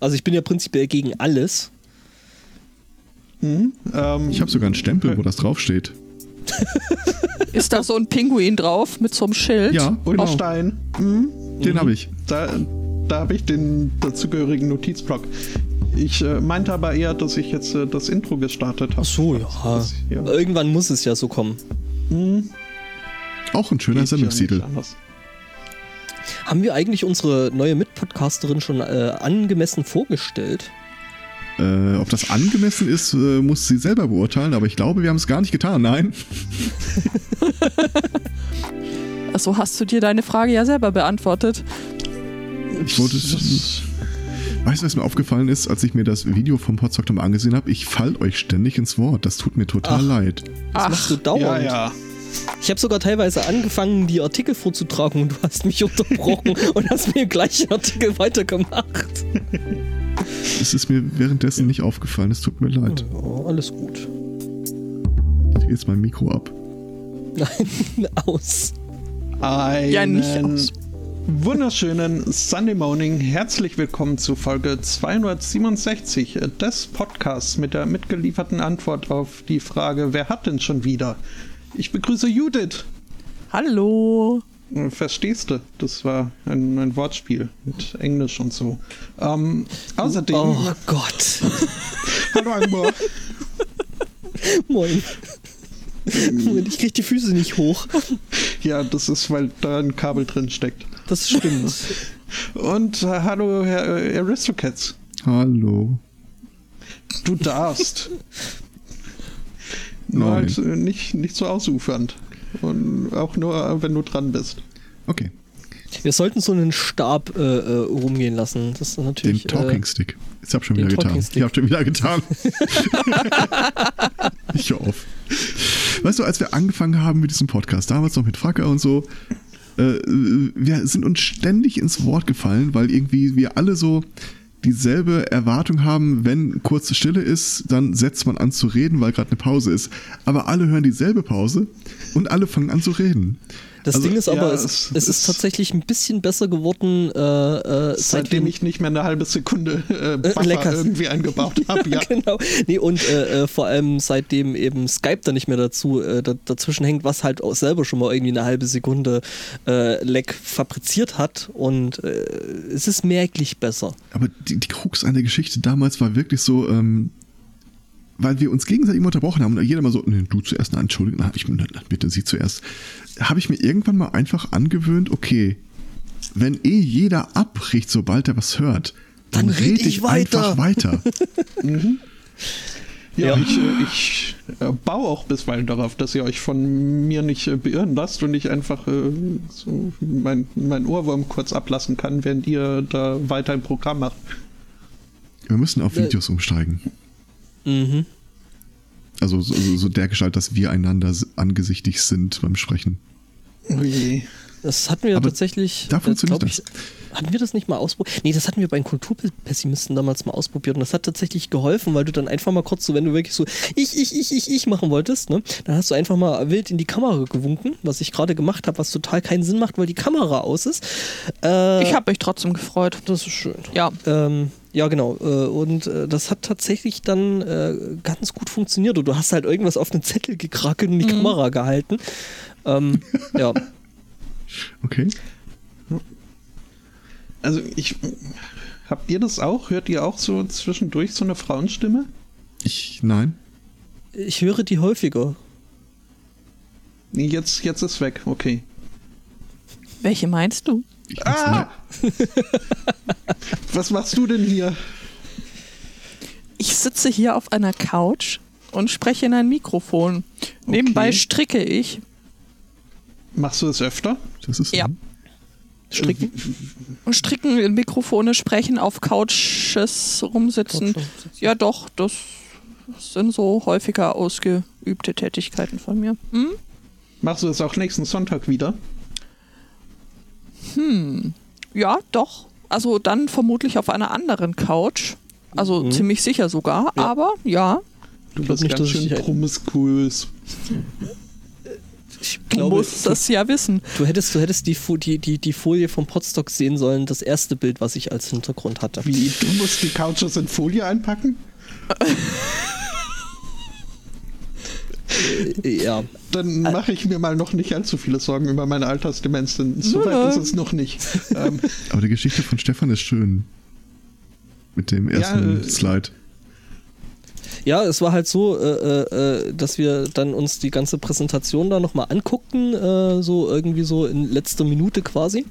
Also ich bin ja prinzipiell gegen alles. Hm, ähm, ich habe sogar einen Stempel, wo das draufsteht. Ist da so ein Pinguin drauf mit so einem Schild? Ja, genau. Stein. Hm? Den habe ich. Da, da habe ich den dazugehörigen Notizblock. Ich äh, meinte aber eher, dass ich jetzt äh, das Intro gestartet habe. Ach so, ja. Das, ja. Irgendwann muss es ja so kommen. Hm. Auch ein schöner Sendungstitel. Ja Haben wir eigentlich unsere neue Mitpodcasterin schon äh, angemessen vorgestellt? Äh, ob das angemessen ist, äh, muss sie selber beurteilen, aber ich glaube, wir haben es gar nicht getan, nein. Achso, hast du dir deine Frage ja selber beantwortet. Ich wollte. Weißt du, was mir aufgefallen ist, als ich mir das Video vom Potsdok mal angesehen habe? Ich fall euch ständig ins Wort. Das tut mir total Ach, leid. Das Ach, machst du dauernd. Ja, ja. Ich habe sogar teilweise angefangen, die Artikel vorzutragen und du hast mich unterbrochen und hast mir gleich den Artikel weitergemacht. Es ist mir währenddessen nicht aufgefallen. Es tut mir leid. Oh, alles gut. Ich drehe jetzt mein Mikro ab. Nein, aus. Einen ja, nicht aus. Wunderschönen Sunday Morning. Herzlich willkommen zu Folge 267 des Podcasts mit der mitgelieferten Antwort auf die Frage, wer hat denn schon wieder? Ich begrüße Judith. Hallo. Verstehst du? Das war ein, ein Wortspiel mit Englisch und so. Ähm, außerdem. Oh Gott. Hallo Angmar. Moin. Ich krieg die Füße nicht hoch. Ja, das ist, weil da ein Kabel drin steckt. Das stimmt. Und äh, hallo, Herr äh, Aristocats. Hallo. Du darfst. Nur halt äh, nicht, nicht so ausufernd. Und auch nur, wenn du dran bist. Okay. Wir sollten so einen Stab äh, äh rumgehen lassen. Das ist natürlich. Den Talking Stick. Ich hab schon wieder getan. Ich hab schon wieder getan. ich höre auf. Weißt du, als wir angefangen haben mit diesem Podcast, damals noch mit Fracker und so, äh, wir sind uns ständig ins Wort gefallen, weil irgendwie wir alle so dieselbe Erwartung haben, wenn kurze Stille ist, dann setzt man an zu reden, weil gerade eine Pause ist. Aber alle hören dieselbe Pause und alle fangen an zu reden. Das also, Ding ist aber, ja, es, es, ist tatsächlich ein bisschen besser geworden, äh, äh, seitdem ich nicht mehr eine halbe Sekunde äh, Buffer irgendwie eingebaut habe. Ja. genau. Nee, und äh, äh, vor allem seitdem eben Skype da nicht mehr dazu äh, dazwischen hängt, was halt auch selber schon mal irgendwie eine halbe Sekunde äh, Lag fabriziert hat und äh, es ist merklich besser. Aber die, die Krux an der Geschichte damals war wirklich so, ähm, weil wir uns gegenseitig immer unterbrochen haben und jeder mal so, nee, du zuerst, nein, Entschuldigung, ich bitte sie zuerst, habe ich mir irgendwann mal einfach angewöhnt, okay, wenn eh jeder abbricht, sobald er was hört, dann, dann rede ich weiter. einfach weiter. mhm. Ja, ja, ich, äh, ich äh, baue auch bisweilen darauf, dass ihr euch von mir nicht äh, beirren lasst und ich einfach äh, so mein, mein Ohrwurm kurz ablassen kann, während ihr da weiter ein Programm macht. Wir müssen auf Videos umsteigen. Mhm. Also so, so, der Gestalt, dass wir einander angesichtig sind beim Sprechen. Ui. Das hatten wir Aber tatsächlich. Da funktioniert ich, das. Hatten wir das nicht mal ausprobiert? Nee, das hatten wir bei den Kulturpessimisten damals mal ausprobiert und das hat tatsächlich geholfen, weil du dann einfach mal kurz so, wenn du wirklich so ich, ich, ich, ich, ich machen wolltest, ne, dann hast du einfach mal wild in die Kamera gewunken, was ich gerade gemacht habe, was total keinen Sinn macht, weil die Kamera aus ist. Äh, ich habe mich trotzdem gefreut. Das ist schön. Ja. Ähm, ja, genau. Äh, und äh, das hat tatsächlich dann äh, ganz gut funktioniert. Und du hast halt irgendwas auf den Zettel gekrackelt und die mhm. Kamera gehalten. Ähm, ja. Okay. Also ich. Habt ihr das auch? Hört ihr auch so zwischendurch so eine Frauenstimme? Ich. Nein. Ich höre die häufiger. Jetzt, jetzt ist weg, okay. Welche meinst du? Ah! Was machst du denn hier? Ich sitze hier auf einer Couch und spreche in ein Mikrofon. Okay. Nebenbei stricke ich. Machst du das öfter? Das ist ja. Stricken. Und stricken in Mikrofone, sprechen, auf Couches rumsitzen. Ja, doch, das sind so häufiger ausgeübte Tätigkeiten von mir. Hm? Machst du das auch nächsten Sonntag wieder? Hm, ja, doch. Also dann vermutlich auf einer anderen Couch. Also mhm. ziemlich sicher sogar, ja. aber ja. Du bist nicht ganz schön promiskuös. ich du glaube, musst das ja wissen. Du hättest, du hättest die, die, die, die Folie vom Potstock sehen sollen, das erste Bild, was ich als Hintergrund hatte. Wie, du musst die Couches in Folie einpacken? Äh, Ja, Dann mache ich mir mal noch nicht allzu viele Sorgen über meine Altersdemenz, denn so Ja. weit ist es noch nicht. ähm, Aber die Geschichte von Stefan ist schön. Mit dem ersten äh, Slide. Ja, es war halt so, äh, äh, äh, dass wir dann uns die ganze Präsentation da nochmal anguckten, äh, so irgendwie so in letzter Minute quasi,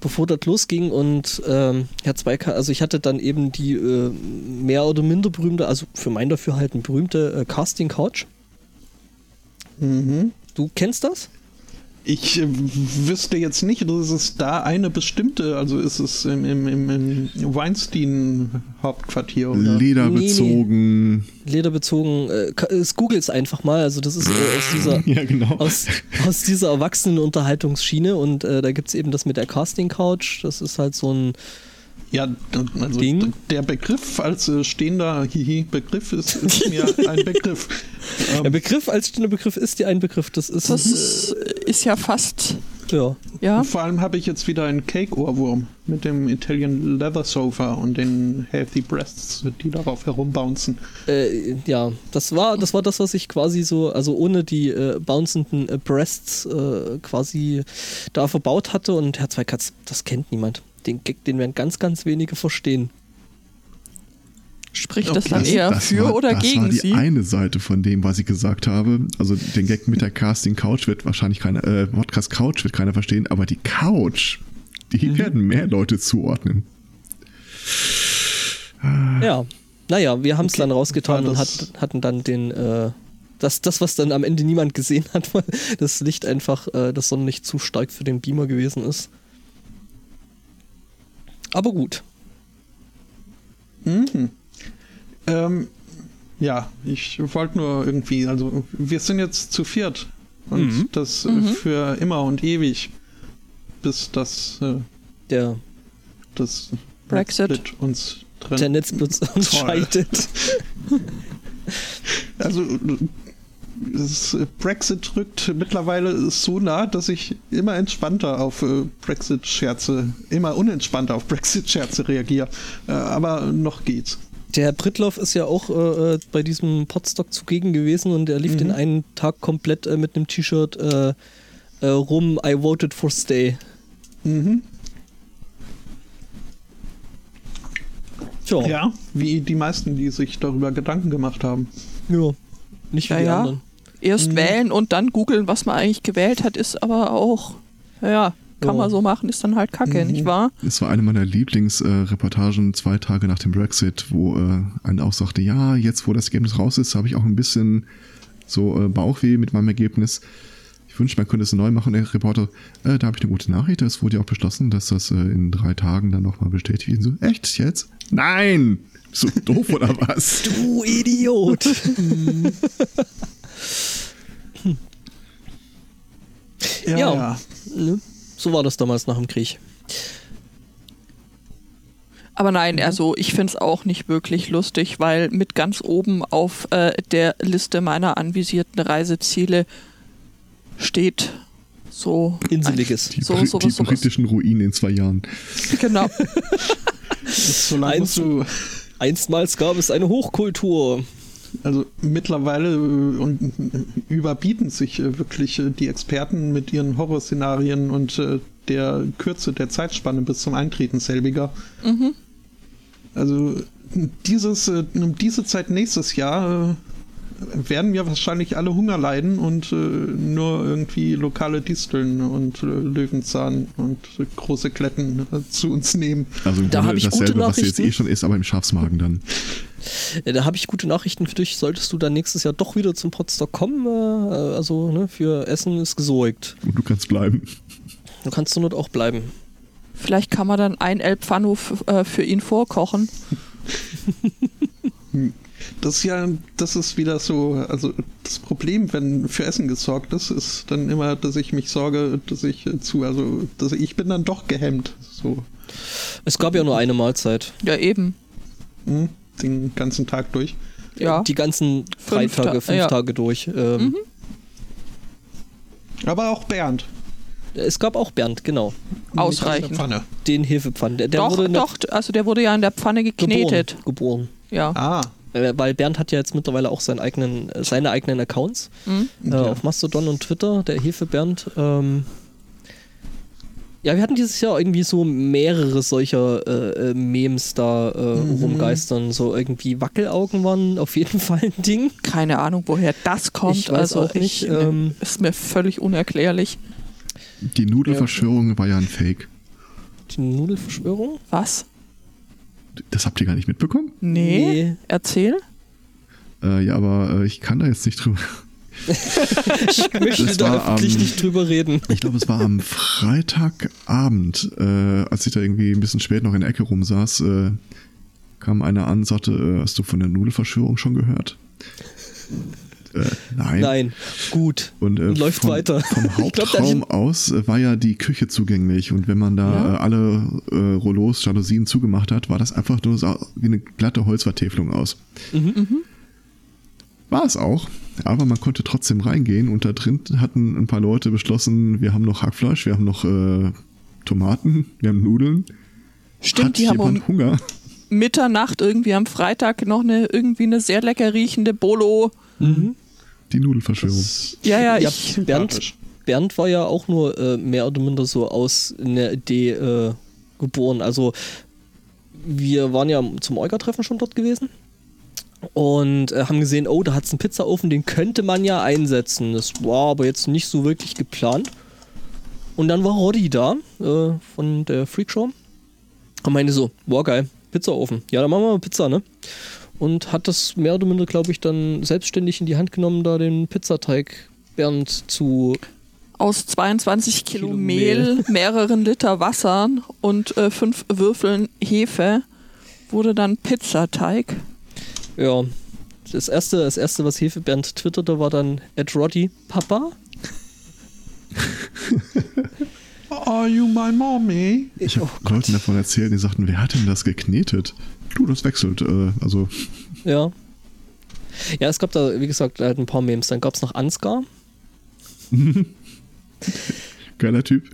bevor das losging und ähm, Herr Zweiker, also ich hatte dann eben die äh, mehr oder minder berühmte, also für mein Dafürhalten berühmte äh, Casting Couch. Mhm. Du kennst das? Ich äh, wüsste jetzt nicht, dass es da eine bestimmte, also ist es im, im, im, im Weinstein-Hauptquartier oder? Lederbezogen. Lederbezogen, äh, ka- äh, googles einfach mal, also das ist äh, aus dieser Ja, genau. aus, aus dieser Erwachsenen-Unterhaltungsschiene und äh, da gibt es eben das mit der Casting Couch, das ist halt so ein Ja, also Ding. der Begriff als stehender Hihi-Begriff ist, ist mir ein Begriff. Der Begriff als stehender Begriff ist dir ein Begriff. Das ist, Das ist, ist ja fast, ja. ja. vor allem habe ich jetzt wieder einen Cake-Ohrwurm mit dem Italian Leather Sofa und den Healthy Breasts, die darauf herumbouncen. Äh, ja, das war, das war das, was ich quasi so, also ohne die äh, bouncenden äh, Breasts äh, quasi da verbaut hatte und Herr Zweikatz, das kennt niemand. Den Gag, den werden ganz, ganz wenige verstehen. Spricht das dann eher Das für war, oder das gegen war die sie? eine Seite von dem, was ich gesagt habe. Also den Gag mit der Casting Couch wird wahrscheinlich keiner, äh, Podcast Couch wird keiner verstehen, aber die Couch, die Mhm. werden mehr Leute zuordnen. Ja, naja, wir haben es Okay. dann rausgetan und hat, hatten dann den, äh, das, das, was dann am Ende niemand gesehen hat, weil das Licht einfach, äh, das Sonnenlicht zu stark für den Beamer gewesen ist. Aber gut. Mhm. Ähm, ja, ich wollte nur irgendwie, also wir sind jetzt zu viert und Mhm. das äh, für immer und ewig, bis das, äh, Der, das Brexit. Brexit uns der trennt. Netzblitz uns Toll. scheidet. Also Brexit rückt mittlerweile so nah, dass ich immer entspannter auf äh, Brexit-Scherze, immer unentspannter auf Brexit-Scherze reagiere. Äh, aber noch geht's. Der Herr Brittloff ist ja auch äh, äh, bei diesem Podstock zugegen gewesen und er lief den einen Tag komplett äh, mit einem T-Shirt äh, äh, rum, I voted for stay. Mhm. Tja, ja. Ja, wie die meisten, die sich darüber Gedanken gemacht haben. Nicht wie Ja, die ja. anderen. Erst Mhm. wählen und dann googeln, was man eigentlich gewählt hat, ist aber auch, ja, kann Ja. man so machen, ist dann halt kacke, Mhm. nicht wahr? Es war eine meiner Lieblingsreportagen zwei Tage nach dem Brexit, wo äh, einer auch sagte, ja, jetzt wo das Ergebnis raus ist, habe ich auch ein bisschen so äh, Bauchweh mit meinem Ergebnis. Ich wünschte, man könnte es neu machen. Der Reporter, äh, da habe ich eine gute Nachricht. Es wurde ja auch beschlossen, dass das äh, in drei Tagen dann nochmal bestätigt wird. So, echt jetzt? Nein! So doof oder was? Du Idiot! Ja. ne? So war das damals nach dem Krieg. Aber nein, also ich finde es auch nicht wirklich lustig, weil mit ganz oben auf äh, der Liste meiner anvisierten Reiseziele steht so Inseliges. Die, So, sowas, die sowas. britischen Ruinen in zwei Jahren. Genau. Solange Eins- musst du, Einstmals gab es eine Hochkultur. Also mittlerweile äh, und äh, überbieten sich äh, wirklich die Experten mit ihren Horrorszenarien und der Kürze der Zeitspanne bis zum Eintreten selbiger. Mhm. Also dieses, äh, um diese Zeit nächstes Jahr werden wir wahrscheinlich alle Hunger leiden und äh, nur irgendwie lokale Disteln und äh, Löwenzahn und äh, große Kletten äh, zu uns nehmen. Also im Da Grunde hab ich gute dasselbe, was jetzt Nachrichten. eh schon ist, aber im Schafsmagen dann. Ja, da habe ich gute Nachrichten für dich. Solltest du dann nächstes Jahr doch wieder zum Potsdok kommen, äh, also ne, für Essen ist gesorgt. Und du kannst bleiben. Du kannst du dort auch bleiben. Vielleicht kann man dann ein El Pfano f- äh, für ihn vorkochen. Das ist ja, das ist wieder so, also das Problem, wenn für Essen gesorgt ist, ist dann immer, dass ich mich sorge, dass ich zu, also dass ich bin dann doch gehemmt, so Es gab ja nur eine Mahlzeit. Ja, eben. hm, den ganzen Tag durch. Ja. Die ganzen drei Fünf Ta- Tage, fünf ja. Tage durch. Ähm, Mhm. Aber auch Bernd. Es gab auch Bernd, genau. Ausreichend. Pfanne. Den Hefepfannen. Der, der doch, doch, also der wurde ja in der Pfanne geknetet. Geboren. geboren. Ja. Ah, Weil Bernd hat ja jetzt mittlerweile auch seinen eigenen, äh, seine eigenen Accounts äh, auf Mastodon und Twitter, der Hefe Bernd. Ähm, ja, wir hatten dieses Jahr irgendwie so mehrere solcher äh, äh, Memes da äh, rumgeistern. So irgendwie Wackelaugen waren auf jeden Fall ein Ding. Keine Ahnung, woher das kommt. Ich weiß also auch nicht, Ich, ähm, ist mir völlig unerklärlich. Die Nudelverschwörung war ja ein Fake. Die Nudelverschwörung? Was? Das habt ihr gar nicht mitbekommen? Nee. Nee. Erzähl. Äh, ja, aber äh, ich kann da jetzt nicht drüber. Ich möchte Das da war, öffentlich ähm, nicht drüber reden. Ich glaube, es war am Freitagabend, äh, als ich da irgendwie ein bisschen spät noch in der Ecke rumsaß, äh, kam einer an und sagte, äh, hast du von der Nudelverschwörung schon gehört? Äh, nein. Nein, gut. Und, äh, Läuft vom, weiter. Vom Ich glaub, Hauptraum aus äh, war ja die Küche zugänglich und wenn man da Ja. äh, alle äh, Rollos, Jalousien zugemacht hat, war das einfach nur so wie eine glatte Holzvertäfelung aus. War es auch, aber man konnte trotzdem reingehen und da drin hatten ein paar Leute beschlossen, wir haben noch Hackfleisch, wir haben noch äh, Tomaten, wir haben Nudeln. Stimmt, hat die haben jemand Hunger? Mitternacht irgendwie am Freitag noch eine irgendwie eine sehr lecker riechende Bolo. Die Nudelverschwörung. Ja, ja, Ja, ich. Bernd. Bernd war ja auch nur äh, mehr oder minder so aus einer Idee äh, geboren. Also wir waren ja zum Olga-Treffen schon dort gewesen und äh, haben gesehen, oh, da hat es einen Pizzaofen, den könnte man ja einsetzen. Das war aber jetzt nicht so wirklich geplant. Und dann war Roddy da äh, von der Freakshow und meinte so, boah geil, Pizzaofen. Ja, dann machen wir mal Pizza, ne? Und hat das mehr oder minder, glaube ich, dann selbstständig in die Hand genommen, da den Pizzateig Bernd zu Aus 22 Kilo, Kilo Mehl, Mehl. mehreren Liter Wasser und äh, fünf Würfeln Hefe wurde dann Pizzateig. Ja, das erste, das erste, was Hefebernd twitterte, war dann at Roddy Papa. Are you my mommy? Ich habe Leuten davon erzählt, die sagten, wer hat denn das geknetet? Du, das wechselt. Äh, also, Ja. Ja, es gab da, wie gesagt, halt ein paar Memes. Dann gab es noch Ansgar. geiler Typ.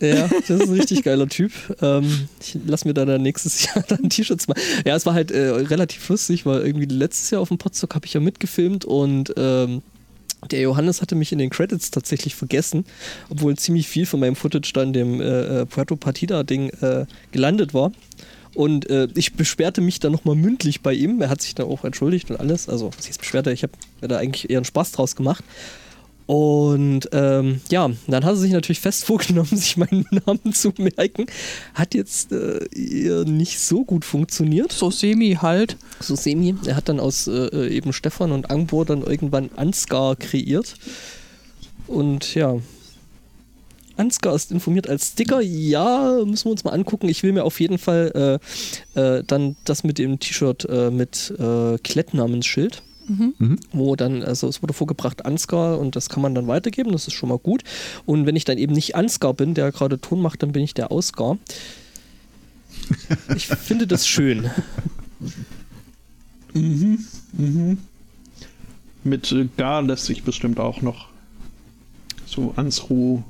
Ja, das ist ein richtig geiler Typ. Ähm, ich lass mir da dann nächstes Jahr dann T-Shirts machen. Ja, es war halt äh, relativ lustig, weil irgendwie letztes Jahr auf dem Podstock habe ich ja mitgefilmt und ähm, der Johannes hatte mich in den Credits tatsächlich vergessen, obwohl ziemlich viel von meinem Footage dann dem äh, äh, Puerto Partida-Ding äh, gelandet war. Und äh, ich beschwerte mich dann nochmal mündlich bei ihm. Er hat sich dann auch entschuldigt und alles. Also, was heißt beschwerte? Ich habe da eigentlich eher einen Spaß draus gemacht. Und ähm, ja, dann hat er sich natürlich fest vorgenommen, sich meinen Namen zu merken. Hat jetzt äh, eher nicht so gut funktioniert. So semi halt. So semi. Er hat dann aus äh, eben Stefan und Angbor dann irgendwann Ansgar kreiert. Und ja. Ansgar ist informiert als Sticker. Ja, müssen wir uns mal angucken. Ich will mir auf jeden Fall äh, äh, dann das mit dem T-Shirt äh, mit äh, Klettnamensschild wo dann, also es wurde vorgebracht Ansgar und das kann man dann weitergeben, das ist schon mal gut. Und wenn ich dann eben nicht Ansgar bin, der gerade Ton macht, dann bin ich der Ausgar. Ich finde das schön. Mit äh, Gar lässt sich bestimmt auch noch so Ansru.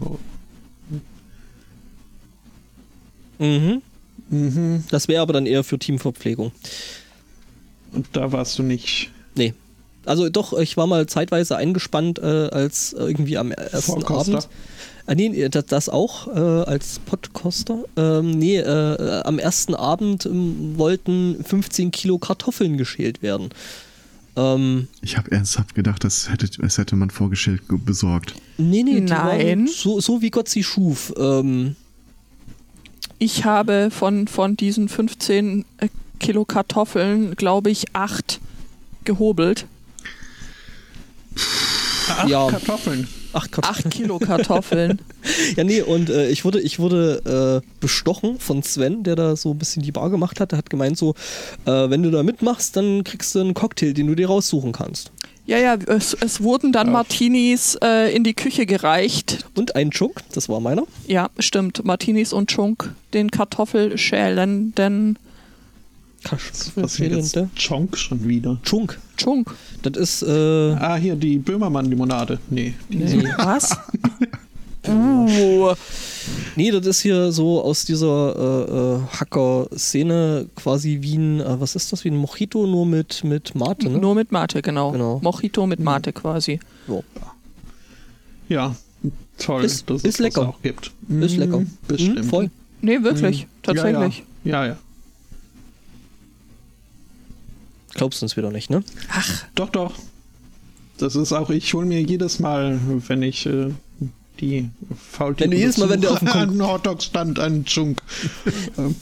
Mhm. Mhm. Das wäre aber dann eher für Teamverpflegung. Und da warst du nicht. Nee. Also doch, ich war mal zeitweise eingespannt, äh, als irgendwie am ersten Vorkoster? Abend. Äh, nee, das, das auch äh, als Podcoster. Ähm, nee, äh, am ersten Abend ähm, wollten 15 Kilo Kartoffeln geschält werden. Ähm, Ich habe ernsthaft gedacht, das hätte, das hätte man vorgestellt ge- besorgt. nee, nee, die Nein. Waren so, so wie Gott sie schuf. Ähm, Ich habe von, von diesen 15 äh, Kilo Kartoffeln, glaube ich, acht gehobelt. Ach, Ja. Kartoffeln. ach Kartoffeln. Acht Kilo Kartoffeln. Ja, nee, und äh, ich wurde, ich wurde äh, bestochen von Sven, der da so ein bisschen die Bar gemacht hat. Der hat gemeint so, äh, wenn du da mitmachst, dann kriegst du einen Cocktail, den du dir raussuchen kannst. Ja, ja, es, es wurden dann Auch. Martinis äh, in die Küche gereicht. Und ein Chunk, das war meiner. Ja, stimmt. Martinis und Chunk, den Kartoffelschälenden Was sind jetzt Kartoffelschälende. Chonk schon wieder? Chunk. Chunk. Das ist, äh, Ah, hier die Böhmermann-Limonade. Nee. Was? Uh. Nee, das ist hier so aus dieser äh, äh, Hacker-Szene quasi wie ein, äh, was ist das, wie ein Mojito, nur mit, mit Mate, ne? Nur mit Mate, genau. Genau. Mojito mit Mate quasi. So. Ja, toll, Ist- dass ist es das lecker. auch gibt. Ist Mhm, lecker. Bestimmt. Mhm, voll. Nee, wirklich. Mhm. Tatsächlich. Ja, ja. ja, ja. Glaubst du uns wieder nicht, ne? Doch, doch. Das ist auch, ich hole mir jedes Mal, wenn ich äh, die Faultiere Wenn du jedes Mal, wenn du auf dem Kon- einen Hotdog-Stand einen Chunk. Ähm,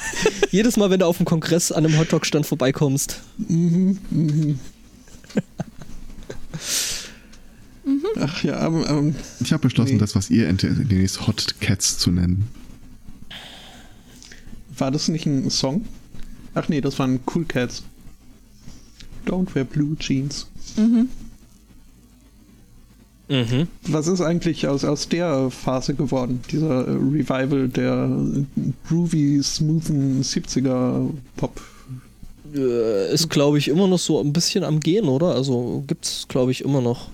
Jedes Mal, wenn du auf dem Kongress an einem Hotdog-Stand vorbeikommst. Ach ja, ähm, ähm, Ich habe beschlossen, Nee. das, was ihr entdeckt, demnächst Hot Cats zu nennen. war das nicht ein Song? Ach nee, das waren Cool Cats. Don't wear blue jeans. Mhm. Was ist eigentlich aus, aus der Phase geworden? Dieser äh, Revival der groovy, smoothen 70er Pop. Äh, ist, glaube ich, immer noch so ein bisschen am Gehen, oder? Also gibt's, glaube ich, immer noch.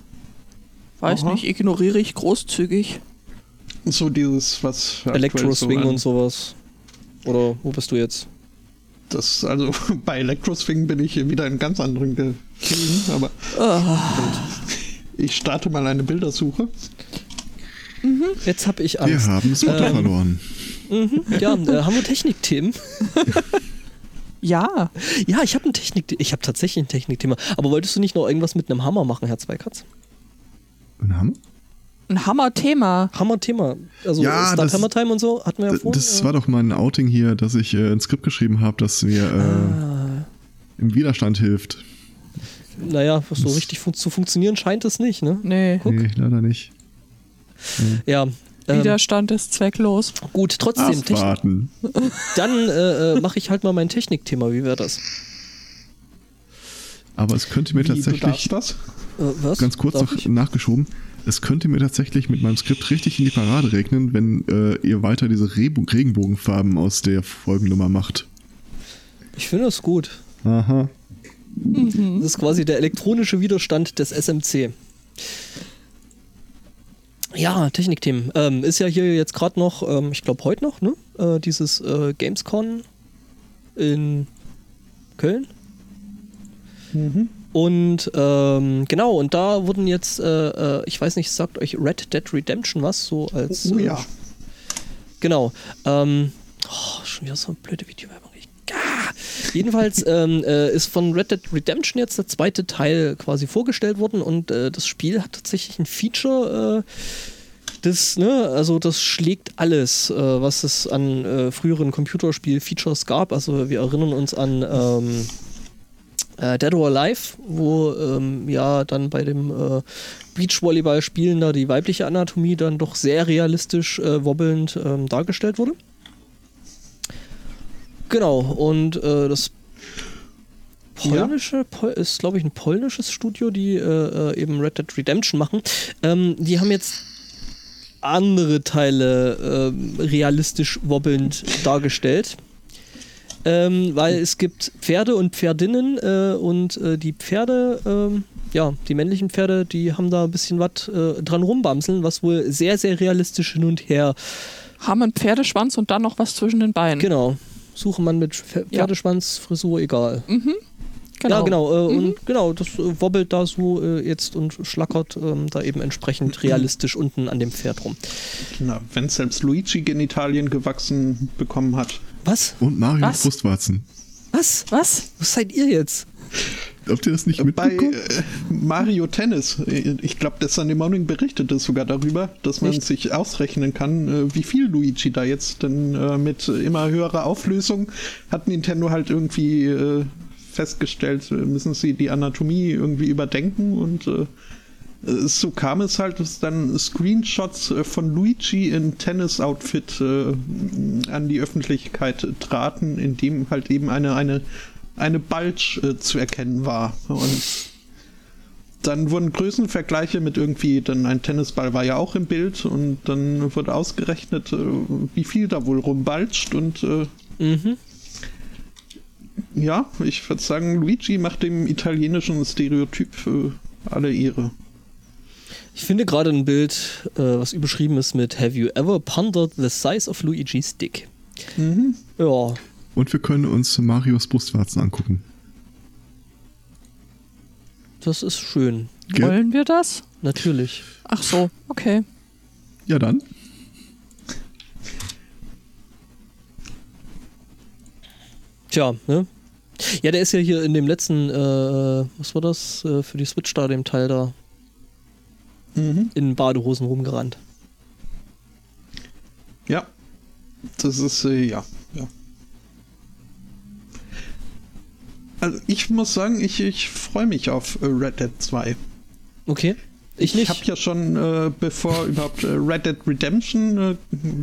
Weiß Aha. nicht, ignoriere ich großzügig. So dieses, was. aktuell Elektro-Swing so und sowas. Oder wo bist du jetzt? Das, also bei Electro-Swing bin ich wieder in ganz anderen Gefilden, aber ich starte mal eine Bildersuche. Jetzt habe ich Wir Angst. haben das Motto Ähm. verloren. Mhm. Ja, äh, haben wir Technikthemen? Ja. Ja, ich habe ein Technik, ich habe tatsächlich ein Technikthema. Aber wolltest du nicht noch irgendwas mit einem Hammer machen, Herr Zweikatz? Und haben? Ein Hammer-Thema. Hammer-Thema. Also Ja, Start das- Hammer Time und so hatten wir ja vorhin. Das war doch mein Outing hier, dass ich äh, ein Skript geschrieben habe, das mir äh, Ah. im Widerstand hilft. Naja, so richtig fun zu funktionieren scheint es nicht, ne? Nee. Guck. Nee, leider nicht. Ja. Ähm, Widerstand ist zwecklos. gut, trotzdem, Abwarten. dann äh, äh, mache ich halt mal mein Technikthema. Wie wäre das? Aber es könnte mir Wie, du tatsächlich, darfst das? Äh, was? ganz kurz Darf noch ich? nachgeschoben, es könnte mir tatsächlich mit meinem Skript richtig in die Parade regnen, wenn äh, ihr weiter diese Rebo Regenbogenfarben aus der Folgennummer macht. Ich finde es gut. Aha. Das ist quasi der elektronische Widerstand des SMC. Ja, Technikthemen. Ähm, ist ja hier jetzt gerade noch, ähm, ich glaube heute noch, ne? Äh, dieses äh, Gamescon in Köln. Und ähm, genau, und da wurden jetzt, äh, äh, ich weiß nicht, sagt euch Red Dead Redemption was? So als. Oh äh, ja. Genau. Ähm, oh, schon wieder so eine blöde Videowerbung. Ich, ah. Jedenfalls ähm, äh, ist von Red Dead Redemption jetzt der zweite Teil quasi vorgestellt worden und äh, das Spiel hat tatsächlich ein Feature, äh, das, ne, also das schlägt alles, äh, was es an äh, früheren Computerspiel-Features gab. Also wir erinnern uns an ähm, äh, Dead or Alive, wo ähm, ja dann bei dem äh, Beachvolleyball-Spielen da die weibliche Anatomie dann doch sehr realistisch äh, wobbelnd ähm, dargestellt wurde. Genau, und äh, das polnische, Pol ist glaube ich ein polnisches Studio, die äh, äh, eben Red Dead Redemption machen. Ähm, die haben jetzt andere Teile ähm, realistisch wobbelnd dargestellt. Ähm, weil es gibt Pferde und Pferdinnen äh, und äh, die Pferde, ähm, ja, die männlichen Pferde, die haben da ein bisschen was äh, dran rumbamseln, was wohl sehr, sehr realistisch hin und her. Haben einen Pferdeschwanz und dann noch was zwischen den Beinen. Genau. Suche man mit Pfer- Ja. Pferdeschwanz, Frisur, egal. Genau. Ja, genau. Äh, Und genau, das äh, wobbelt da so äh, jetzt und schlackert ähm, da eben entsprechend realistisch unten an dem Pferd rum. Na, wenn selbst Luigi Genitalien gewachsen bekommen hat. Was? Und Mario Was? Brustwarzen. Was? Was? Was seid ihr jetzt? Habt ihr das nicht Bei mitbekommen? äh, Mario Tennis, äh, ich glaube, der Sunday Morning berichtete sogar darüber, dass man Echt? sich ausrechnen kann, äh, wie viel Luigi da jetzt denn äh, mit immer höherer Auflösung hat Nintendo halt irgendwie äh, festgestellt, äh, müssen sie die Anatomie irgendwie überdenken und äh, äh, so kam es halt, dass dann Screenshots äh, von Luigi in Tennis-Outfit äh, an die Öffentlichkeit traten, in dem halt eben eine, eine, eine Bulge äh, zu erkennen war. Und dann wurden Größenvergleiche mit irgendwie, dann ein Tennisball war ja auch im Bild und dann wurde ausgerechnet, äh, wie viel da wohl rumbalzt und äh, Mhm. ja, ich würde sagen, Luigi macht dem italienischen Stereotyp äh, alle Ehre. Ich finde gerade ein Bild, äh, was überschrieben ist mit Have you ever pondered the size of Luigi's dick? Mhm. Ja. Und wir können uns Marios Brustwarzen angucken. Das ist schön. Ge Wollen wir das? Natürlich. Ach so, okay. Ja, dann. Tja, ne? Ja, der ist ja hier in dem letzten, äh, was war das, äh, für die Switch da, dem Teil da, Mhm. in Badehosen rumgerannt. Ja. Das ist, äh, ja, ja. Also ich muss sagen, ich, ich freue mich auf äh, Red Dead 2. Okay. Ich Ich habe ja schon, äh, bevor überhaupt äh, Red Dead Redemption äh,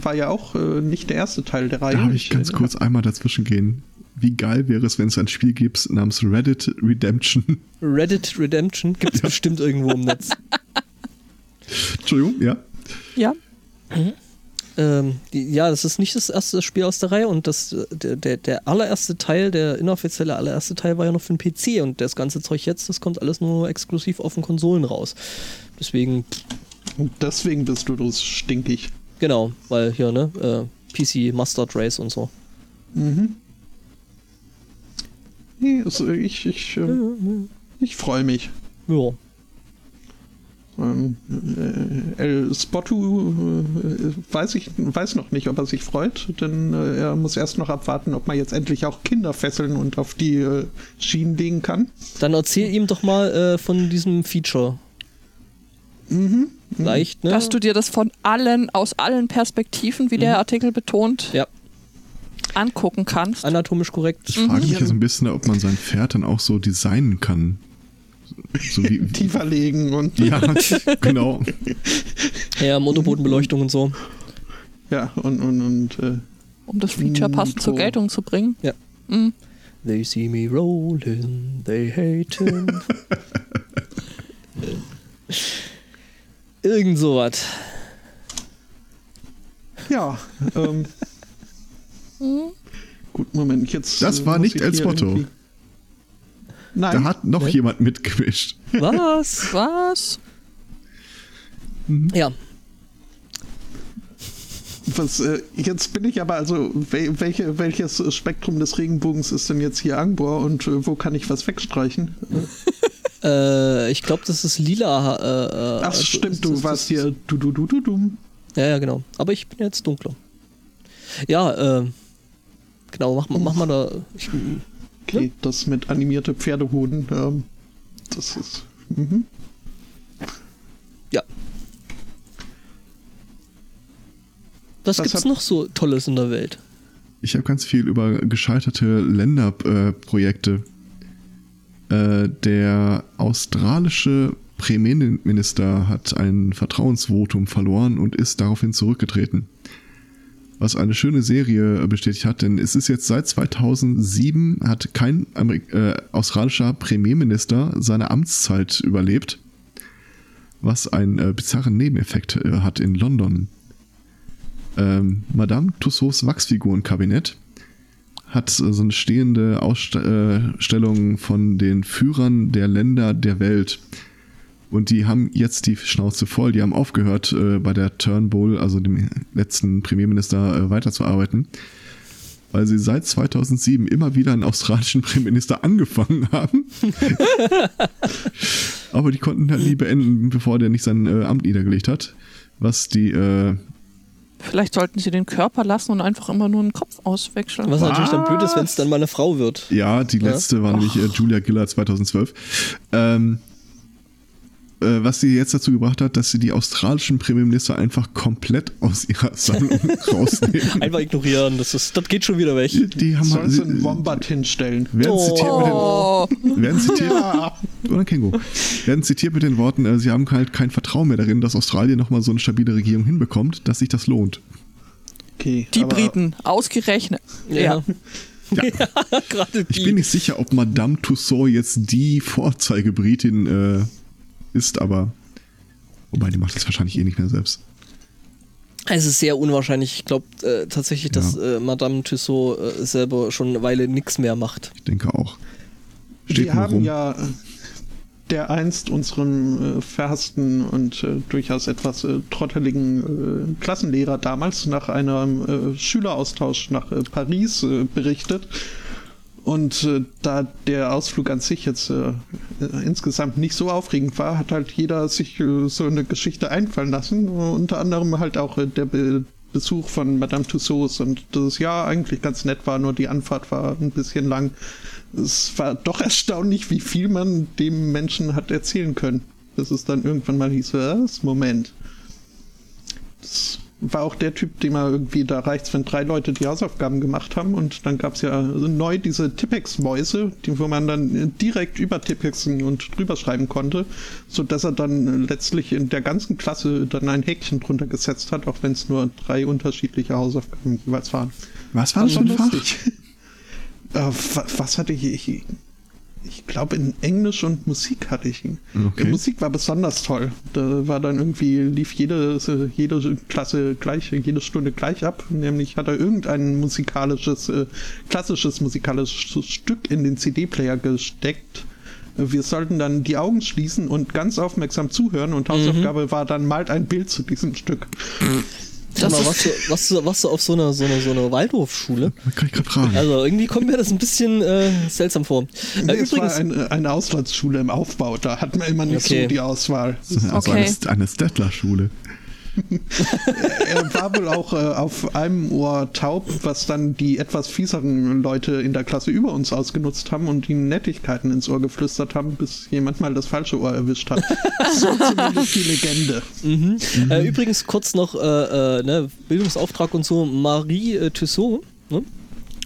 war ja auch äh, nicht der erste Teil der Reihe. Da habe ich ganz kurz einmal dazwischen gehen. Wie geil wäre es, wenn es ein Spiel gibt namens Reddit Redemption? Reddit Redemption gibt es bestimmt irgendwo im Netz. Entschuldigung, ja. Ja. Ähm, die, ja, das ist nicht das erste Spiel aus der Reihe und das, der, der, der allererste Teil, der inoffizielle allererste Teil war ja noch für den PC und das ganze Zeug jetzt, das kommt alles nur exklusiv auf den Konsolen raus. Deswegen, Und deswegen bist du das stinkig. genau, weil hier, ne, äh, PC Mustard Race und so. Mhm. Nee, also ich, ich, äh, ich freue mich. Ja. Ähm, äh, El Spottu äh, weiß ich weiß noch nicht, ob er sich freut, denn äh, er muss erst noch abwarten, ob man jetzt endlich auch Kinder fesseln und auf die äh, Schienen legen kann. Dann erzähl ihm doch mal äh, von diesem Feature. Mhm. Leicht, ne? Dass du dir das von allen, aus allen Perspektiven, wie der Artikel betont, ja, angucken kannst. anatomisch korrekt. Ich frage mich ja so ein bisschen, ob man sein Pferd dann auch so designen kann. So wie, Tiefer legen und ja, genau. Ja, Motorbodenbeleuchtung und so. ja und und und äh, um das Feature passend zur. Geltung zu bringen. Ja. Mhm. They see me rolling, they hate him. Irgend sowas. ja. Ähm, Mhm. gut, Moment, jetzt. Das äh, war nicht Spotto. irgendwie- Nein. Da hat noch Ne? jemand mitgemischt. Was? Was? ja, Was, äh, jetzt bin ich aber also, wel welche, welches Spektrum des Regenbogens ist denn jetzt hier Angbor und äh, wo kann ich was wegstreichen? äh, ich glaube, das ist lila. Äh, äh, Ach, also stimmt, du das- warst das- hier du du du du dumm. Ja, ja, genau. Aber ich bin jetzt dunkler. Ja, äh, genau, mach, mal- mach mal da. Ich, Okay, das mit animierte Pferdehoden, ähm, das ist. Mhm. ja. Was, Was gibt's hat- noch so Tolles in der Welt? Ich habe ganz viel über gescheiterte Länderprojekte. Äh, der australische Premierminister hat ein Vertrauensvotum verloren und ist daraufhin zurückgetreten. Was eine schöne Serie bestätigt hat, denn es ist jetzt seit 2007 hat kein Amerik äh, australischer Premierminister seine Amtszeit überlebt, was einen äh, bizarren Nebeneffekt äh, hat in London. Ähm, Madame Tussauds Wachsfigurenkabinett hat äh, so eine stehende Ausstellung von den Führern der Länder der Welt. Und die haben jetzt die Schnauze voll. Die haben aufgehört, äh, bei der Turnbull, also dem letzten Premierminister, äh, weiterzuarbeiten. Weil sie seit 2007 immer wieder einen australischen Premierminister angefangen haben. Aber die konnten halt nie beenden, bevor der nicht sein äh, Amt niedergelegt hat. Was die äh, Vielleicht sollten sie den Körper lassen und einfach immer nur einen Kopf auswechseln. Was natürlich dann blöd ist, wenn es dann mal eine Frau wird. Ja, die Ja. letzte war nämlich äh, Julia Gillard 2012. Ähm, äh, was sie jetzt dazu gebracht hat, dass sie die australischen Premierminister einfach komplett aus ihrer Sammlung rausnehmen. Einfach ignorieren, das, ist, das geht schon wieder weg. Die, die haben Soll sie einen Wombat hinstellen? werden zitiert mit den Oh, werden zitiert, oder Känguru, werden zitiert mit den Worten, äh, sie haben halt kein Vertrauen mehr darin, dass Australien nochmal so eine stabile Regierung hinbekommt, dass sich das lohnt. Okay, die aber- Briten, ausgerechnet. Ja. Ja. Gerade die. Ich bin nicht sicher, ob Madame Tussauds jetzt die Vorzeigebritin äh, ist, aber wobei, die macht das wahrscheinlich eh nicht mehr selbst. Es ist sehr unwahrscheinlich. Ich glaube äh, tatsächlich, dass Ja. äh, Madame Tussaud äh, selber schon eine Weile nichts mehr macht. Ich denke auch. Steht Wir haben rum. ja. der einst unserem äh, verhassten und äh, durchaus etwas äh, trotteligen äh, Klassenlehrer damals nach einem äh, Schüleraustausch nach äh, Paris berichtet. Und da der Ausflug an sich jetzt insgesamt nicht so aufregend war, hat halt jeder sich so eine Geschichte einfallen lassen. unter anderem halt auch der Be Besuch von Madame Tussauds und das Jahr eigentlich ganz nett war, nur die Anfahrt war ein bisschen lang es war doch erstaunlich, wie viel man dem Menschen hat erzählen können. Bis es dann irgendwann mal hieß, was? Moment. Das war auch der Typ, dem er irgendwie, da reicht wenn drei Leute die Hausaufgaben gemacht haben und dann gab es ja neu diese Tippex-Mäuse, die, wo man dann direkt über Tippexen und drüber schreiben konnte, sodass er dann letztlich in der ganzen Klasse dann ein Häkchen drunter gesetzt hat, auch wenn es nur drei unterschiedliche Hausaufgaben jeweils waren. Was war das für ein Fach? Äh, was hatte ich? Ich, ich glaube, in Englisch und Musik hatte ich ihn. Okay. Musik war besonders toll. Da war dann irgendwie, lief jede, jede Klasse gleich, jede Stunde gleich ab. Nämlich hat er irgendein musikalisches, äh, klassisches musikalisches Stück in den CD-Player gesteckt. Wir sollten dann die Augen schließen und ganz aufmerksam zuhören und Hausaufgabe mhm. war dann malt ein Bild zu diesem Stück. Sag mal, warst du, warst, du, warst du auf so einer so eine, so eine Waldorfschule? Kann ich gerade fragen. Also irgendwie kommt mir das ein bisschen äh, seltsam vor. Nee, äh, übrigens, es war eine, eine Auslandsschule im Aufbau, da hat man immer nicht okay. so die Auswahl. Also okay. eine, eine Stettler-Schule. er war wohl auch äh, auf einem Ohr taub, was dann die etwas fieseren Leute in der Klasse über uns ausgenutzt haben und ihm Nettigkeiten ins Ohr geflüstert haben, bis jemand mal das falsche Ohr erwischt hat. so zumindest die Legende. Mhm. Mhm. Äh, übrigens kurz noch äh, äh ne, Bildungsauftrag und so, Marie äh, Tussaud, ne?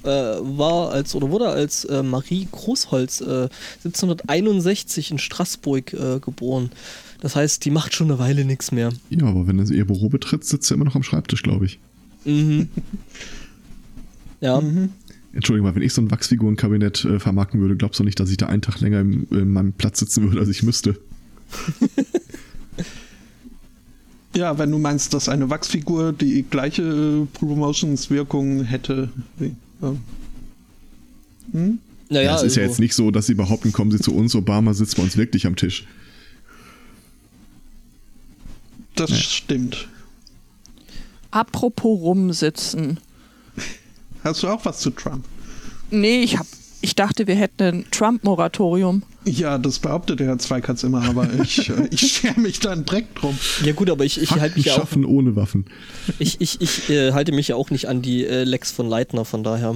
Äh, war als oder wurde als äh, Marie Großholz äh, 1761 in Straßburg äh, geboren. Das heißt, die macht schon eine Weile nichts mehr. Ja, aber wenn sie ihr Büro betritt, sitzt sie immer noch am Schreibtisch, glaube ich. Mhm. ja. Mhm. Entschuldigung mal, wenn ich so ein Wachsfigurenkabinett äh, vermarkten würde, glaubst du nicht, dass ich da einen Tag länger im, in meinem Platz sitzen würde, als ich müsste? ja, wenn du meinst, dass eine Wachsfigur die gleiche äh, Promotionswirkung hätte. Wie, äh, hm? Naja, ja, es ist also. ja jetzt nicht so, dass sie behaupten, kommen sie zu uns, Obama sitzt bei uns wirklich am Tisch. Das ja. stimmt. Apropos rumsitzen. Hast du auch was zu Trump? Nee, ich hab, ich dachte, wir hätten ein Trump-Moratorium. Ja, das behauptet der Herr Zweikatz immer, aber ich, äh, ich schere mich da einen Dreck drum. Ja gut, aber ich, ich halte mich ja auch... ohne Waffen. Ich, ich, ich äh, halte mich ja auch nicht an die äh, Lex von Leitner, von daher.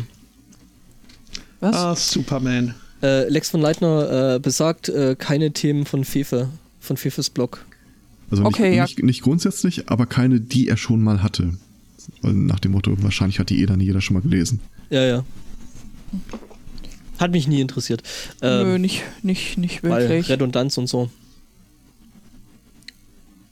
Was? Ah, Superman. Äh, Lex von Leitner äh, besagt äh, keine Themen von Fefe, von Fefes Blog. Also nicht, okay, nicht, ja. nicht grundsätzlich, aber keine, die er schon mal hatte. Weil nach dem Motto, wahrscheinlich hat die eh dann jeder schon mal gelesen. Ja, ja. Hat mich nie interessiert. Ähm, Nö, nicht, nicht, nicht wirklich. Weil Redundanz und so.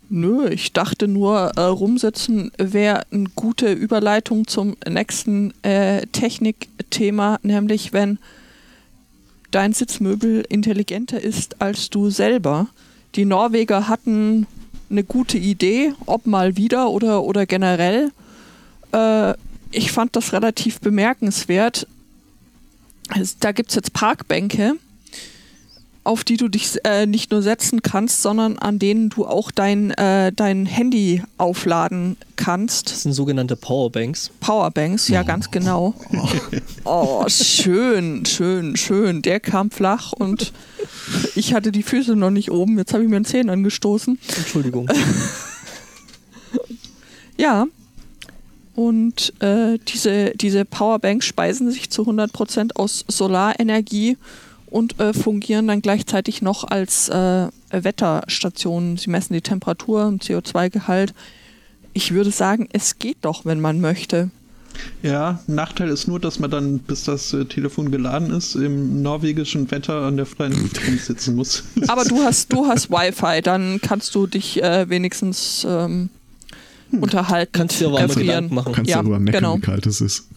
Nö, ich dachte nur, äh, rumsetzen wäre eine gute Überleitung zum nächsten äh, Technikthema, nämlich wenn dein Sitzmöbel intelligenter ist als du selber. Die Norweger hatten eine gute Idee, ob mal wieder oder, oder generell. Äh, ich fand das relativ bemerkenswert. da gibt es jetzt Parkbänke, auf die du dich äh, nicht nur setzen kannst, sondern an denen du auch dein, äh, dein Handy aufladen kannst. Das sind sogenannte Powerbanks. Powerbanks, ja, oh. ganz genau. Oh, schön, schön, schön. Der kam flach und ich hatte die Füße noch nicht oben. Jetzt habe ich mir den Zehen angestoßen. Entschuldigung. ja. Und äh, diese, diese Powerbanks speisen sich zu 100% aus Solarenergie und äh, fungieren dann gleichzeitig noch als äh, Wetterstationen. Sie messen die Temperatur und CO2-Gehalt. Ich würde sagen, es geht doch, wenn man möchte. Ja, Nachteil ist nur, dass man dann, bis das äh, Telefon geladen ist, im norwegischen Wetter an der freien Luft sitzen muss. Aber du hast, du hast Wi-Fi, dann kannst du dich äh, wenigstens ähm, hm. unterhalten. Kannst dir aber Gedanken machen. Kannst ja, darüber meckern, genau. wie kalt es ist.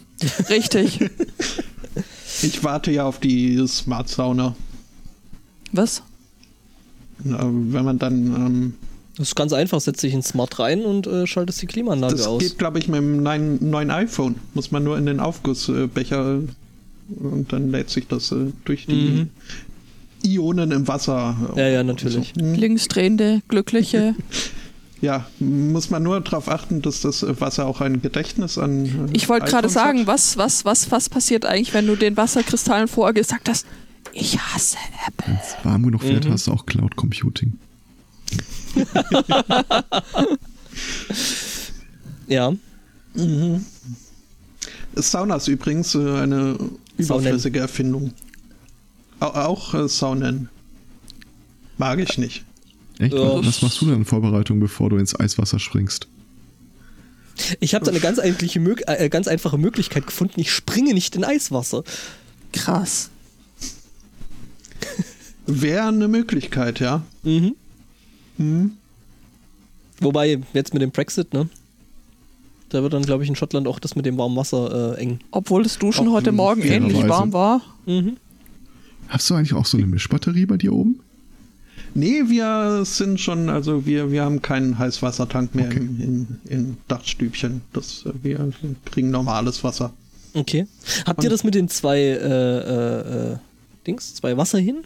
Richtig. Ich warte ja auf die Smart Sauna. Was? wenn man dann. Ähm, das ist ganz einfach, setzt dich in Smart rein und äh, schaltest die Klimaanlage das aus. Das geht, glaube ich, mit dem neuen, neuen, iPhone. Muss man nur in den Aufgussbecher und dann lädt sich das äh, durch die mhm. Ionen im Wasser. Ja, ja, natürlich. So. Hm. Linksdrehende, glückliche. Ja, muss man nur darauf achten, dass das Wasser auch ein Gedächtnis an. Äh, ich wollte gerade sagen, was, was, was, was passiert eigentlich, wenn du den Wasserkristallen vorher gesagt hast, ich hasse Apple. Wenn es warm genug wird, mhm. hast du auch Cloud Computing. ja. Mhm. Sauna ist übrigens äh, eine überflüssige Erfindung. Auch äh, Saunen. Mag ich nicht. Echt? Ja. Was machst du denn in Vorbereitung, bevor du ins Eiswasser springst? Ich habe da eine ganz, äh, ganz einfache Möglichkeit gefunden. Ich springe nicht in Eiswasser. Krass. Wäre eine Möglichkeit, ja. Mhm. mhm. Wobei, jetzt mit dem Brexit, ne? Da wird dann, glaube ich, in Schottland auch das mit dem warmen Wasser äh, eng. Obwohl das Duschen auch heute Morgen ähnlich warm war. Mhm. Hast du eigentlich auch so eine Mischbatterie bei dir oben? Nee, wir sind schon, also wir, wir haben keinen Heißwassertank mehr okay. in, in, in, Dachstübchen. Das, wir kriegen normales Wasser. Okay. Habt ihr das mit den zwei äh, äh, äh, Dings, zwei Wasser hin?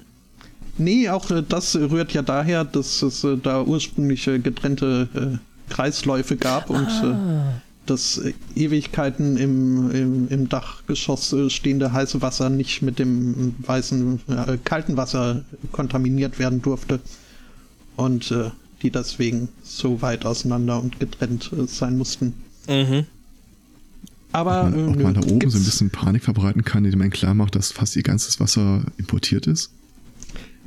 Nee, auch äh, das rührt ja daher, dass es äh, da ursprünglich getrennte Kreisläufe gab und ah das Ewigkeiten im, im, im Dachgeschoss stehende heiße Wasser nicht mit dem weißen äh, kalten Wasser kontaminiert werden durfte und äh, die deswegen so weit auseinander und getrennt äh, sein mussten. Mhm. Aber ob man, ob man da oben so ein bisschen Panik verbreiten kann, indem man klar macht, dass fast ihr ganzes Wasser importiert ist?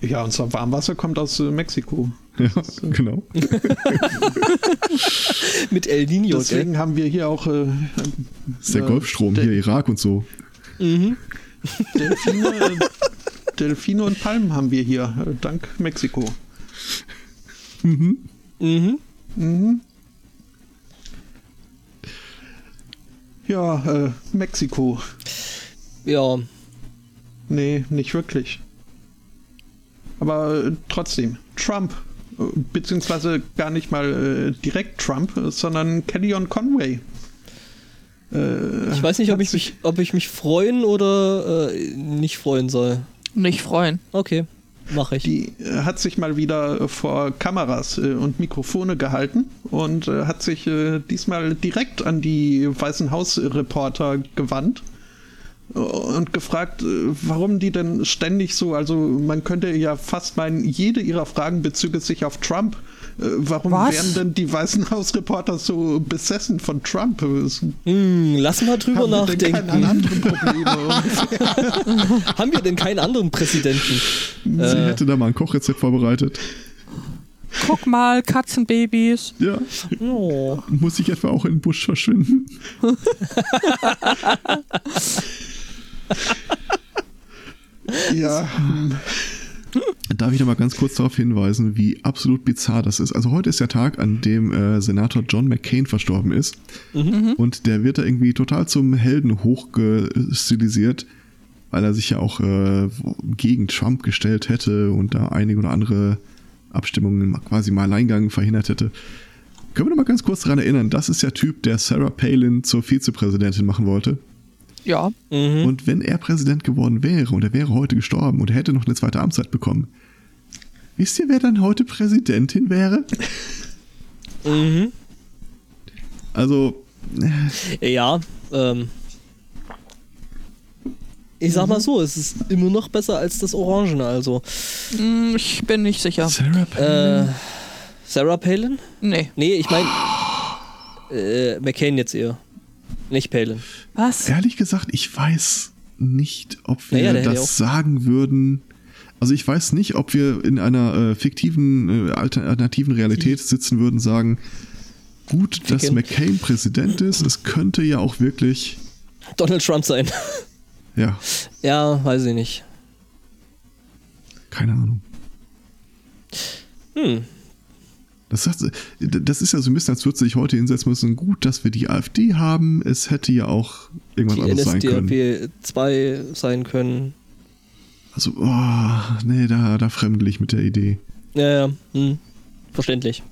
Ja, unser Warmwasser kommt aus äh, Mexiko. Ja, so. genau. Mit El Nino. Deswegen gell? haben wir hier auch. Äh, das ist der äh, Golfstrom, hier Irak und so. Mhm. Delfine, äh, Delfine und Palmen haben wir hier, äh, dank Mexiko. Mhm. Mhm. Mhm. Ja, äh, Mexiko. Ja. Nee, nicht wirklich. Aber äh, trotzdem, Trump, äh, beziehungsweise gar nicht mal äh, direkt Trump, sondern Kellyanne Conway. ich weiß nicht, ob ich, mich, ob ich mich freuen oder nicht freuen soll. Nicht freuen. Okay. Mache ich. Die hat sich mal wieder vor Kameras und Mikrofone gehalten und hat sich diesmal direkt an die Weißen Haus-Reporter gewandt und gefragt, äh, warum die denn ständig so, also man könnte ja fast meinen, jede ihrer Fragen bezüge sich auf Trump. Äh, warum Was? werden denn die Weißen Hausreporter so besessen von Trump? Hm, lass mal drüber Haben nachdenken. Wir Haben wir denn keinen anderen Präsidenten? Sie äh. hätte da mal ein Kochrezept vorbereitet. Guck mal, Katzenbabys. Ja. Oh. Muss ich etwa auch in den Busch verschwinden? ja. Darf ich noch mal ganz kurz darauf hinweisen, wie absolut bizarr das ist. Also heute ist der Tag, an dem äh, Senator John McCain verstorben ist. Mhm. Und der wird da irgendwie total zum Helden hochgestilisiert, weil er sich ja auch äh, gegen Trump gestellt hätte und da einige oder andere Abstimmungen quasi mal Alleingang verhindert hätte. Können wir noch mal ganz kurz daran erinnern, das ist der Typ, der Sarah Palin zur Vizepräsidentin machen wollte. Ja. Mhm. Und wenn er Präsident geworden wäre und er wäre heute gestorben und er hätte noch eine zweite Amtszeit bekommen, wisst ihr, wer dann heute Präsidentin wäre? Mhm. Also. Äh, ja, ähm. Ich sag mal so, es ist immer noch besser als das Orangene, also. Mm, ich bin nicht sicher. Sarah Palin? Äh, Sarah Palin? Nee. Nee, ich meine. Äh, McCain jetzt eher. Nicht Palin. Was? Ehrlich gesagt, ich weiß nicht, ob wir naja, das sagen würden. Also ich weiß nicht, ob wir in einer äh, fiktiven, äh, alternativen Realität sitzen würden, sagen, gut, Ficken. dass McCain Präsident ist, es könnte ja auch wirklich Donald Trump sein. Ja. Ja, weiß ich nicht. Keine Ahnung. Hm. Das, das ist ja so ein bisschen, als würde sich heute hinsetzen müssen, gut, dass wir die AfD haben. Es hätte ja auch irgendwas die anderes NSDAP sein können. 2 sein können. Also, oh, nee, da, da fremdel ich mit der Idee. Ja, ja, hm. verständlich.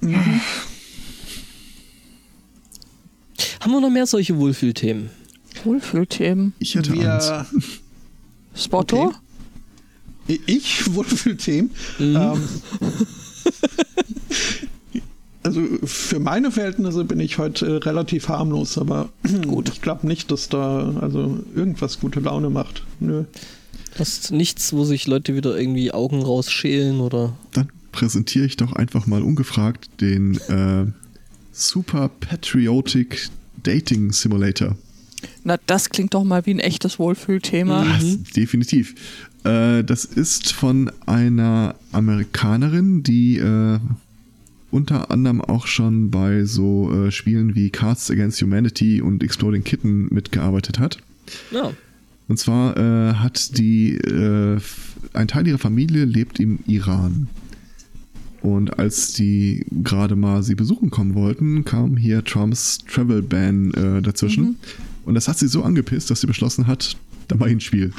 Mhm. Haben wir noch mehr solche Wohlfühlthemen? Wohlfühlthemen? Ich hätte wir, Angst. Spotto? Okay. Ich Wohlfühlthemen. Mhm. Ähm, also für meine Verhältnisse bin ich heute äh, relativ harmlos, aber gut, ich glaube nicht, dass da also irgendwas gute Laune macht. Nö. Hast nichts, wo sich Leute wieder irgendwie Augen rausschälen oder. Dann präsentiere ich doch einfach mal ungefragt den äh, Super Patriotic Dating Simulator. Na, das klingt doch mal wie ein echtes Wohlfühlthema. Ja, mhm. Definitiv. Äh, das ist von einer Amerikanerin, die äh, unter anderem auch schon bei so äh, Spielen wie Cards Against Humanity und Exploding Kitten mitgearbeitet hat. Ja. Und zwar äh, hat die, äh, ein Teil ihrer Familie lebt im Iran. Und als die gerade mal sie besuchen kommen wollten, kam hier Trumps Travel Ban äh, dazwischen. Mhm. Und das hat sie so angepisst, dass sie beschlossen hat, da mal ein Spiel.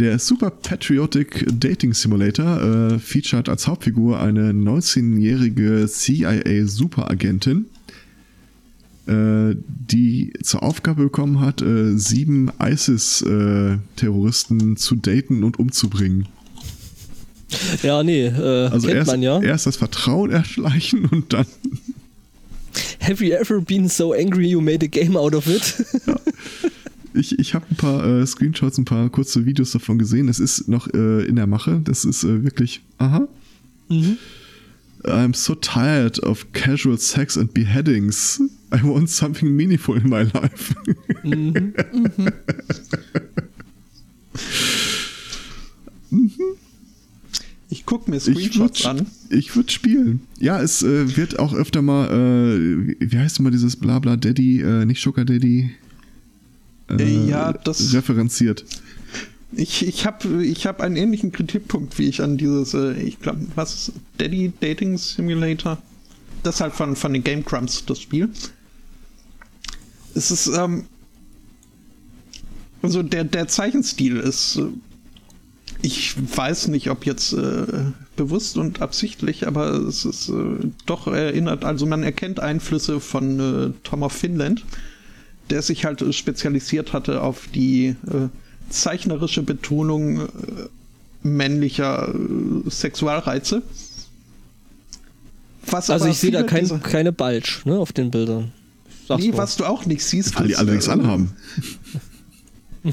Der Super Patriotic Dating Simulator äh, featuret als Hauptfigur eine 19-jährige CIA-Superagentin, äh, die zur Aufgabe bekommen hat, äh, sieben ISIS-Terroristen äh, zu daten und umzubringen. Ja, nee, äh, also kennt erst, man ja. Erst das Vertrauen erschleichen und dann. Have you ever been so angry you made a game out of it? ja. Ich, ich habe ein paar äh, Screenshots, ein paar kurze Videos davon gesehen. Es ist noch äh, in der Mache. Das ist äh, wirklich, aha. Mhm. I'm so tired of casual sex and beheadings. I want something meaningful in my life. Mhm. mhm. mhm. Ich gucke mir Screenshots ich an. Ich würde spielen. Ja, es äh, wird auch öfter mal, äh, wie heißt immer dieses Blabla Daddy, äh, nicht Sugar Daddy, äh, ja, das referenziert. Ich, ich habe ich hab einen ähnlichen Kritikpunkt, wie ich an dieses, äh, ich glaube, was Daddy Dating Simulator? Das ist halt von, von den Game Crumbs, das Spiel. Es ist, ähm, also der, der Zeichenstil ist äh, ich weiß nicht, ob jetzt äh, bewusst und absichtlich, aber es ist äh, doch erinnert, also man erkennt Einflüsse von äh, Tom of Finland, der sich halt spezialisiert hatte auf die äh, zeichnerische Betonung äh, männlicher äh, Sexualreize. Was also ich sehe da kein, keine Balsch ne, auf den Bildern. Sag's nee, mal. was du auch nicht siehst. Weil die alle nichts anhaben.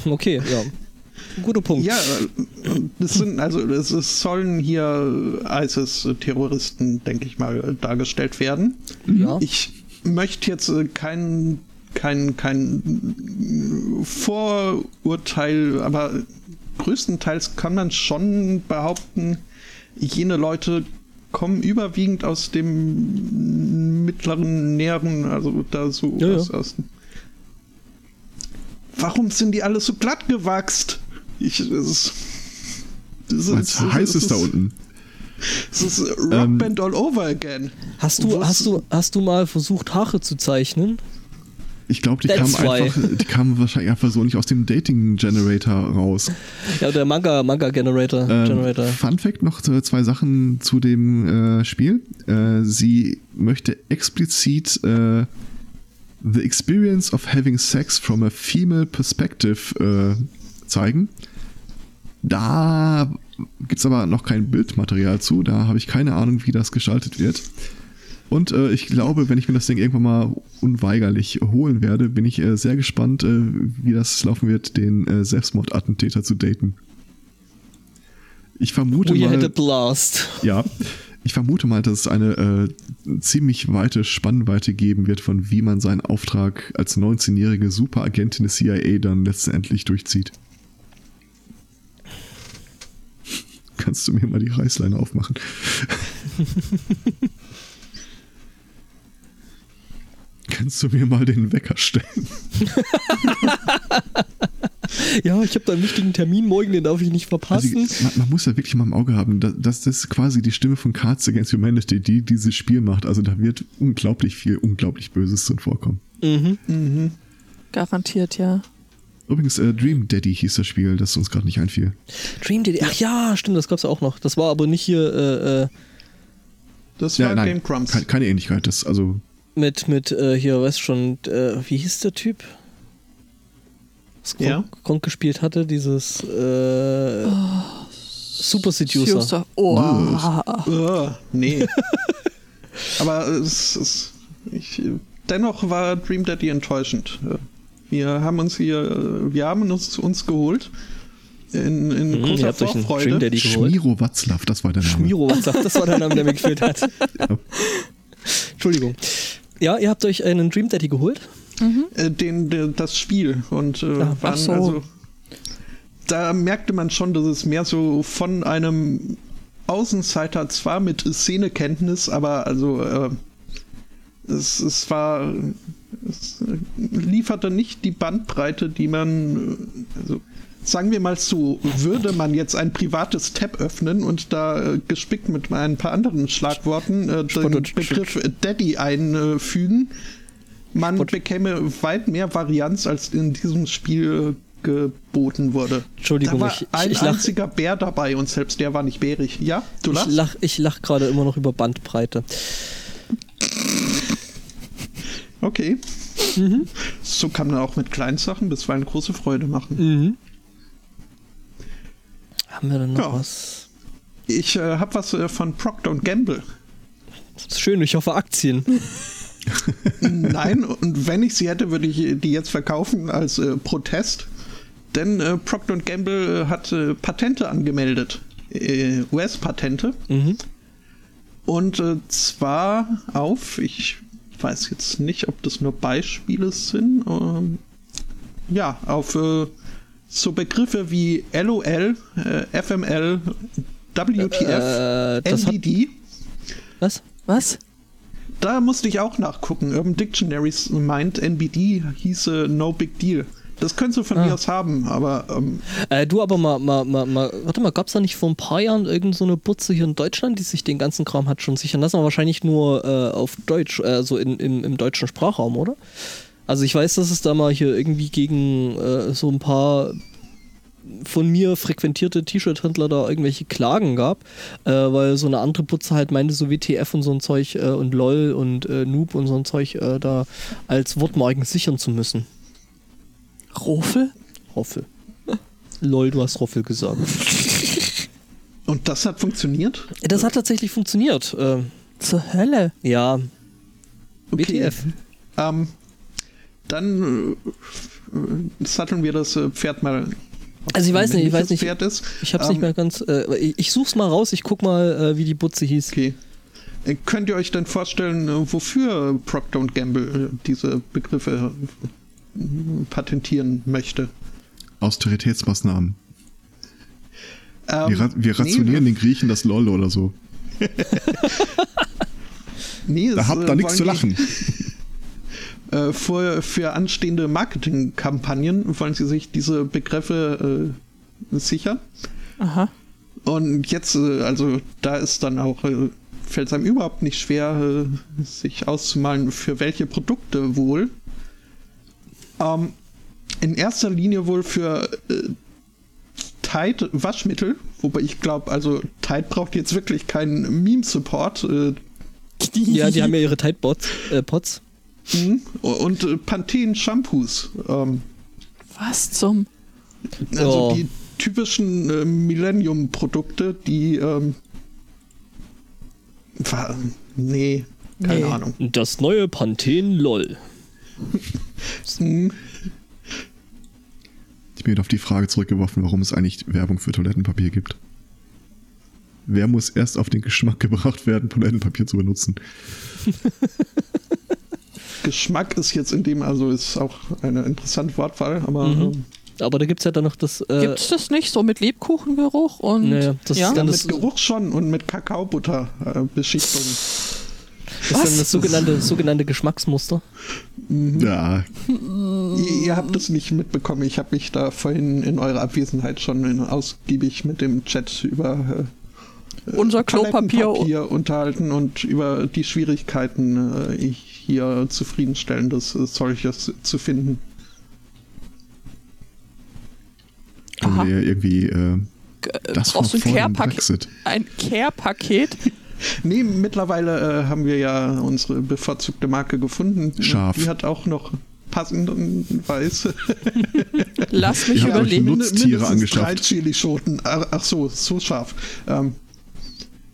Okay, ja guter Punkt. Ja, das sind, also es, sollen hier ISIS-Terroristen, denke ich mal, dargestellt werden. Ja. Ich möchte jetzt äh, kein, kein, Vorurteil, aber größtenteils kann man schon behaupten, jene Leute kommen überwiegend aus dem mittleren, näheren, also da so ja, aus, ja. aus Warum sind die alle so glatt gewachst? Ich, das ist, das ist, heiß ist, ist da unten. Es ist Rockband ähm, all over again. Hast du, hast, du, hast du mal versucht, Haare zu zeichnen? Ich glaube, die kamen einfach, die kamen wahrscheinlich einfach so nicht aus dem Dating Generator raus. Ja, der Manga, Manga Generator. Ähm, Generator. Fun Fact noch zwei Sachen zu dem äh, Spiel. Äh, sie möchte explizit äh, The experience of having sex from a female perspective äh, zeigen. Da gibt es aber noch kein Bildmaterial zu, da habe ich keine Ahnung, wie das gestaltet wird. Und äh, ich glaube, wenn ich mir das Ding irgendwann mal unweigerlich holen werde, bin ich äh, sehr gespannt, äh, wie das laufen wird, den äh, Selbstmordattentäter zu daten. Ich vermute We mal. Had a blast. Ja. Ich vermute mal, dass es eine äh, ziemlich weite Spannweite geben wird, von wie man seinen Auftrag als 19-jährige Superagentin des CIA dann letztendlich durchzieht. Kannst du mir mal die Reißleine aufmachen? Kannst du mir mal den Wecker stellen? ja, ich habe da einen wichtigen Termin morgen, den darf ich nicht verpassen. Also, man, man, muss ja wirklich mal im Auge haben, dass, das ist quasi die Stimme von Cards Against Humanity, die dieses Spiel macht. Also da wird unglaublich viel, unglaublich Böses drin vorkommen. Mhm. Mhm. Garantiert, ja. Übrigens, äh, Dream Daddy hieß das Spiel, das uns gerade nicht einfiel. Dream Daddy, ach ja, stimmt, das gab es auch noch. Das war aber nicht hier. Äh, äh das war ja, nein, Game Crumbs. Keine, keine, Ähnlichkeit, das also. Mit, mit, äh, hier, weißt schon, äh, wie hieß der Typ? was Gronk, Ja. Gronk gespielt hatte, dieses äh, Super Seducer. Seducer. Oh. Uh, nee. Aber es, es, ich, dennoch war Dream Daddy enttäuschend. Wir haben uns hier, wir haben uns, uns geholt in, in ihr großer Dream Vorfreude. Geholt. Schmiro Watzlaw, das war der Name. Schmiro, sagt, das war der Name, der mir gefehlt hat. Entschuldigung. Ja, ihr habt euch einen Dream Daddy geholt. äh, den, der, das Spiel und äh, Ah, waren ach so. also da merkte man schon, dass es mehr so von einem Außenseiter zwar mit Szenekenntnis, aber also äh, es, es war es lieferte nicht die Bandbreite, die man äh, also sagen wir mal so, würde man jetzt ein privates Tab öffnen und da äh, gespickt mit ein paar anderen Schlagworten äh, den Begriff Daddy einfügen, man Spott. bekäme weit mehr Varianz, als in diesem Spiel geboten wurde. Entschuldigung, da war ich- ich- ein ich lach- einziger Bär dabei und selbst der war nicht bärig. Ja, du Ich lachst? lach, ich lach gerade immer noch über Bandbreite. Okay. Mhm. So kann man auch mit kleinen Sachen bisweilen große Freude machen. Mhm. Haben wir denn noch Ja. was? Ich äh, habe was äh, von Procter Gamble. Das ist schön, ich hoffe Aktien. Nein, und wenn ich sie hätte, würde ich die jetzt verkaufen als äh, Protest. Denn äh, Procter Gamble äh, hat äh, Patente angemeldet. Äh, US-Patente. Mhm. Und äh, zwar auf, ich weiß jetzt nicht, ob das nur Beispiele sind, ähm, ja, auf äh, so Begriffe wie LOL, äh, FML, WTF, Äh, das hat, NDD. was? Was? Da musste ich auch nachgucken. Urban Dictionaries meint, NBD hieße No Big Deal. Das könntest du von Ah. mir aus haben, aber ähm, Äh, du aber mal, mal, mal, mal, warte mal, gab es da nicht vor ein paar Jahren irgend so eine Butze hier in Deutschland, die sich den ganzen Kram hat schon sichern lassen, aber wahrscheinlich nur äh, auf Deutsch, also in, im, im deutschen Sprachraum, oder? Also ich weiß, dass es da mal hier irgendwie gegen äh, so ein paar von mir frequentierte T-Shirt-Händler da irgendwelche Klagen gab, äh, weil so eine andere Putze halt meinte, so WTF und so ein Zeug äh, und LOL und äh, Noob und so ein Zeug äh, da als Wortmarken sichern zu müssen. Rofel? Roffel. LOL, du hast Roffel gesagt. und das hat funktioniert? Das hat tatsächlich funktioniert. Äh, Zur Hölle. ja, Okay. WTF. Ähm, dann äh, satteln wir das äh, Pferd mal. Also ich weiß nicht, ich weiß nicht. Pferd ist. Ich hab's Ähm, nicht mehr ganz. Äh, ich, ich such's mal raus, ich guck mal, äh, wie die Butze hieß. Okay. Äh, Könnt ihr euch denn vorstellen, äh, wofür Procter Gamble diese Begriffe patentieren möchte? Austeritätsmaßnahmen. Ähm, Wir, ra wir rationieren nee, den Griechen das LOL oder so. Nee, Da habt ihr nichts zu lachen. Äh, für, für anstehende Marketingkampagnen wollen sie sich diese Begriffe äh, sichern. Aha. Und jetzt, äh, also da ist dann auch, äh, fällt es einem überhaupt nicht schwer, äh, sich auszumalen, für welche Produkte wohl. Ähm, in erster Linie wohl für äh, Tide Waschmittel, wobei ich glaube, also Tide braucht jetzt wirklich keinen Meme-Support. Äh, Ja, die haben ja ihre Tide-Pots. Äh, Pots. Und äh, Pantene Shampoos. Ähm, Was zum. Also Ja. die typischen äh, Millennium-Produkte, die ähm, war, nee, keine Nee. Ahnung. Das neue Panthen LOL. Hm, Ich bin wieder auf die Frage zurückgeworfen, warum es eigentlich Werbung für Toilettenpapier gibt. Wer muss erst auf den Geschmack gebracht werden, Toilettenpapier zu benutzen? Geschmack ist jetzt in dem, also ist auch eine interessante Wortwahl, aber Mhm. ähm, Aber da gibt's ja dann noch das. Äh, Gibt's das nicht so mit Lebkuchengeruch und. Naja, das ja? ist ja, dann mit das- Geruch schon und mit Kakaobutter äh, Beschichtung. das ist dann das sogenannte, sogenannte Geschmacksmuster. Ja, Ihr, ihr habt es nicht mitbekommen. Ich habe mich da vorhin in eurer Abwesenheit schon in, ausgiebig mit dem Chat über äh, Unser Klopapier. Papier unterhalten und über die Schwierigkeiten, äh, hier zufriedenstellendes äh, solches zu finden. Aha. wir irgendwie äh, Äh, das brauchst du ein Care-Paket? Ein Care-Paket? Nee, mittlerweile äh, haben wir ja unsere bevorzugte Marke gefunden. Scharf. Die hat auch noch. passenderweise. Lass mich überlegen. Nutztiere Mindestens drei angeschafft. Chilischoten. Ach, ach so, so scharf. Ähm,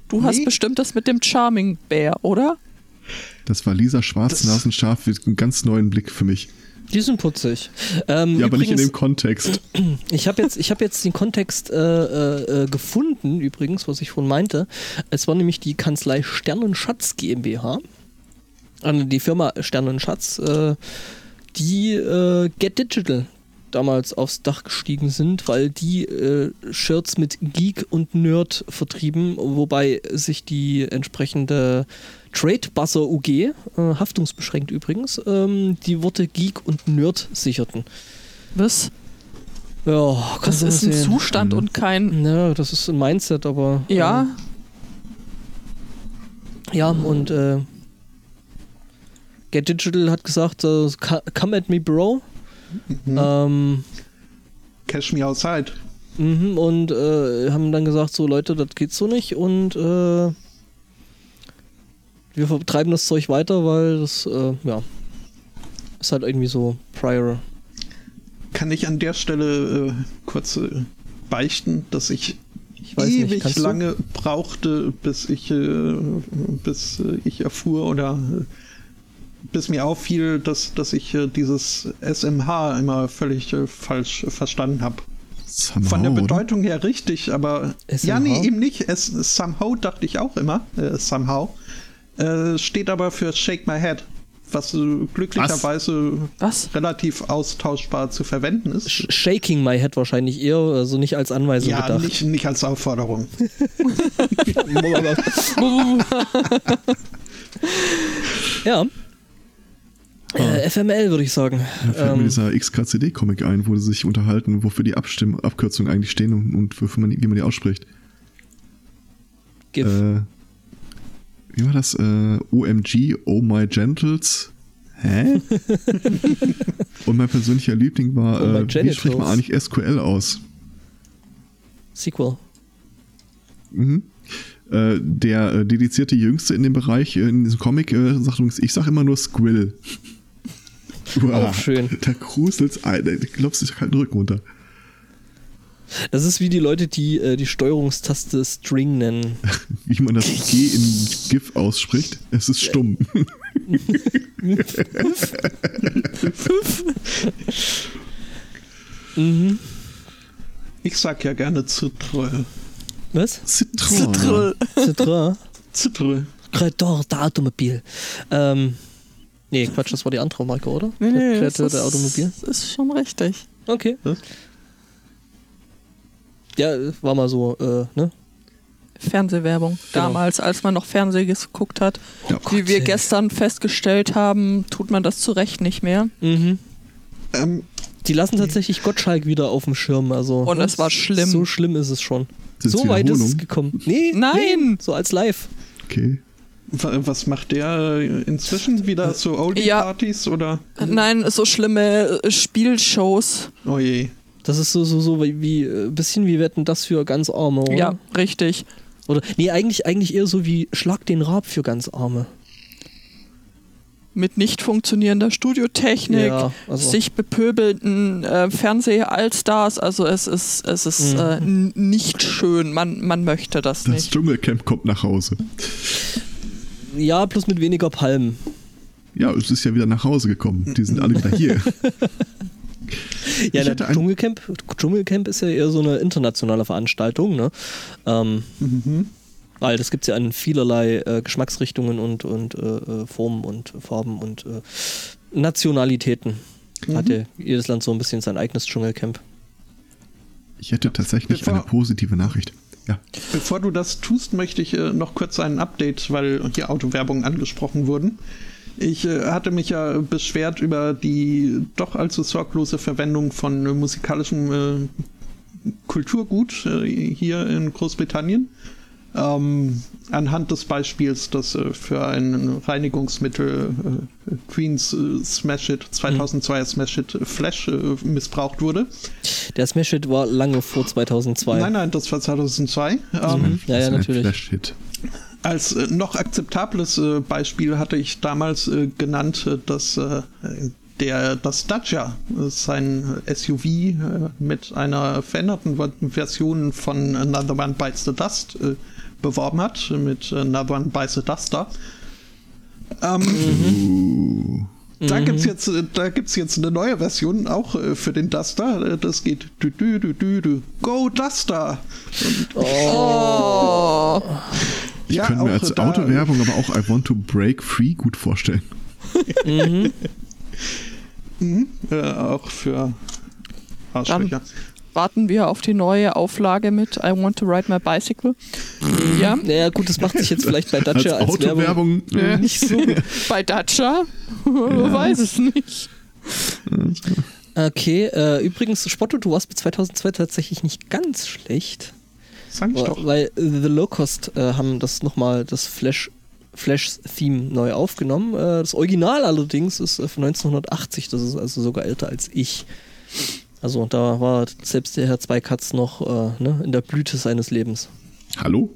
Du hast Nee. bestimmt das mit dem Charming Bear, oder? Das war Lisa Schwarznasenschaf mit einem ganz neuen Blick für mich. Die sind putzig. Ähm, Ja, aber nicht in übrigens- dem Kontext. Ich habe jetzt, ich hab jetzt den Kontext äh, äh, äh, gefunden, übrigens, was ich vorhin meinte. Es war nämlich die Kanzlei Sternenschatz GmbH. Also die Firma Sternenschatz, äh, die äh, Get Digital damals aufs Dach gestiegen sind, weil die äh, Shirts mit Geek und Nerd vertrieben, wobei sich die entsprechende Trade Buzzer UG, äh, haftungsbeschränkt übrigens, ähm, die Worte Geek und Nerd sicherten. Was? Ja, Das ist ein sehen. Zustand Mhm. und kein. Ja, das ist ein Mindset, aber. Ja, Äh, ja, und äh, Get Digital hat gesagt, äh, "Co- come at me, Bro. Mhm. Ähm, Cash me outside. mhm, und äh, haben dann gesagt, so Leute, das geht so nicht und äh, wir vertreiben das Zeug weiter, weil das, äh, ja, ist halt irgendwie so prior. Kann ich an der Stelle äh, kurz äh, beichten, dass ich, Ich weiß nicht, ewig kannst du? lange brauchte, bis ich, äh, bis äh, ich erfuhr oder äh, bis mir auffiel, dass, dass ich äh, dieses SMH immer völlig äh, falsch verstanden habe. Somehow, Von der? Bedeutung her richtig, aber SMH? ja, nee, eben nicht. Es, somehow dachte ich auch immer, äh, somehow. Äh, steht aber für Shake My Head, was äh, glücklicherweise was? relativ austauschbar zu verwenden ist. Sh- Shaking my head wahrscheinlich eher, also nicht als Anweisung ja, gedacht. nicht, nicht als Aufforderung. ja. Äh, FML würde ich sagen. Da fällt mir Ähm, dieser XKCD-Comic ein, wo sie sich unterhalten, wofür die Abstimm Abkürzungen eigentlich stehen und, und wofür man, wie man die ausspricht. GIF. Äh, wie war das? Äh, OMG, Oh My Gentles. Hä? und mein persönlicher Liebling war, Oh äh, wie spricht man eigentlich SQL aus? Sequel. Mhm. Äh, der äh, dedizierte Jüngste in dem Bereich, äh, in diesem Comic, äh, sagt übrigens, ich sag immer nur Squill. Uah, Auch schön. Da gruselt's ein, da glaubst du, ich kalten Rücken runter. Das ist wie die Leute, die äh, die Steuerungstaste String nennen. Wie man das G in GIF ausspricht, es ist stumm. mhm. Ich sag ja gerne Zitrö. Was? Zitrone. Citra? Zitrö. Kreator, der Automobil. Ähm, nee, Quatsch, das war die andere Marke, oder? Nee, nee, das Kreator, ist, der Automobil. ist schon richtig. Okay. Was? Ja, war mal so, äh, ne? Fernsehwerbung. Genau. Damals, als man noch Fernsehen geguckt hat. Ja. Wie wir Gott, ey. gestern festgestellt haben, tut man das zu Recht nicht mehr. Mhm. Ähm, Die lassen tatsächlich Gottschalk wieder auf dem Schirm, also. Und es war schlimm. So schlimm ist es schon. Sind's so weit ist es gekommen. Nee, Nein! Nee, so als live. Okay. wa- was macht der äh, inzwischen? Wieder so Oldie-Partys oder? Nein, so schlimme äh, Spielshows. Oh je. Das ist so, so, so wie, wie äh, bisschen wie Wetten das für ganz Arme, oder? Ja, richtig. Oder, nee, eigentlich, eigentlich eher so wie Schlag den Rab für ganz Arme. Mit nicht funktionierender Studiotechnik, Ja, also- sich bepöbelnden äh, Fernseh-Allstars. Also es ist, es ist Mhm. äh, nicht schön. Man, man möchte das, Das nicht. Dschungelcamp kommt nach Hause. Ja, plus mit weniger Palmen. Ja, es ist ja wieder nach Hause gekommen. Die sind alle wieder hier. Ja, Ich der hatte Dschungelcamp, Dschungelcamp ist ja eher so eine internationale Veranstaltung, ne? Ähm, Mhm. weil das gibt es ja in vielerlei äh, Geschmacksrichtungen und, und äh, äh, Formen und Farben und äh, Nationalitäten. Hat ja jedes Land so ein bisschen sein eigenes Dschungelcamp. Ich hätte tatsächlich Bevor- eine positive Nachricht. Ja. Bevor du das tust, möchte ich äh, noch kurz ein Update, weil hier Autowerbung angesprochen wurden. Ich äh, hatte mich ja beschwert über die doch allzu sorglose Verwendung von äh, musikalischem äh, Kulturgut äh, hier in Großbritannien. Ähm, anhand des Beispiels, dass äh, für ein Reinigungsmittel äh, Queens äh, Smash It 2002er Smash It Flash äh, missbraucht wurde. Der Smash Hit war lange vor 2002. Nein, nein, das war 2002. Ähm, Ja, ja, Das ein natürlich. Flash-Hit. Als äh, noch akzeptables äh, Beispiel hatte ich damals äh, genannt, äh, dass äh, der, das Dacia, sein SUV äh, mit einer veränderten Version von Another One Bites the Dust äh, beworben hat, mit Another One Bites the Duster. Ähm, mhm. Da mhm. gibt's jetzt, da gibt's jetzt eine neue Version auch äh, für den Duster. Das geht du, du, du, du, du. Go Duster. Und oh. Ich ja, könnte mir als Autowerbung aber auch I Want to Break Free gut vorstellen. mhm. mhm. Äh, auch für Arschlöcher. Dann warten wir auf die neue Auflage mit I Want to Ride My Bicycle. Mhm. Ja. Ja, gut, das macht sich jetzt vielleicht bei Dacia als, als Werbung ja. nicht so. bei Dacia? Ja. weiß es nicht. Okay, äh, übrigens, Spotto, du warst bei 2002 tatsächlich nicht ganz schlecht. Sag ich doch. Weil The Low Cost äh, haben das nochmal, das Flash Flash-Theme neu aufgenommen. Äh, das Original allerdings ist äh, von 1980, das ist also sogar älter als ich. Also da war selbst der Herr Zweikatz noch äh, ne, in der Blüte seines Lebens. Hallo?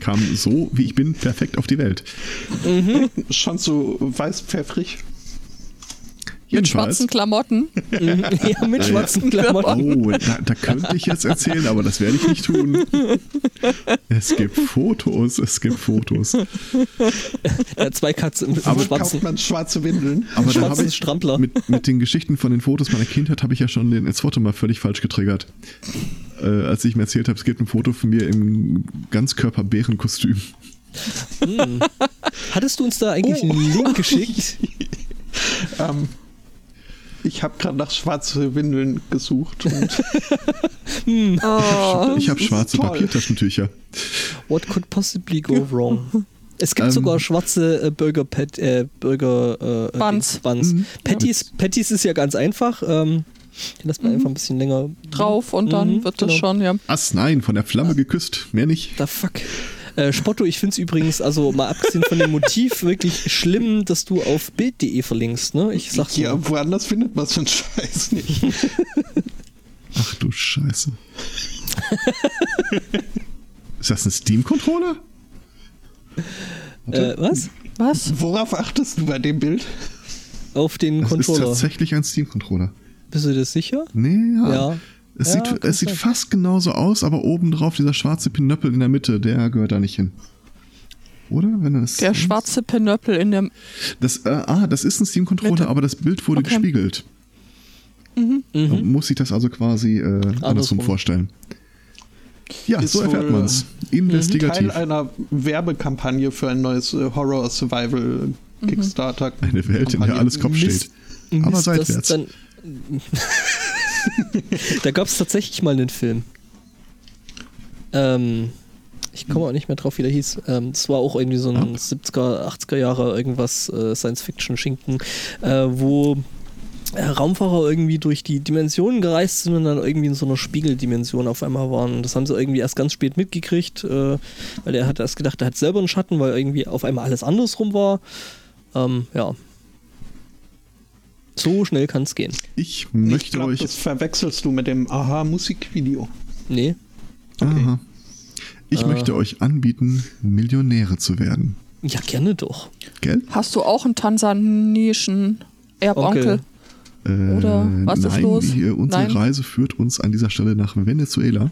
Kam so, wie ich bin, perfekt auf die Welt. Mhm. Schon so weiß-pfeffrig. Mit schwarzen Klamotten. ja, mit schwarzen Klamotten. Oh, da, da, könnte ich jetzt erzählen, aber das werde ich nicht tun. Es gibt Fotos, es gibt Fotos. Ja, zwei Katzen im aber schwarzen. Kauft man schwarze Windeln. Aber da habe ich Strampler. Mit, mit den Geschichten von den Fotos meiner Kindheit habe ich ja schon den Foto mal völlig falsch getriggert. Äh, als ich mir erzählt habe, es gibt ein Foto von mir im Ganzkörper-Bärenkostüm. Hm. Hattest du uns da eigentlich oh. einen Link geschickt? ähm, ich habe gerade nach schwarze Windeln gesucht. hm. oh, ich habe schwarze Papiertaschentücher. What could possibly go wrong? Es gibt ähm, sogar schwarze äh, Burger, Pat, äh, Burger äh, Buns. Buns. Mhm. Patties, ja. Patties ist ja ganz einfach. Ähm, die lässt man mhm. einfach ein bisschen länger drauf und dann mhm, wird genau. das schon, ja. Ass, nein, von der Flamme geküsst. Mehr nicht. The fuck. Äh, Spotto, ich finde es übrigens, also mal abgesehen von dem Motiv, wirklich schlimm, dass du auf bild.de verlinkst, ne? Ich sag's Ja, so. woanders findet man so einen Scheiß nicht. Ach du Scheiße. Ist das ein Steam-Controller? Äh, was? Was? Worauf achtest du bei dem Bild? Auf den das Controller. Das ist tatsächlich ein Steam-Controller. Bist du dir sicher? Nee, ja. ja. Es, ja, sieht, es sieht fast genauso aus, aber obendrauf dieser schwarze Pinöppel in der Mitte, der gehört da nicht hin. Oder? Wenn das der schwarze Pinöppel in der. Das, äh, ah, das ist ein Steam-Controller, aber das Bild wurde okay. gespiegelt. Mhm. mhm. muss sich das also quasi äh, andersrum vorstellen. Ja, ist so erfährt man es. Investigativ. Teil einer Werbekampagne für ein neues äh, Horror-Survival mhm. Kickstarter. Eine Welt, in der alles Kopf steht. Mist, aber seitwärts. da gab es tatsächlich mal einen Film. Ähm, ich komme auch nicht mehr drauf, wie der hieß. Ähm, das war auch irgendwie so ein 70er, 80er Jahre irgendwas äh, Science-Fiction-Schinken, äh, wo äh, Raumfahrer irgendwie durch die Dimensionen gereist sind und dann irgendwie in so einer Spiegeldimension auf einmal waren. Das haben sie irgendwie erst ganz spät mitgekriegt, äh, weil er hat erst gedacht, er hat selber einen Schatten, weil irgendwie auf einmal alles andersrum war. Ähm, ja, so schnell kann es gehen. Ich möchte ich glaub, euch. Das verwechselst du mit dem Aha-Musikvideo. Nee. Okay. Aha. Ich äh. möchte euch anbieten, Millionäre zu werden. Ja, gerne doch. Gell? Hast du auch einen tansanischen Erbonkel? Äh, Oder was nein, ist los? Die, unsere nein. Reise führt uns an dieser Stelle nach Venezuela.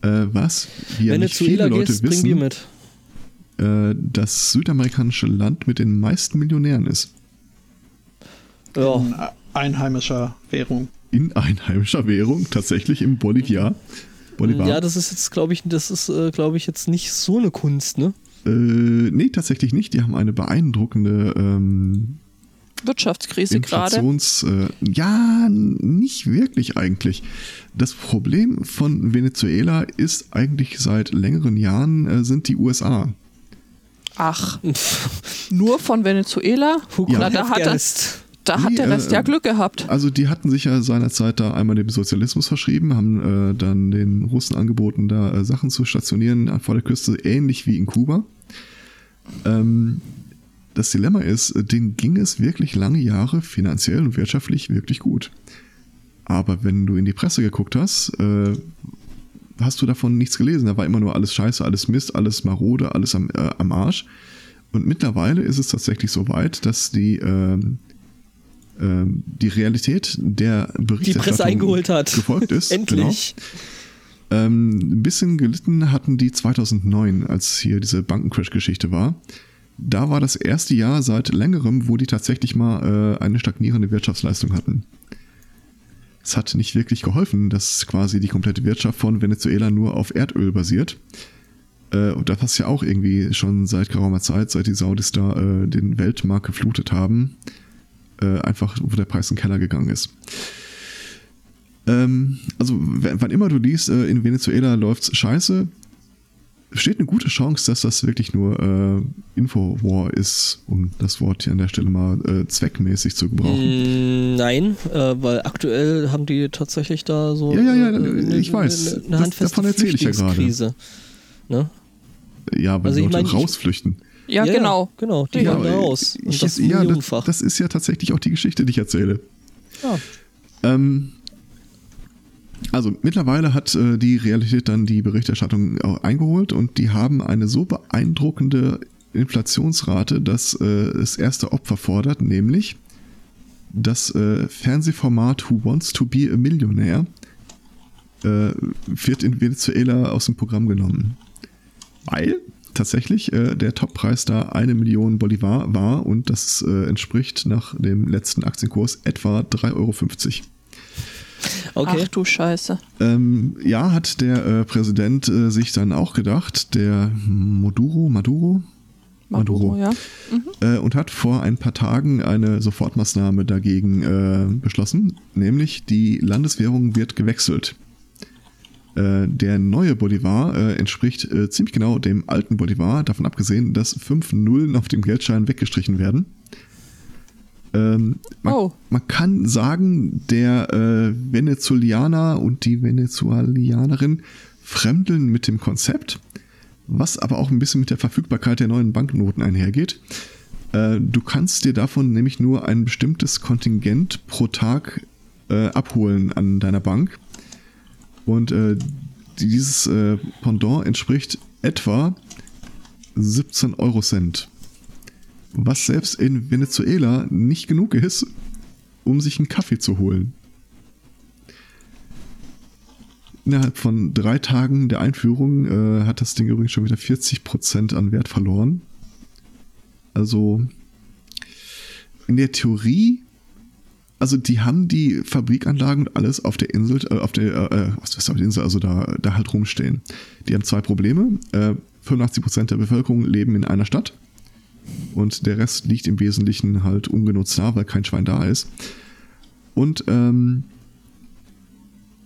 Äh, was wir Venezuela nicht viele Leute wissen, mit. Äh, das südamerikanische Land mit den meisten Millionären ist. Ja. In einheimischer Währung. In einheimischer Währung, tatsächlich im Boliviar. Bolivar. Ja, das ist jetzt, glaube ich, das ist, äh, glaube ich, jetzt nicht so eine Kunst, ne? Äh, nee, tatsächlich nicht. Die haben eine beeindruckende ähm, Wirtschaftskrise gerade. Äh, ja, nicht wirklich eigentlich. Das Problem von Venezuela ist eigentlich seit längeren Jahren äh, sind die USA. Ach, nur von Venezuela? Ja. Na, da hat er, da hat der Rest äh, ja Glück gehabt. Also die hatten sich ja seinerzeit da einmal dem Sozialismus verschrieben, haben äh, dann den Russen angeboten, da äh, Sachen zu stationieren vor der Küste, ähnlich wie in Kuba. Ähm, das Dilemma ist, denen ging es wirklich lange Jahre finanziell und wirtschaftlich wirklich gut. Aber wenn du in die Presse geguckt hast, äh, hast du davon nichts gelesen. Da war immer nur alles scheiße, alles Mist, alles marode, alles am, äh, am Arsch. Und mittlerweile ist es tatsächlich so weit, dass die äh, ähm, die Realität der Berichterstattung die Presse eingeholt hat. gefolgt ist. Endlich. Genau. Ähm, ein bisschen gelitten hatten die 2009, als hier diese Bankencrash-Geschichte war. Da war das erste Jahr seit längerem, wo die tatsächlich mal äh, eine stagnierende Wirtschaftsleistung hatten. Es hat nicht wirklich geholfen, dass quasi die komplette Wirtschaft von Venezuela nur auf Erdöl basiert. Äh, und das ist ja auch irgendwie schon seit geraumer Zeit, seit die Saudis da äh, den Weltmarkt geflutet haben, äh, einfach wo der Preis in den Keller gegangen ist. Ähm, also, wann immer du liest, äh, in Venezuela läuft's scheiße, besteht eine gute Chance, dass das wirklich nur äh, Infowar ist, um das Wort hier an der Stelle mal äh, zweckmäßig zu gebrauchen. Mm, nein, äh, weil aktuell haben die tatsächlich da so ja, ja, ja, äh, ich weiß. eine, eine handfeste davon erzähle ich ja gerade. Ne? Ja, weil Also die ich Leute mein, ich- rausflüchten. Ja, genau. Genau, die Ja, da raus. Und das ja, das, das ist ja tatsächlich auch die Geschichte, die ich erzähle. Ja. Ähm, also mittlerweile hat äh, die Realität dann die Berichterstattung auch eingeholt und die haben eine so beeindruckende Inflationsrate, dass äh, es erste Opfer fordert, nämlich das äh, Fernsehformat Who Wants to Be a Millionaire äh, wird in Venezuela aus dem Programm genommen. Weil tatsächlich äh, der Toppreis da eine Million Bolivar war und das äh, entspricht nach dem letzten Aktienkurs etwa 3,50 Euro. Okay. Ach du Scheiße. Ähm, ja, hat der äh, Präsident äh, sich dann auch gedacht, der Maduro, Maduro, Maduro, ja. äh, und hat vor ein paar Tagen eine Sofortmaßnahme dagegen äh, beschlossen, nämlich die Landeswährung wird gewechselt. Äh, der neue Bolivar äh, entspricht äh, ziemlich genau dem alten Bolivar, davon abgesehen, dass fünf Nullen auf dem Geldschein weggestrichen werden. Ähm, man, Oh. man kann sagen, der äh, Venezuelaner und die Venezuelanerin fremdeln mit dem Konzept, was aber auch ein bisschen mit der Verfügbarkeit der neuen Banknoten einhergeht. Äh, du kannst dir davon nämlich nur ein bestimmtes Kontingent pro Tag abholen an deiner Bank. Und äh, dieses äh, Pendant entspricht etwa 17 Euro Cent. Was selbst in Venezuela nicht genug ist, um sich einen Kaffee zu holen. Innerhalb von drei Tagen der Einführung äh, hat das Ding übrigens schon wieder 40% an Wert verloren. Also in der Theorie, also die haben die Fabrikanlagen und alles auf der Insel, äh, auf der, äh, was ist auf der Insel, also da, da halt rumstehen. Die haben zwei Probleme. Äh, 85% der Bevölkerung leben in einer Stadt und der Rest liegt im Wesentlichen halt ungenutzt da, weil kein Schwein da ist. Und ähm,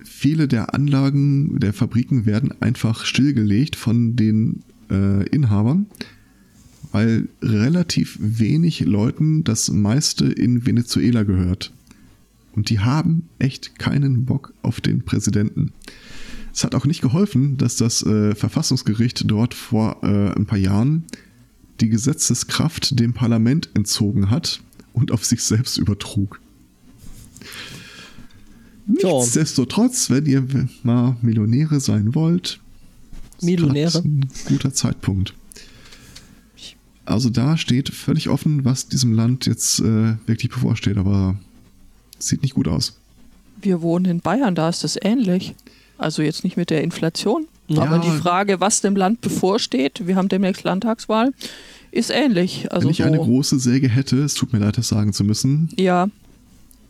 viele der Anlagen der Fabriken werden einfach stillgelegt von den äh, Inhabern, weil relativ wenig Leuten das meiste in Venezuela gehört. Und die haben echt keinen Bock auf den Präsidenten. Es hat auch nicht geholfen, dass das äh, Verfassungsgericht dort vor äh, ein paar Jahren die Gesetzeskraft dem Parlament entzogen hat und auf sich selbst übertrug. Nichtsdestotrotz, wenn ihr mal Millionäre sein wollt, ist Millionäre? ein guter Zeitpunkt. Also da steht völlig offen, was diesem Land jetzt äh, wirklich bevorsteht, aber sieht nicht gut aus. Wir wohnen in Bayern, da ist das ähnlich. Also jetzt nicht mit der Inflation, Ja. aber die Frage, was dem Land bevorsteht, wir haben demnächst Landtagswahl, ist ähnlich. Also Wenn ich eine so, große Säge hätte, es tut mir leid, das sagen zu müssen. ja,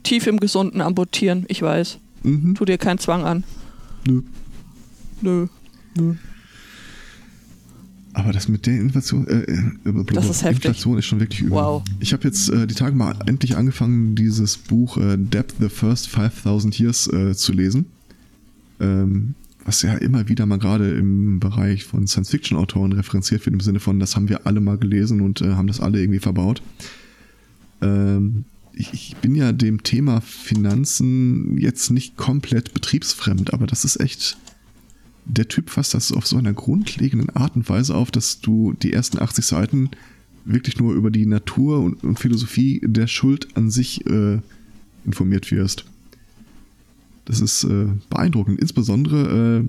tief im Gesunden amputieren, ich weiß. Mhm. Tu dir keinen Zwang an. Nö. Nö. Aber das mit der Inflation, äh, äh, Das ist heftig. Inflation ist schon wirklich übel. Wow. Ich habe jetzt äh, die Tage mal endlich angefangen, dieses Buch äh, Depth the First 5000 Years äh, zu lesen. Ähm, was ja immer wieder mal gerade im Bereich von Science-Fiction-Autoren referenziert wird, im Sinne von, das haben wir alle mal gelesen und äh, haben das alle irgendwie verbaut. Ähm, ich, ich bin ja dem Thema Finanzen jetzt nicht komplett betriebsfremd, aber das ist echt der Typ fasst das auf so einer grundlegenden Art und Weise auf, dass du die ersten 80 Seiten wirklich nur über die Natur und, und Philosophie der Schuld an sich äh, informiert wirst. Das ist äh, beeindruckend. Insbesondere,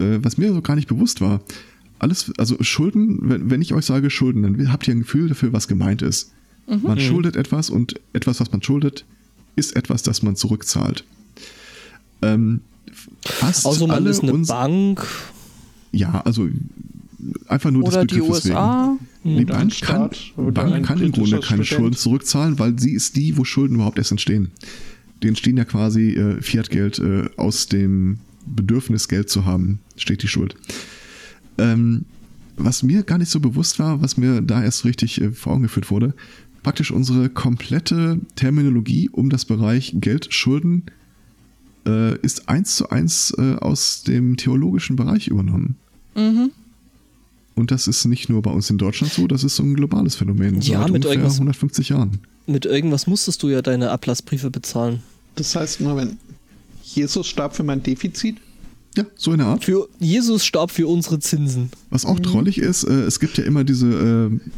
äh, äh, was mir so gar nicht bewusst war, alles, also Schulden, wenn, wenn ich euch sage Schulden, dann habt ihr ein Gefühl dafür, was gemeint ist. Mhm. Man schuldet etwas und etwas, was man schuldet, ist etwas, das man zurückzahlt. Ähm, fast also man alle ist eine Bank. Ja, also einfach nur Oder des Begriffes die USA. wegen. Die Bank kann, Bank kann im Grunde keine Student. Schulden zurückzahlen, weil sie ist die, wo Schulden überhaupt erst entstehen. Die entstehen ja quasi äh, Fiat-Geld äh, aus dem Bedürfnis, Geld zu haben, steht die Schuld. Ähm, was mir gar nicht so bewusst war, was mir da erst richtig äh, vor Augen geführt wurde, praktisch unsere komplette Terminologie um das Bereich Geld, Schulden äh, ist eins zu eins äh, aus dem theologischen Bereich übernommen. Mhm. Und das ist nicht nur bei uns in Deutschland so, das ist so ein globales Phänomen. Ja, mit irgendwas, 150 Jahren. Mit irgendwas musstest du ja deine Ablassbriefe bezahlen. Das heißt, Moment, Jesus starb für mein Defizit? Ja, so in der Art. Für Jesus starb für unsere Zinsen. Was auch mhm. trollig ist, äh, es gibt ja immer diese, äh,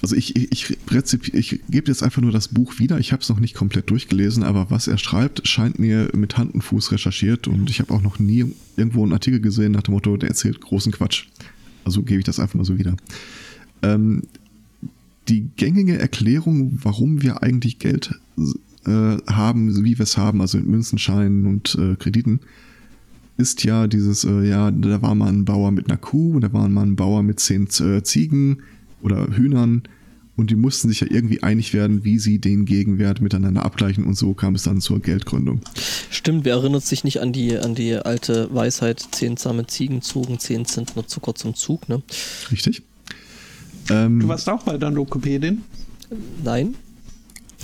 also ich, ich, ich, ich gebe jetzt einfach nur das Buch wieder. Ich habe es noch nicht komplett durchgelesen, aber was er schreibt, scheint mir mit Hand und Fuß recherchiert und ich habe auch noch nie irgendwo einen Artikel gesehen nach dem Motto, der erzählt großen Quatsch. Also gebe ich das einfach mal so wieder. Ähm, die gängige Erklärung, warum wir eigentlich Geld äh, haben, wie wir es haben, also mit Münzenscheinen und äh, Krediten, ist ja dieses, äh, ja, da war mal ein Bauer mit einer Kuh, da war mal ein Bauer mit zehn äh, Ziegen oder Hühnern und die mussten sich ja irgendwie einig werden, wie sie den Gegenwert miteinander abgleichen und so kam es dann zur Geldgründung. Stimmt, wer erinnert sich nicht an die, an die alte Weisheit, zehn zahme Ziegen zogen zehn Zentner Zucker zum Zug, ne? Richtig. Ähm, du warst auch bei der Lokopädin? Nein.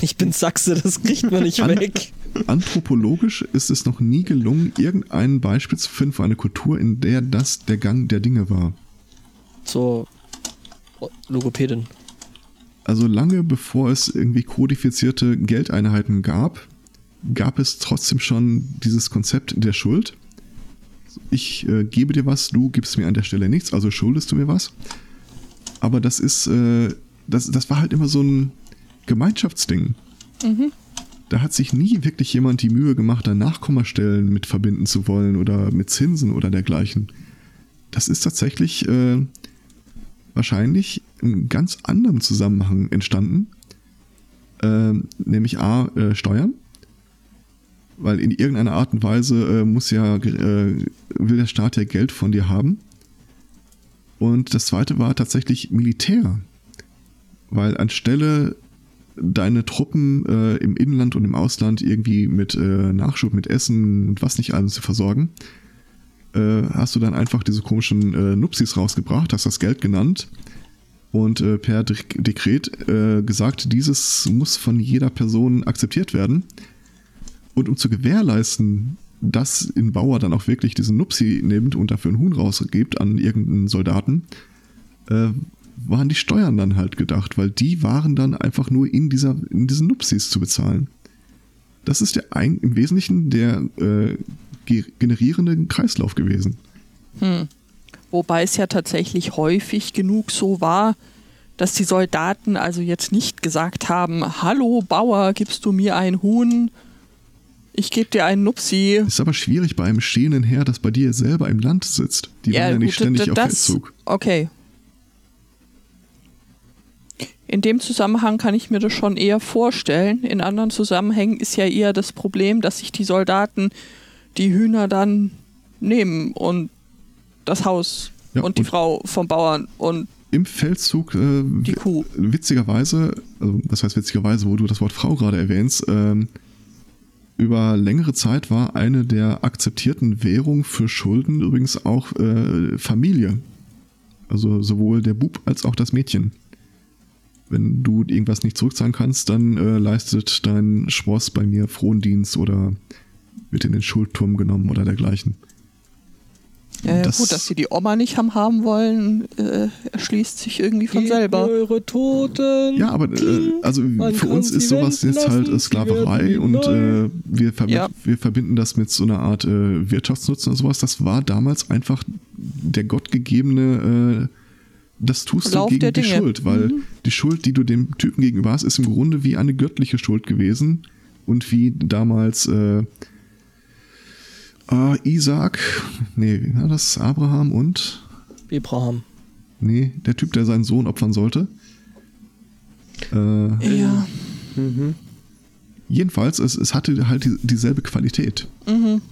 Ich bin Sachse, das kriegt man nicht weg. Anthropologisch ist es noch nie gelungen, irgendein Beispiel zu finden für eine Kultur, in der das der Gang der Dinge war. Zur Logopädin. Also lange bevor es irgendwie kodifizierte Geldeinheiten gab, gab es trotzdem schon dieses Konzept der Schuld. Ich äh, gebe dir was, du gibst mir an der Stelle nichts, also schuldest du mir was. Aber das ist, äh, das, das war halt immer so ein Gemeinschaftsding. Mhm da hat sich nie wirklich jemand die Mühe gemacht, da Nachkommastellen mit verbinden zu wollen oder mit Zinsen oder dergleichen. Das ist tatsächlich äh, wahrscheinlich in ganz anderem Zusammenhang entstanden. Äh, nämlich A, äh, Steuern. Weil in irgendeiner Art und Weise äh, muss ja, äh, will der Staat ja Geld von dir haben. Und das zweite war tatsächlich Militär. Weil anstelle deine Truppen äh, im Inland und im Ausland irgendwie mit äh, Nachschub, mit Essen und was nicht alles zu versorgen, äh, hast du dann einfach diese komischen äh, Nupsis rausgebracht, hast das Geld genannt und äh, per De Dekret äh, gesagt, dieses muss von jeder Person akzeptiert werden. Und um zu gewährleisten, dass ein Bauer dann auch wirklich diesen Nupsi nimmt und dafür einen Huhn rausgibt an irgendeinen Soldaten, waren die Steuern dann halt gedacht, weil die waren dann einfach nur in, dieser, in diesen Nupsis zu bezahlen. Das ist der ein, im Wesentlichen der äh, generierende Kreislauf gewesen. Hm. Wobei es ja tatsächlich häufig genug so war, dass die Soldaten also jetzt nicht gesagt haben, hallo Bauer, gibst du mir ein Huhn? Ich gebe dir einen Nupsi. Ist aber schwierig bei einem stehenden Herr, das bei dir selber im Land sitzt. Die ja, waren ja nicht gut, ständig das, auf Feldzug. Okay, in dem Zusammenhang kann ich mir das schon eher vorstellen. In anderen Zusammenhängen ist ja eher das Problem, dass sich die Soldaten die Hühner dann nehmen und das Haus ja, und die und Frau vom Bauern und im Feldzug äh, die Kuh. Witzigerweise, also was heißt witzigerweise, wo du das Wort Frau gerade erwähnst, äh, über längere Zeit war eine der akzeptierten Währungen für Schulden übrigens auch äh, Familie. Also sowohl der Bub als auch das Mädchen wenn du irgendwas nicht zurückzahlen kannst, dann äh, leistet dein Spross bei mir Frondienst oder wird in den Schuldturm genommen oder dergleichen. Ja, ja das, gut, dass sie die Oma nicht haben haben wollen, äh, erschließt sich irgendwie von selber. Eure Toten. Ja, aber äh, also für uns ist sowas jetzt halt äh, Sklaverei und äh, wir, verbi ja. wir verbinden das mit so einer Art äh, Wirtschaftsnutzen und sowas. Das war damals einfach der gottgegebene äh, das tust Lauf du gegen die. Schuld, weil mhm. die Schuld, die du dem Typen gegenüber hast, ist im Grunde wie eine göttliche Schuld gewesen und wie damals äh, äh, Isaac, nee, war das? Abraham und? Abraham. Nee, der Typ, der seinen Sohn opfern sollte. Äh, Ja. Jedenfalls, es, es hatte halt die, dieselbe Qualität. Mhm.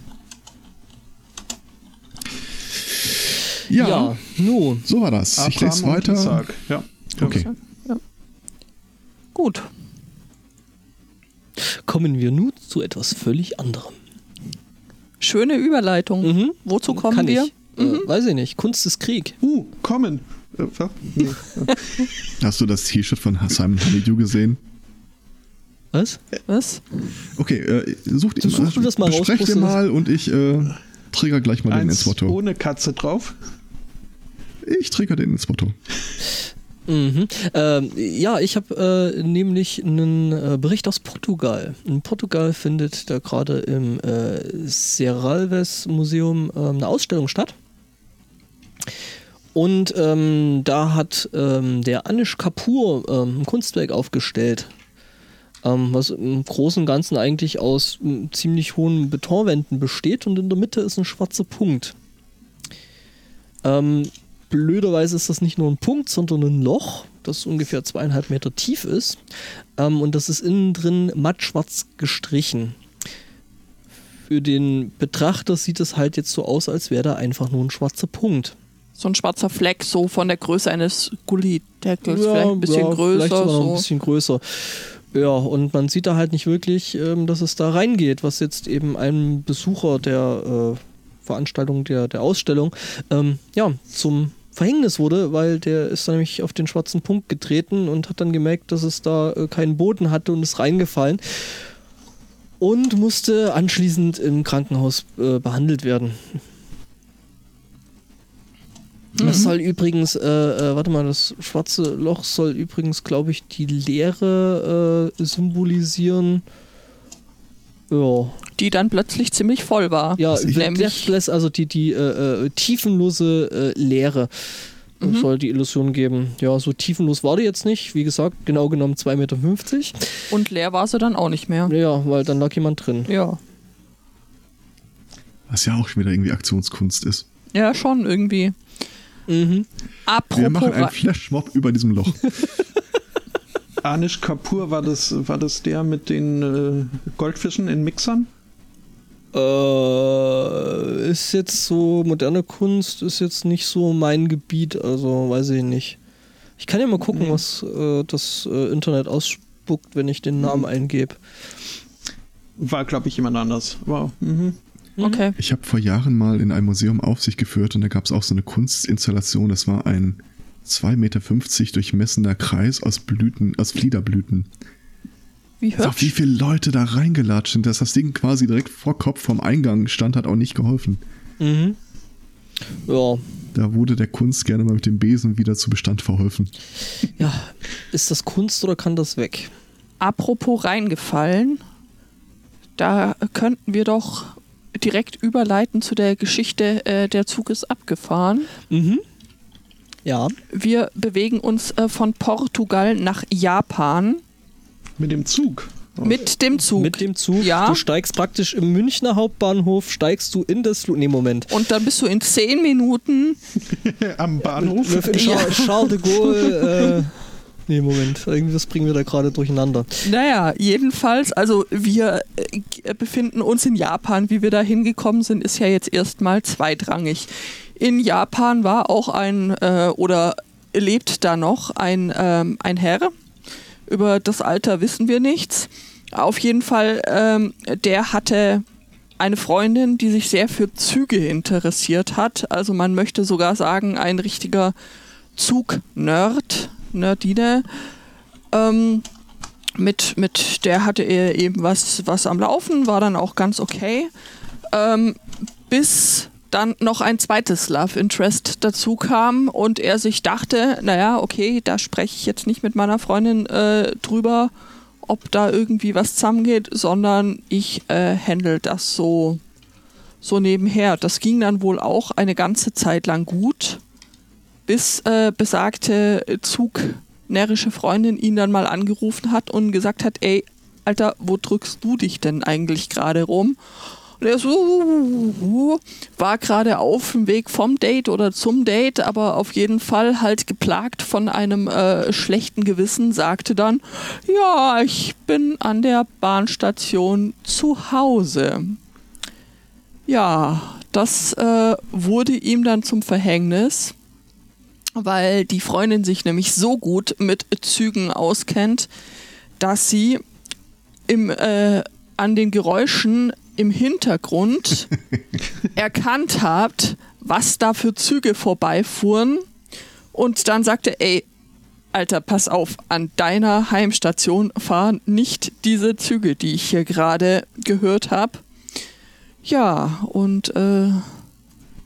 Ja, Ja, nun. so war das. ich lese Abraham weiter. Ja. Okay. Gut. Kommen wir nun zu etwas völlig anderem. Schöne Überleitung. Mhm. Wozu kommen Kann wir? ich. Äh, weiß ich nicht. Kunst ist Krieg. Uh, kommen. Äh, nee. Hast du das T-Shirt von Simon Honeydew gesehen? Was? Was? Okay, äh, such, Du such du das mal raus, besprech dir mal und ich äh, trigger gleich mal den ins Eins Motto. ohne Katze drauf. Ich trigger den ins Motto. Mhm. Ähm, ja, ich habe äh, nämlich einen äh, Bericht aus Portugal. In Portugal findet da gerade im äh, Serralves Museum äh, eine Ausstellung statt. Und ähm, da hat ähm, der Anish Kapoor ähm, ein Kunstwerk aufgestellt, ähm, was im Großen und Ganzen eigentlich aus ziemlich hohen Betonwänden besteht und in der Mitte ist ein schwarzer Punkt. Ähm, blöderweise ist das nicht nur ein Punkt, sondern ein Loch, das ungefähr zweieinhalb Meter tief ist. Ähm, und das ist innen drin mattschwarz gestrichen. Für den Betrachter sieht es halt jetzt so aus, als wäre da einfach nur ein schwarzer Punkt. So ein schwarzer Fleck, so von der Größe eines Gullideckels, vielleicht ein bisschen ja, größer. Vielleicht sogar noch ein so. bisschen größer. Ja, und man sieht da halt nicht wirklich, ähm, dass es da reingeht, was jetzt eben einem Besucher der äh, Veranstaltung, der, der Ausstellung, ähm, ja, zum Verhängnis wurde, weil der ist dann nämlich auf den schwarzen Punkt getreten und hat dann gemerkt, dass es da äh, keinen Boden hatte und ist reingefallen und musste anschließend im Krankenhaus äh, behandelt werden. Das soll übrigens, äh, äh, warte mal, das schwarze Loch soll übrigens, glaube ich, die Leere äh, symbolisieren. Ja, Die dann plötzlich ziemlich voll war. ja nämlich, also die, die äh, äh, tiefenlose äh, Leere Mhm. soll die Illusion geben. Ja, so tiefenlos war die jetzt nicht. Wie gesagt, genau genommen 2,50 Meter. Und leer war sie dann auch nicht mehr. Ja, weil dann lag jemand drin. Ja. Was ja auch schon wieder irgendwie Aktionskunst ist. Ja, schon irgendwie. Mhm. Wir machen Apropos. einen Flashmob über diesem Loch. Anish Kapoor, war das, war das der mit den äh, Goldfischen in Mixern? Äh, ist jetzt so, moderne Kunst ist jetzt nicht so mein Gebiet, also weiß ich nicht. Ich kann ja mal gucken, Nee. was äh, das äh, Internet ausspuckt, wenn ich den Namen eingebe. War, glaube ich, jemand anders. Wow. Mhm. okay. Ich habe vor Jahren mal in einem Museum Aufsicht geführt und da gab es auch so eine Kunstinstallation. Das war ein 2,50 Meter durchmessener Kreis aus Blüten, aus Fliederblüten. Wie Auch wie hübsch. viele Leute da reingelatscht sind, dass das Ding quasi direkt vor Kopf vom Eingang stand, hat auch nicht geholfen. Mhm. Ja, Da wurde der Kunst gerne mal mit dem Besen wieder zu Bestand verholfen. ja. Ist das Kunst oder kann das weg? Apropos reingefallen. Da könnten wir doch direkt überleiten zu der Geschichte, äh, der Zug ist abgefahren. Mhm. Ja. Wir bewegen uns äh, von Portugal nach Japan Mit dem Zug. Mit dem Zug. Mit dem Zug. Ja. Du steigst praktisch im Münchner Hauptbahnhof, steigst du in das Nee, Moment. und dann bist du in zehn Minuten Am Bahnhof. In Ja. Charles, de Gaulle. Äh, nee, Moment. Irgendwas bringen wir da gerade durcheinander. Naja, jedenfalls, also wir äh, befinden uns in Japan. Wie wir da hingekommen sind, ist ja jetzt erstmal zweitrangig. In Japan war auch ein äh, oder lebt da noch ein, ähm, ein Herr. Über das Alter wissen wir nichts. Auf jeden Fall, ähm, der hatte eine Freundin, die sich sehr für Züge interessiert hat. Also man möchte sogar sagen, ein richtiger Zug-Nerd, Nerdine. Ähm, mit, mit der hatte er eben was, was am Laufen, war dann auch ganz okay. Ähm, bis dann noch ein zweites Love Interest dazu kam und er sich dachte, naja, okay, da spreche ich jetzt nicht mit meiner Freundin äh, drüber, ob da irgendwie was zusammengeht, sondern ich äh, handle das so, so nebenher. Das ging dann wohl auch eine ganze Zeit lang gut, bis äh, besagte zugnärrische Freundin ihn dann mal angerufen hat und gesagt hat, ey, Alter, wo drückst du dich denn eigentlich gerade rum? Und er so, war gerade auf dem Weg vom Date oder zum Date, aber auf jeden Fall halt geplagt von einem äh, schlechten Gewissen, sagte dann, ja, ich bin an der Bahnstation zu Hause. Ja, das äh, wurde ihm dann zum Verhängnis, weil die Freundin sich nämlich so gut mit Zügen auskennt, dass sie im, äh, an den Geräuschen im Hintergrund erkannt habt, was da für Züge vorbeifuhren und dann sagte, ey, Alter, pass auf, an deiner Heimstation fahren nicht diese Züge, die ich hier gerade gehört habe. Ja, und äh,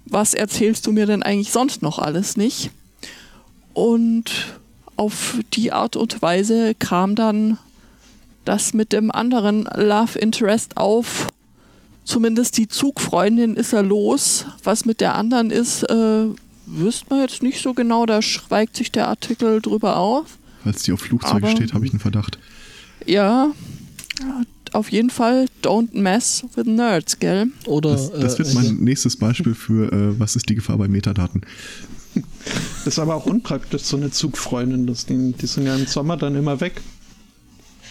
was erzählst du mir denn eigentlich sonst noch alles nicht? Und auf die Art und Weise kam dann das mit dem anderen Love Interest auf. Zumindest die Zugfreundin ist er los. Was mit der anderen ist, äh, wüsste man jetzt nicht so genau. Da schweigt sich der Artikel drüber auf. Falls die auf Flugzeuge steht, habe ich einen Verdacht. Ja, auf jeden Fall don't mess with nerds, gell? Oder, das, das wird äh, mein nächstes Beispiel für, äh, was ist die Gefahr bei Metadaten. Das ist aber auch unpraktisch, so eine Zugfreundin. Das, die, die sind ja im Sommer dann immer weg.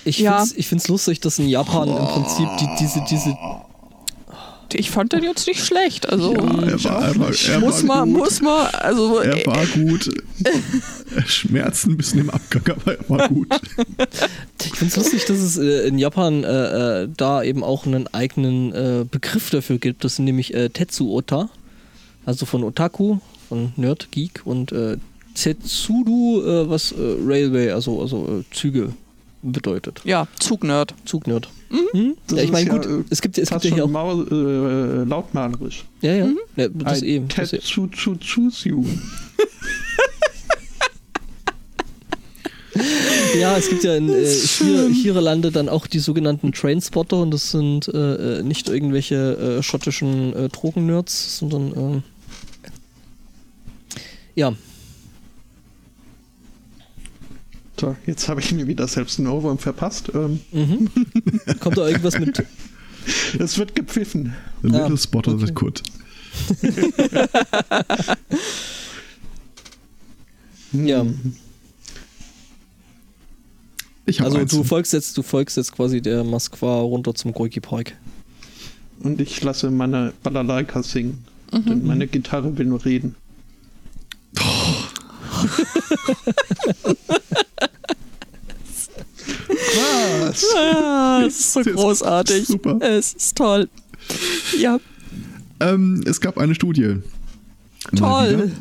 Ich ja. finde es lustig, dass in Japan im Prinzip die, diese, diese ich fand den jetzt nicht schlecht. Also ja, er war, er war, er muss man, muss man, also er war gut. Schmerzen ein bisschen im Abgang, aber er war gut. Ich finde es lustig, dass es äh, in Japan äh, äh, da eben auch einen eigenen äh, Begriff dafür gibt. Das sind nämlich äh, Tetsu Ota, also von Otaku, von Nerd, Geek und äh, Tetsudu, was Railway, also, also Züge bedeutet. Ja, Zugnerd. Zugnerd. Mhm. Ja, ich meine, gut, ja, es gibt, es gibt ja hier auch. Maul, äh, lautmalerisch. Ja, ja. Mhm. ja das I eben. Das zu, zu, choose you. ja, es gibt ja in äh, hier, dann auch die sogenannten Trainspotter und das sind äh, äh nicht irgendwelche äh, schottischen äh, Drogennerds, sondern ähm, ja, So, jetzt habe ich mir wieder selbst einen Ohrwurm verpasst. Ähm. Mhm. Kommt da irgendwas mit? Es wird gepfiffen. The little ah, spotter okay. that could. ja. also du folgst jetzt, du folgst jetzt quasi der Moskwa runter zum Gorki Park. Und ich lasse meine Balalaika singen. Mhm. Denn meine Gitarre will nur reden. Oh. Was? Ja, es ist so großartig. Super. Es ist toll. Ja. Ähm, es gab eine Studie. Toll.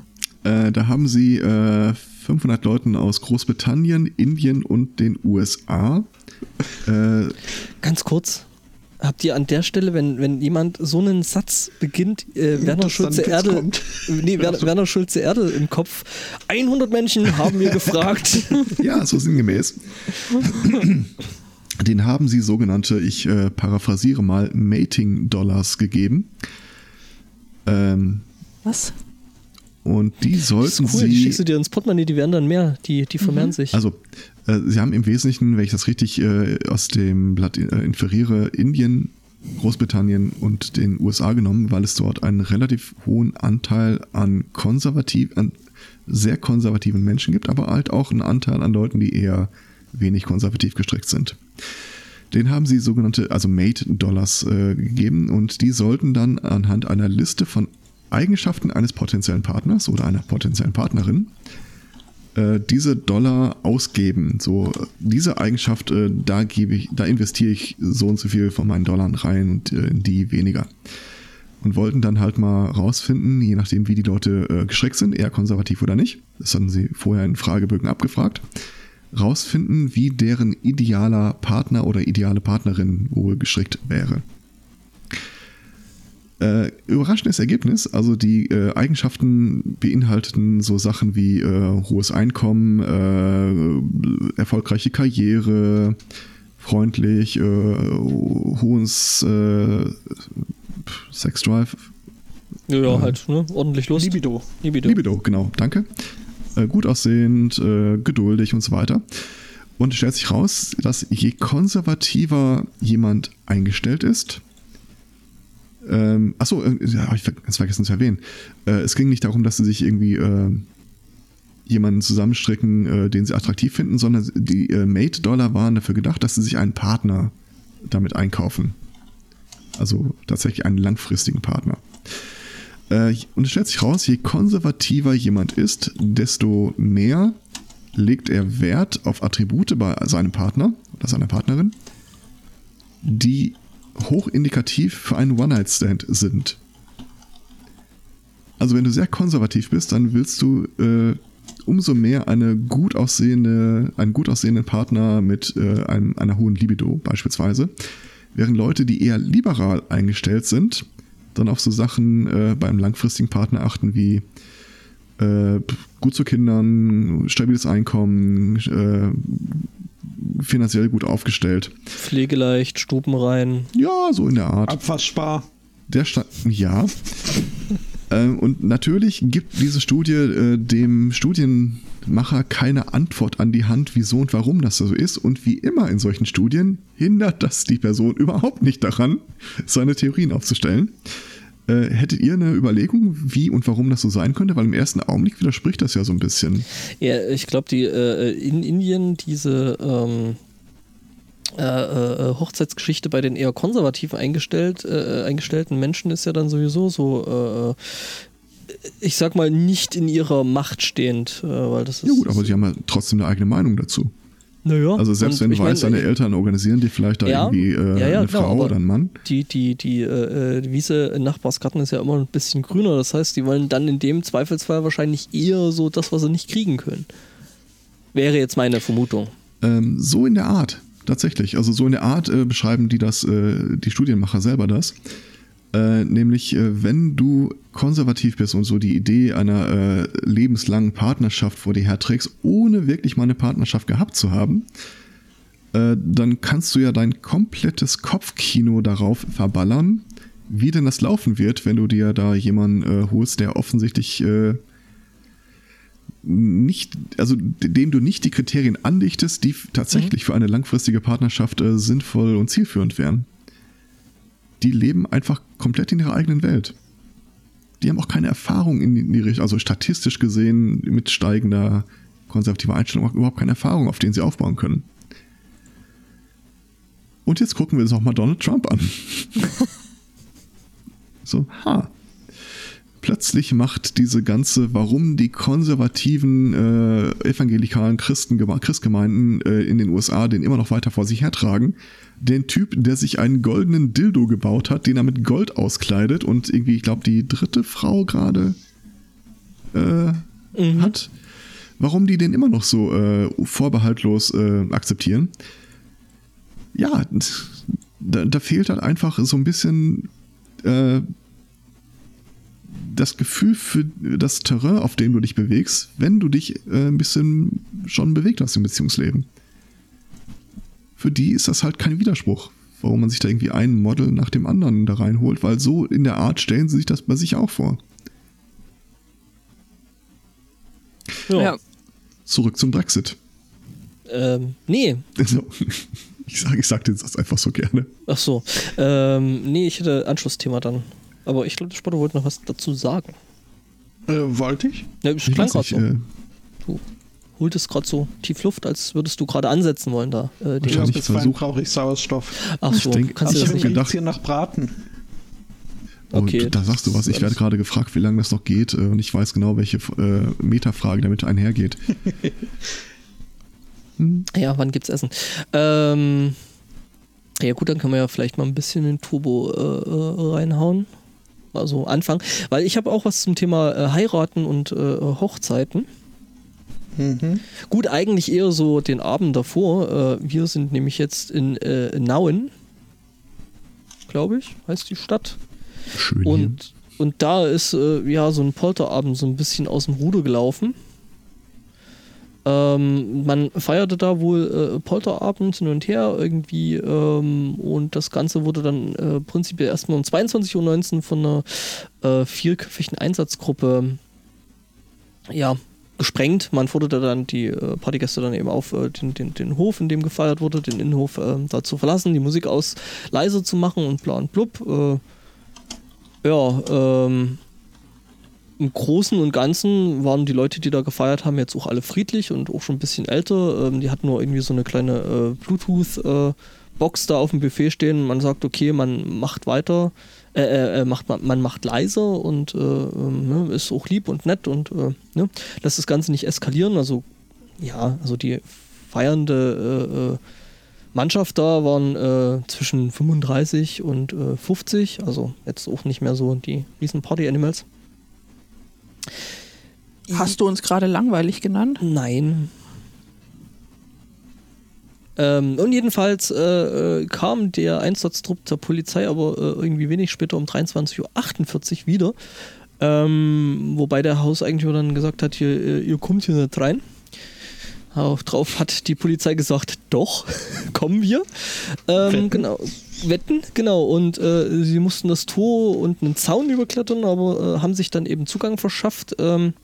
Äh, da haben sie äh, 500 Leuten aus Großbritannien, Indien und den USA. Äh, Ganz kurz habt ihr an der Stelle, wenn, wenn jemand so einen Satz beginnt, äh, Werner Schulze Erdel, nee, Werner, Werner Schulze Erdel im Kopf, 100 Menschen haben mir gefragt. ja, so sinngemäß. Den haben sie sogenannte, ich äh, paraphrasiere mal, Mating-Dollars gegeben. Ähm, Was? Und die sollten das ist cool, sie. Die schickst du dir ins Portemonnaie, die werden dann mehr, die, die vermehren mhm. sich. Also, äh, sie haben im Wesentlichen, wenn ich das richtig äh, aus dem Blatt äh, inferiere, Indien, Großbritannien und den USA genommen, weil es dort einen relativ hohen Anteil an konservativ, an sehr konservativen Menschen gibt, aber halt auch einen Anteil an Leuten, die eher wenig konservativ gestrickt sind. Den haben sie sogenannte, also Mate-Dollars äh, gegeben und die sollten dann anhand einer Liste von Eigenschaften eines potenziellen Partners oder einer potenziellen Partnerin äh, diese Dollar ausgeben. So, diese Eigenschaft, äh, da gebe ich, da investiere ich so und so viel von meinen Dollar rein und äh, die weniger. Und wollten dann halt mal rausfinden, je nachdem, wie die Leute äh, geschreckt sind, eher konservativ oder nicht. Das hatten sie vorher in Fragebögen abgefragt. Rausfinden, wie deren idealer Partner oder ideale Partnerin wohl gestrickt wäre. Äh, überraschendes Ergebnis. Also die äh, Eigenschaften beinhalteten so Sachen wie äh, hohes Einkommen, äh, erfolgreiche Karriere, freundlich, äh, hohes äh, Sexdrive. Ja, halt, ne? Ordentlich Lust. Libido. Libido. Libido, genau, danke. gut aussehend, geduldig und so weiter. Und es stellt sich raus, dass je konservativer jemand eingestellt ist, Ähm, achso, äh, ja, ich ganz vergessen zu erwähnen. Äh, es ging nicht darum, dass sie sich irgendwie äh, jemanden zusammenstricken, äh, den sie attraktiv finden, sondern die äh, Mate-Dollar waren dafür gedacht, dass sie sich einen Partner damit einkaufen. Also tatsächlich einen langfristigen Partner. Äh, und es stellt sich raus, je konservativer jemand ist, desto mehr legt er Wert auf Attribute bei seinem Partner oder seiner Partnerin, die hochindikativ für einen One-Night-Stand sind. Also wenn du sehr konservativ bist, dann willst du äh, umso mehr eine gut aussehende, einen gut aussehenden Partner mit äh, einem, einer hohen Libido beispielsweise. Während Leute, die eher liberal eingestellt sind, dann auf so Sachen äh, beim langfristigen Partner achten wie äh, gut zu Kindern, stabiles Einkommen, äh, finanziell gut aufgestellt. Pflegeleicht, Stuben rein. Ja, so in der Art. Abwaschbar. Der Sta ja. ähm, und natürlich gibt diese Studie äh, dem Studienmacher keine Antwort an die Hand, wieso und warum das so ist. Und wie immer in solchen Studien hindert das die Person überhaupt nicht daran, seine Theorien aufzustellen. Äh, hättet ihr eine Überlegung, wie und warum das so sein könnte? Weil im ersten Augenblick widerspricht das ja so ein bisschen. Ja, ich glaube, die äh, in Indien diese ähm, äh, äh, Hochzeitsgeschichte bei den eher konservativ eingestellt, äh, eingestellten Menschen ist ja dann sowieso so, äh, ich sag mal, nicht in ihrer Macht stehend. weil das ist, ja gut, aber sie haben ja trotzdem eine eigene Meinung dazu. Naja, also selbst wenn du weißt, deine Eltern organisieren dir vielleicht da ja, irgendwie äh, ja, ja, eine klar, Frau oder einen Mann. Die, die, die, äh, die Wiese in Nachbarsgarten ist ja immer ein bisschen grüner. Das heißt, die wollen dann in dem Zweifelsfall wahrscheinlich eher so das, was sie nicht kriegen können. Wäre jetzt meine Vermutung. Ähm, so in der Art, tatsächlich. Also so in der Art äh, beschreiben die das, äh, die Studienmacher selber das. Äh, nämlich, äh, wenn du konservativ bist und so die Idee einer äh, lebenslangen Partnerschaft vor dir herträgst, ohne wirklich mal eine Partnerschaft gehabt zu haben, äh, dann kannst du ja dein komplettes Kopfkino darauf verballern, wie denn das laufen wird, wenn du dir da jemanden äh, holst, der offensichtlich nicht, also dem du nicht die Kriterien andichtest, die tatsächlich mhm. für eine langfristige Partnerschaft sinnvoll und zielführend wären die leben einfach komplett in ihrer eigenen Welt. Die haben auch keine Erfahrung in die Richtung, also statistisch gesehen mit steigender konservativer Einstellung überhaupt keine Erfahrung, auf denen sie aufbauen können. Und jetzt gucken wir uns auch mal Donald Trump an. so, ha. Plötzlich macht diese ganze, warum die konservativen äh, evangelikalen Christen, Christgemeinden äh, in den USA den immer noch weiter vor sich hertragen, den Typ, der sich einen goldenen Dildo gebaut hat, den er mit Gold auskleidet und irgendwie, ich glaube, die dritte Frau gerade äh, mhm. hat. Warum die den immer noch so äh, vorbehaltlos äh, akzeptieren? Ja, da, da, fehlt halt einfach so ein bisschen äh, das Gefühl für das Terrain, auf dem du dich bewegst, wenn du dich äh, ein bisschen schon bewegt hast im Beziehungsleben für die ist das halt kein Widerspruch, warum man sich da irgendwie ein Model nach dem anderen da reinholt, weil so in der Art stellen sie sich das bei sich auch vor. Ja. ja. Zurück zum Brexit. Ähm, nee. Also, ich sage ich sag den Satz einfach so gerne. Ach so. Ähm, nee, ich hätte Anschlussthema dann. Aber ich glaube, der Sportler wollte noch was dazu sagen. Äh, wollte ich? Ja, ich klang gerade so. Äh, holt es gerade so tief Luft, als würdest du gerade ansetzen wollen da. Äh, den ja, bisweilen brauche ich Sauerstoff. Ach so, ich denk, kannst du das nicht gedacht hier nach Braten. Okay. Und da sagst du was, ich werde gerade gefragt, wie lange das noch geht äh, und ich weiß genau, welche äh, Metafrage damit einhergeht. hm? Ja, wann gibt's Essen? Ähm, ja gut, dann können wir ja vielleicht mal ein bisschen in Turbo äh, äh reinhauen. Also anfangen. Weil ich habe auch was zum Thema äh, Heiraten und äh, Hochzeiten. Mhm. Gut, eigentlich eher so den Abend davor. Äh, wir sind nämlich jetzt in äh, Nauen, glaube ich, heißt die Stadt. Schön. Und, und da ist äh, ja so ein Polterabend so ein bisschen aus dem Ruder gelaufen. Ähm, man feierte da wohl äh, Polterabend hin und her irgendwie ähm, und das Ganze wurde dann äh, prinzipiell erstmal um 22.19 Uhr von einer äh, vierköpfigen Einsatzgruppe ja, gesprengt. Man forderte dann die äh, Partygäste dann eben auf, äh, den, den, den Hof, in dem gefeiert wurde, den Innenhof äh, da zu verlassen, die Musik aus leise zu machen und bla und blub. Äh, ja, ähm, im Großen und Ganzen waren die Leute, die da gefeiert haben, jetzt auch alle friedlich und auch schon ein bisschen älter. Ähm, die hatten nur irgendwie so eine kleine äh, Bluetooth-Box äh, da auf dem Buffet stehen. Man sagt, okay, man macht weiter, äh, äh, äh macht, man, man macht leiser und äh, ähm, ne, ist auch lieb und nett und ne, lässt das Ganze nicht eskalieren. Also, ja, also die feiernde Mannschaft da waren zwischen 35 und 50, also jetzt auch nicht mehr so die riesen Party-Animals. Hast du uns gerade langweilig genannt? Nein. Ähm, und jedenfalls äh, äh, kam der Einsatztrupp der Polizei aber äh, irgendwie wenig später um 23.48 Uhr wieder. Ähm, wobei der Hauseigentümer dann gesagt hat, hier, äh, ihr kommt hier nicht rein. Auch drauf hat die Polizei gesagt, doch, kommen wir. Ähm, genau, wetten, genau. Und äh, sie mussten das Tor und einen Zaun überklettern, aber äh, haben sich dann eben Zugang verschafft. Ähm,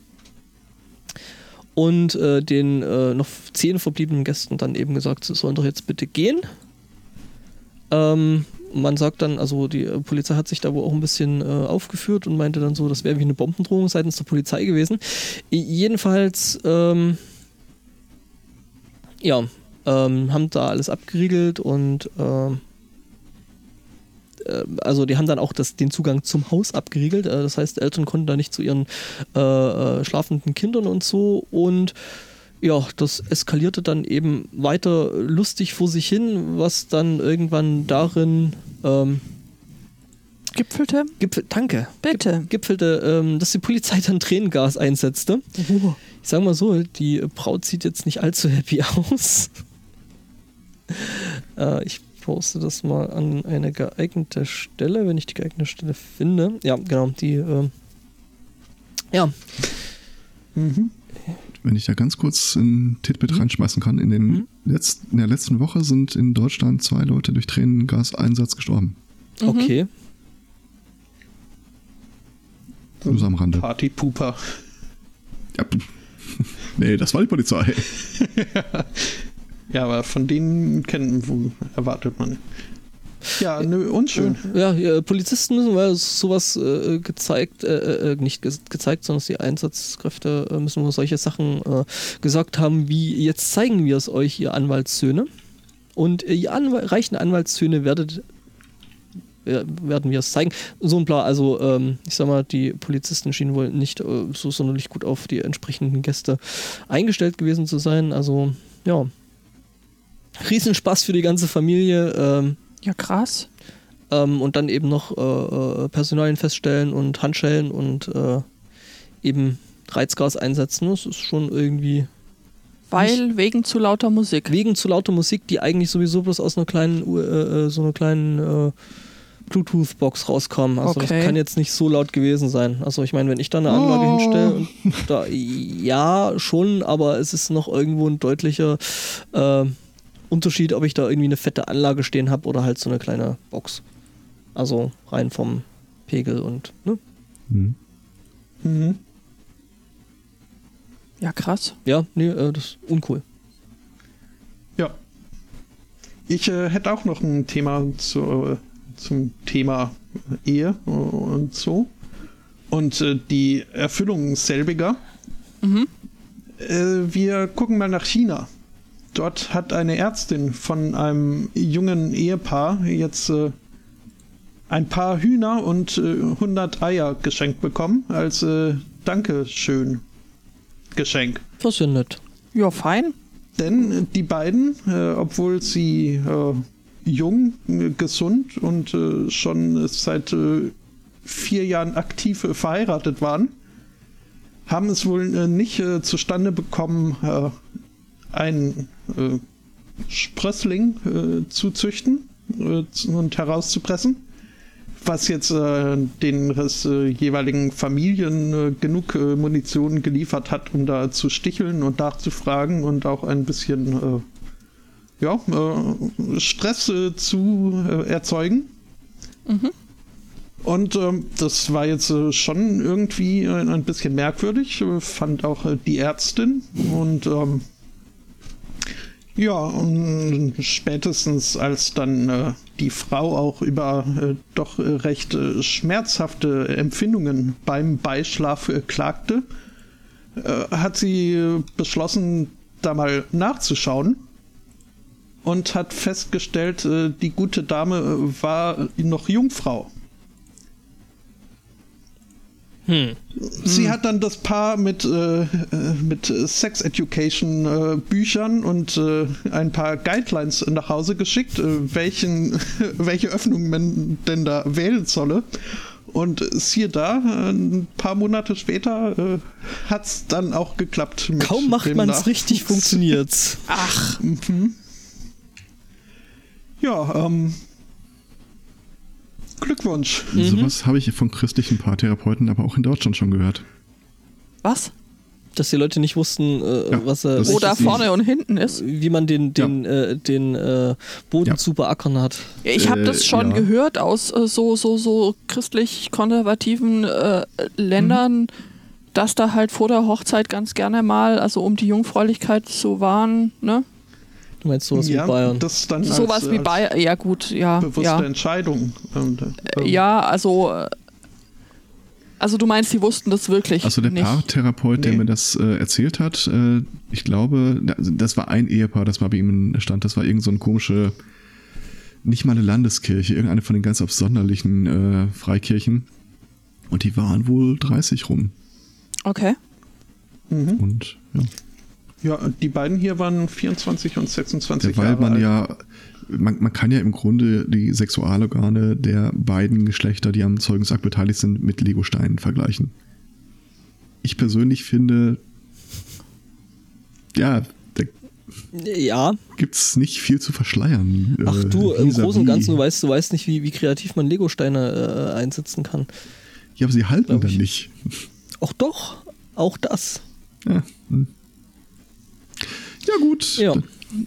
und äh, den äh, noch zehn verbliebenen Gästen dann eben gesagt, sie sollen doch jetzt bitte gehen. Ähm, man sagt dann, also die äh, Polizei hat sich da wohl auch ein bisschen äh, aufgeführt und meinte dann so, das wäre wie eine Bombendrohung seitens der Polizei gewesen. Jedenfalls ähm, ja, ähm, haben da alles abgeriegelt und äh, also die haben dann auch das, den Zugang zum Haus abgeriegelt. Äh, das heißt, Eltern konnten da nicht zu ihren äh, äh, schlafenden Kindern und so und ja, das eskalierte dann eben weiter lustig vor sich hin, was dann irgendwann darin ähm, Gipfelte? Gipfel, danke. Bitte. Gipfelte, ähm, dass die Polizei dann Tränengas einsetzte. Oh. Ich sag mal so, die Braut sieht jetzt nicht allzu happy aus. äh, ich poste das mal an eine geeignete Stelle, wenn ich die geeignete Stelle finde. Ja, genau, die, äh, ja. Mhm. Wenn ich da ganz kurz ein Titbit mhm. reinschmeißen kann, in, den mhm. letzten, in der letzten Woche sind in Deutschland zwei Leute durch Tränengaseinsatz gestorben. Okay. Nur am Rande. Partypooper. Ja, nee, das war die Polizei. ja, aber von denen kennen, erwartet man. Ja, nö, unschön. Ja, ja, Polizisten müssen weil sowas äh, gezeigt, äh, äh, nicht ge gezeigt, sondern die Einsatzkräfte äh, müssen wohl solche Sachen äh, gesagt haben, wie jetzt zeigen wir es euch, ihr Anwaltssöhne. Und äh, ihr Anw reichen Anwaltssöhne werdet werden wir es zeigen. So ein Plan, also ähm, ich sag mal, die Polizisten schienen wohl nicht äh, so sonderlich gut auf die entsprechenden Gäste eingestellt gewesen zu sein. Also ja, Riesenspaß für die ganze Familie. Ähm, ja, krass. Ähm, und dann eben noch äh, äh, Personalien feststellen und Handschellen und äh, eben Reizgas einsetzen. Das ist schon irgendwie weil wegen zu lauter Musik. Wegen zu lauter Musik, die eigentlich sowieso bloß aus einer kleinen, äh, äh so einer kleinen äh, Bluetooth-Box rauskommen. Also okay. das kann jetzt nicht so laut gewesen sein. Also ich meine, wenn ich da eine Anlage oh. hinstelle, da, ja, schon, aber es ist noch irgendwo ein deutlicher äh, Unterschied, ob ich da irgendwie eine fette Anlage stehen habe oder halt so eine kleine Box. Also rein vom Pegel und, ne? Mhm. Mhm. Ja, krass. Ja, nee, äh, das ist uncool. Ja. Ich äh, hätte auch noch ein Thema zu, äh, zum Thema Ehe und so. Und äh, die Erfüllung selbiger. Mhm. Äh, wir gucken mal nach China. Dort hat eine Ärztin von einem jungen Ehepaar jetzt äh, ein paar Hühner und 100 äh, Eier geschenkt bekommen als äh, Dankeschön Geschenk. Ist ja fein. Denn die beiden, äh, obwohl sie äh, jung, gesund und äh, schon seit äh, vier Jahren aktiv äh, verheiratet waren, haben es wohl äh, nicht äh, zustande bekommen, äh, einen Sprössling zu züchten und herauszupressen, was jetzt den jeweiligen Familien genug Munition geliefert hat, um da zu sticheln und nachzufragen und auch ein bisschen ja, äh, Stress äh, zu äh, erzeugen. Mhm. Und ähm, das war jetzt äh, schon irgendwie ein, ein bisschen merkwürdig, fand auch äh, die Ärztin. Und ähm, Ja, und spätestens als dann äh, die Frau auch über äh, doch äh, recht äh, schmerzhafte Empfindungen beim Beischlaf äh, klagte, äh, hat sie beschlossen, da mal nachzuschauen und hat festgestellt, die gute Dame war noch Jungfrau. Hm. Sie hat dann das Paar mit, äh, äh, mit Sex Education äh, Büchern und äh, ein paar Guidelines nach Hause geschickt, äh, welchen, welche Öffnung man denn da wählen solle. Und siehe da, ein paar Monate später äh, hat es dann auch geklappt. Kaum macht man es richtig, funktioniert Ach. Mhm. Ja, ähm, Glückwunsch. Mhm. Sowas habe ich von christlichen Paartherapeuten aber auch in Deutschland schon gehört. Was? Dass die Leute nicht wussten, äh, ja, was er. Wo da vorne und hinten ist. Wie man den, den, ja. äh, den äh, Boden ja. zu beackern hat. Ich habe das äh, schon gehört aus äh, so, so, so christlich-konservativen äh, Ländern, mhm. dass da halt vor der Hochzeit ganz gerne mal, also um die Jungfräulichkeit zu wahren, ne? Du meinst sowas ja, wie Bayern? Das dann sowas als, wie Bayern, ja gut, ja. Bewusste ja. Entscheidung. Und, ähm. Ja, also also du meinst, sie wussten das wirklich Also der nicht. Paartherapeut, nee. der mir das äh, erzählt hat, äh, ich glaube, das war ein Ehepaar, das war bei ihm in der Stand, das war irgend so eine komische, nicht mal eine Landeskirche, irgendeine von den ganz absonderlichen äh, Freikirchen. Und die waren wohl 30 rum. Okay. Mhm. Und ja. Ja, die beiden hier waren 24 und 26 ja, weil Jahre man alt. ja, man, man kann ja im Grunde die Sexualorgane der beiden Geschlechter, die am Zeugungsakt beteiligt sind, mit Legosteinen vergleichen. Ich persönlich finde, ja, da ja. gibt es nicht viel zu verschleiern. Ach äh, du, im Großen und Ganzen, du weißt, du weißt nicht, wie, wie kreativ man Legosteine äh, einsetzen kann. Ja, aber sie halten dann nicht. Auch doch, auch das. Ja. Hm. Ja, gut. Ja,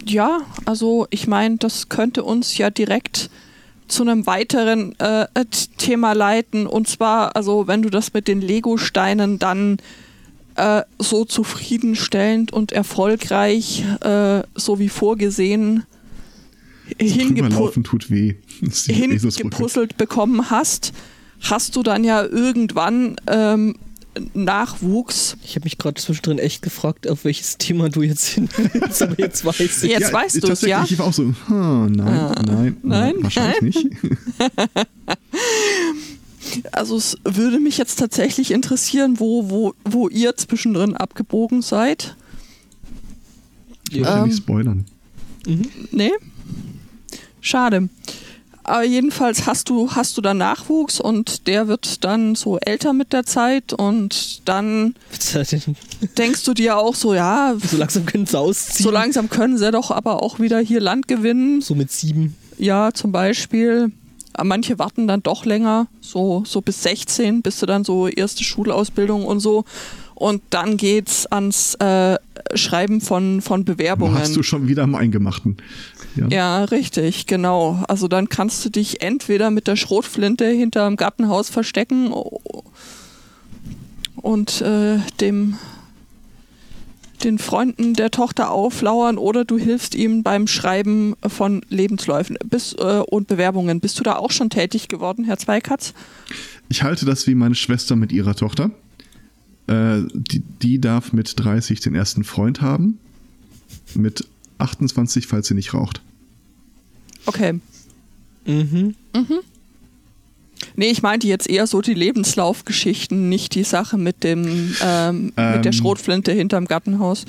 ja also ich meine, das könnte uns ja direkt zu einem weiteren äh, Thema leiten. Und zwar, also wenn du das mit den Lego-Steinen dann äh, so zufriedenstellend und erfolgreich, äh, so wie vorgesehen, hingepu tut weh. hingepuzzelt bekommen hast, hast du dann ja irgendwann ähm, Nachwuchs. Ich habe mich gerade zwischendrin echt gefragt, auf welches Thema du jetzt hin willst, aber jetzt weiß ich. Jetzt ja, weißt du es, ja? Ich war auch so, hm, nein, ah, nein, nein, wahrscheinlich nein. nicht. Also es würde mich jetzt tatsächlich interessieren, wo, wo, wo ihr zwischendrin abgebogen seid. Ich möchte ähm, nicht spoilern. Mhm. Nee? Schade. Aber jedenfalls hast du, hast du dann Nachwuchs und der wird dann so älter mit der Zeit und dann denkst du dir auch so, ja. So langsam können sie ausziehen. So langsam können sie doch aber auch wieder hier Land gewinnen. So mit sieben. Ja, zum Beispiel. Manche warten dann doch länger, so, so bis 16, bis du dann so erste Schulausbildung und so. Und dann geht's ans äh, Schreiben von, von Bewerbungen. Hast du schon wieder am Eingemachten. Ja. ja, richtig, genau. Also dann kannst du dich entweder mit der Schrotflinte hinterm Gartenhaus verstecken und äh, dem den Freunden der Tochter auflauern oder du hilfst ihm beim Schreiben von Lebensläufen bis, äh, und Bewerbungen. Bist du da auch schon tätig geworden, Herr Zweikatz? Ich halte das wie meine Schwester mit ihrer Tochter. Äh, die, die darf mit 30 den ersten Freund haben. Mit 28, falls sie nicht raucht. Okay. Mhm. Mhm. Nee, ich meinte jetzt eher so die Lebenslaufgeschichten, nicht die Sache mit dem ähm, ähm, mit der ähm. Schrotflinte hinterm Gartenhaus.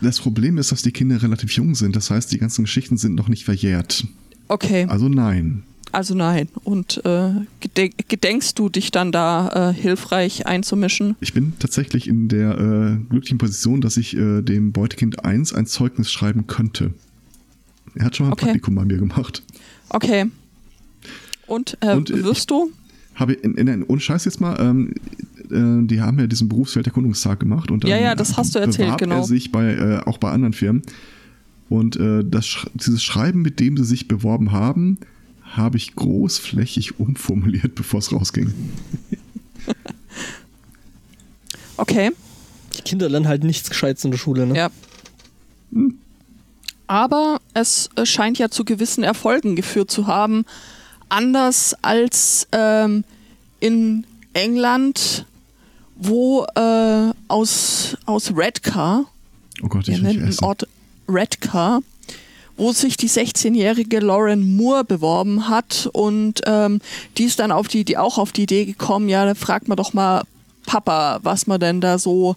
Das Problem ist, dass die Kinder relativ jung sind. Das heißt, die ganzen Geschichten sind noch nicht verjährt. Okay. Also nein. Also nein. Und äh, gedenkst du dich dann da äh, hilfreich einzumischen? Ich bin tatsächlich in der äh, glücklichen Position, dass ich äh, dem Beutekind 1 ein Zeugnis schreiben könnte. Er hat schon mal ein okay. Praktikum bei mir gemacht. Okay. Und, äh, Und wirst du? Habe in, in, in, ohne Scheiß jetzt mal, ähm, äh, die haben ja diesen Berufsfelderkundungstag gemacht und dann ja, ja, das hast du erzählt, genau. er sich bei, äh, auch bei anderen Firmen. Und äh, das, dieses Schreiben, mit dem sie sich beworben haben, habe ich großflächig umformuliert, bevor es rausging. okay. Die Kinder lernen halt nichts Gescheites in der Schule, ne? Ja. Hm. Aber es scheint ja zu gewissen Erfolgen geführt zu haben. Anders als ähm, in England, wo äh, aus, aus Redcar, Oh Gott, wir ich will nennen nicht den essen. Ort Redcar, wo sich die 16-jährige Lauren Moore beworben hat und ähm, die ist dann auf die, die auch auf die Idee gekommen, ja, da fragt man doch mal Papa, was man denn da so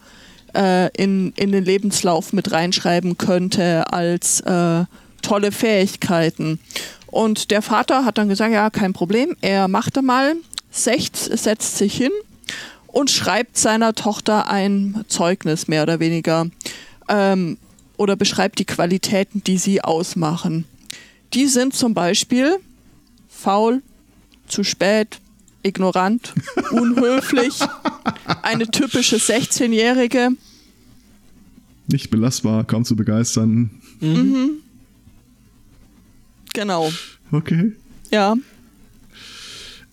äh, in, in den Lebenslauf mit reinschreiben könnte als äh, tolle Fähigkeiten. Und der Vater hat dann gesagt, ja, kein Problem, er machte mal, setzt, setzt sich hin und schreibt seiner Tochter ein Zeugnis, mehr oder weniger, ähm, oder beschreibt die Qualitäten, die sie ausmachen. Die sind zum Beispiel faul, zu spät, ignorant, unhöflich, eine typische 16-Jährige. Nicht belastbar, kaum zu begeistern. Genau. Okay. Ja.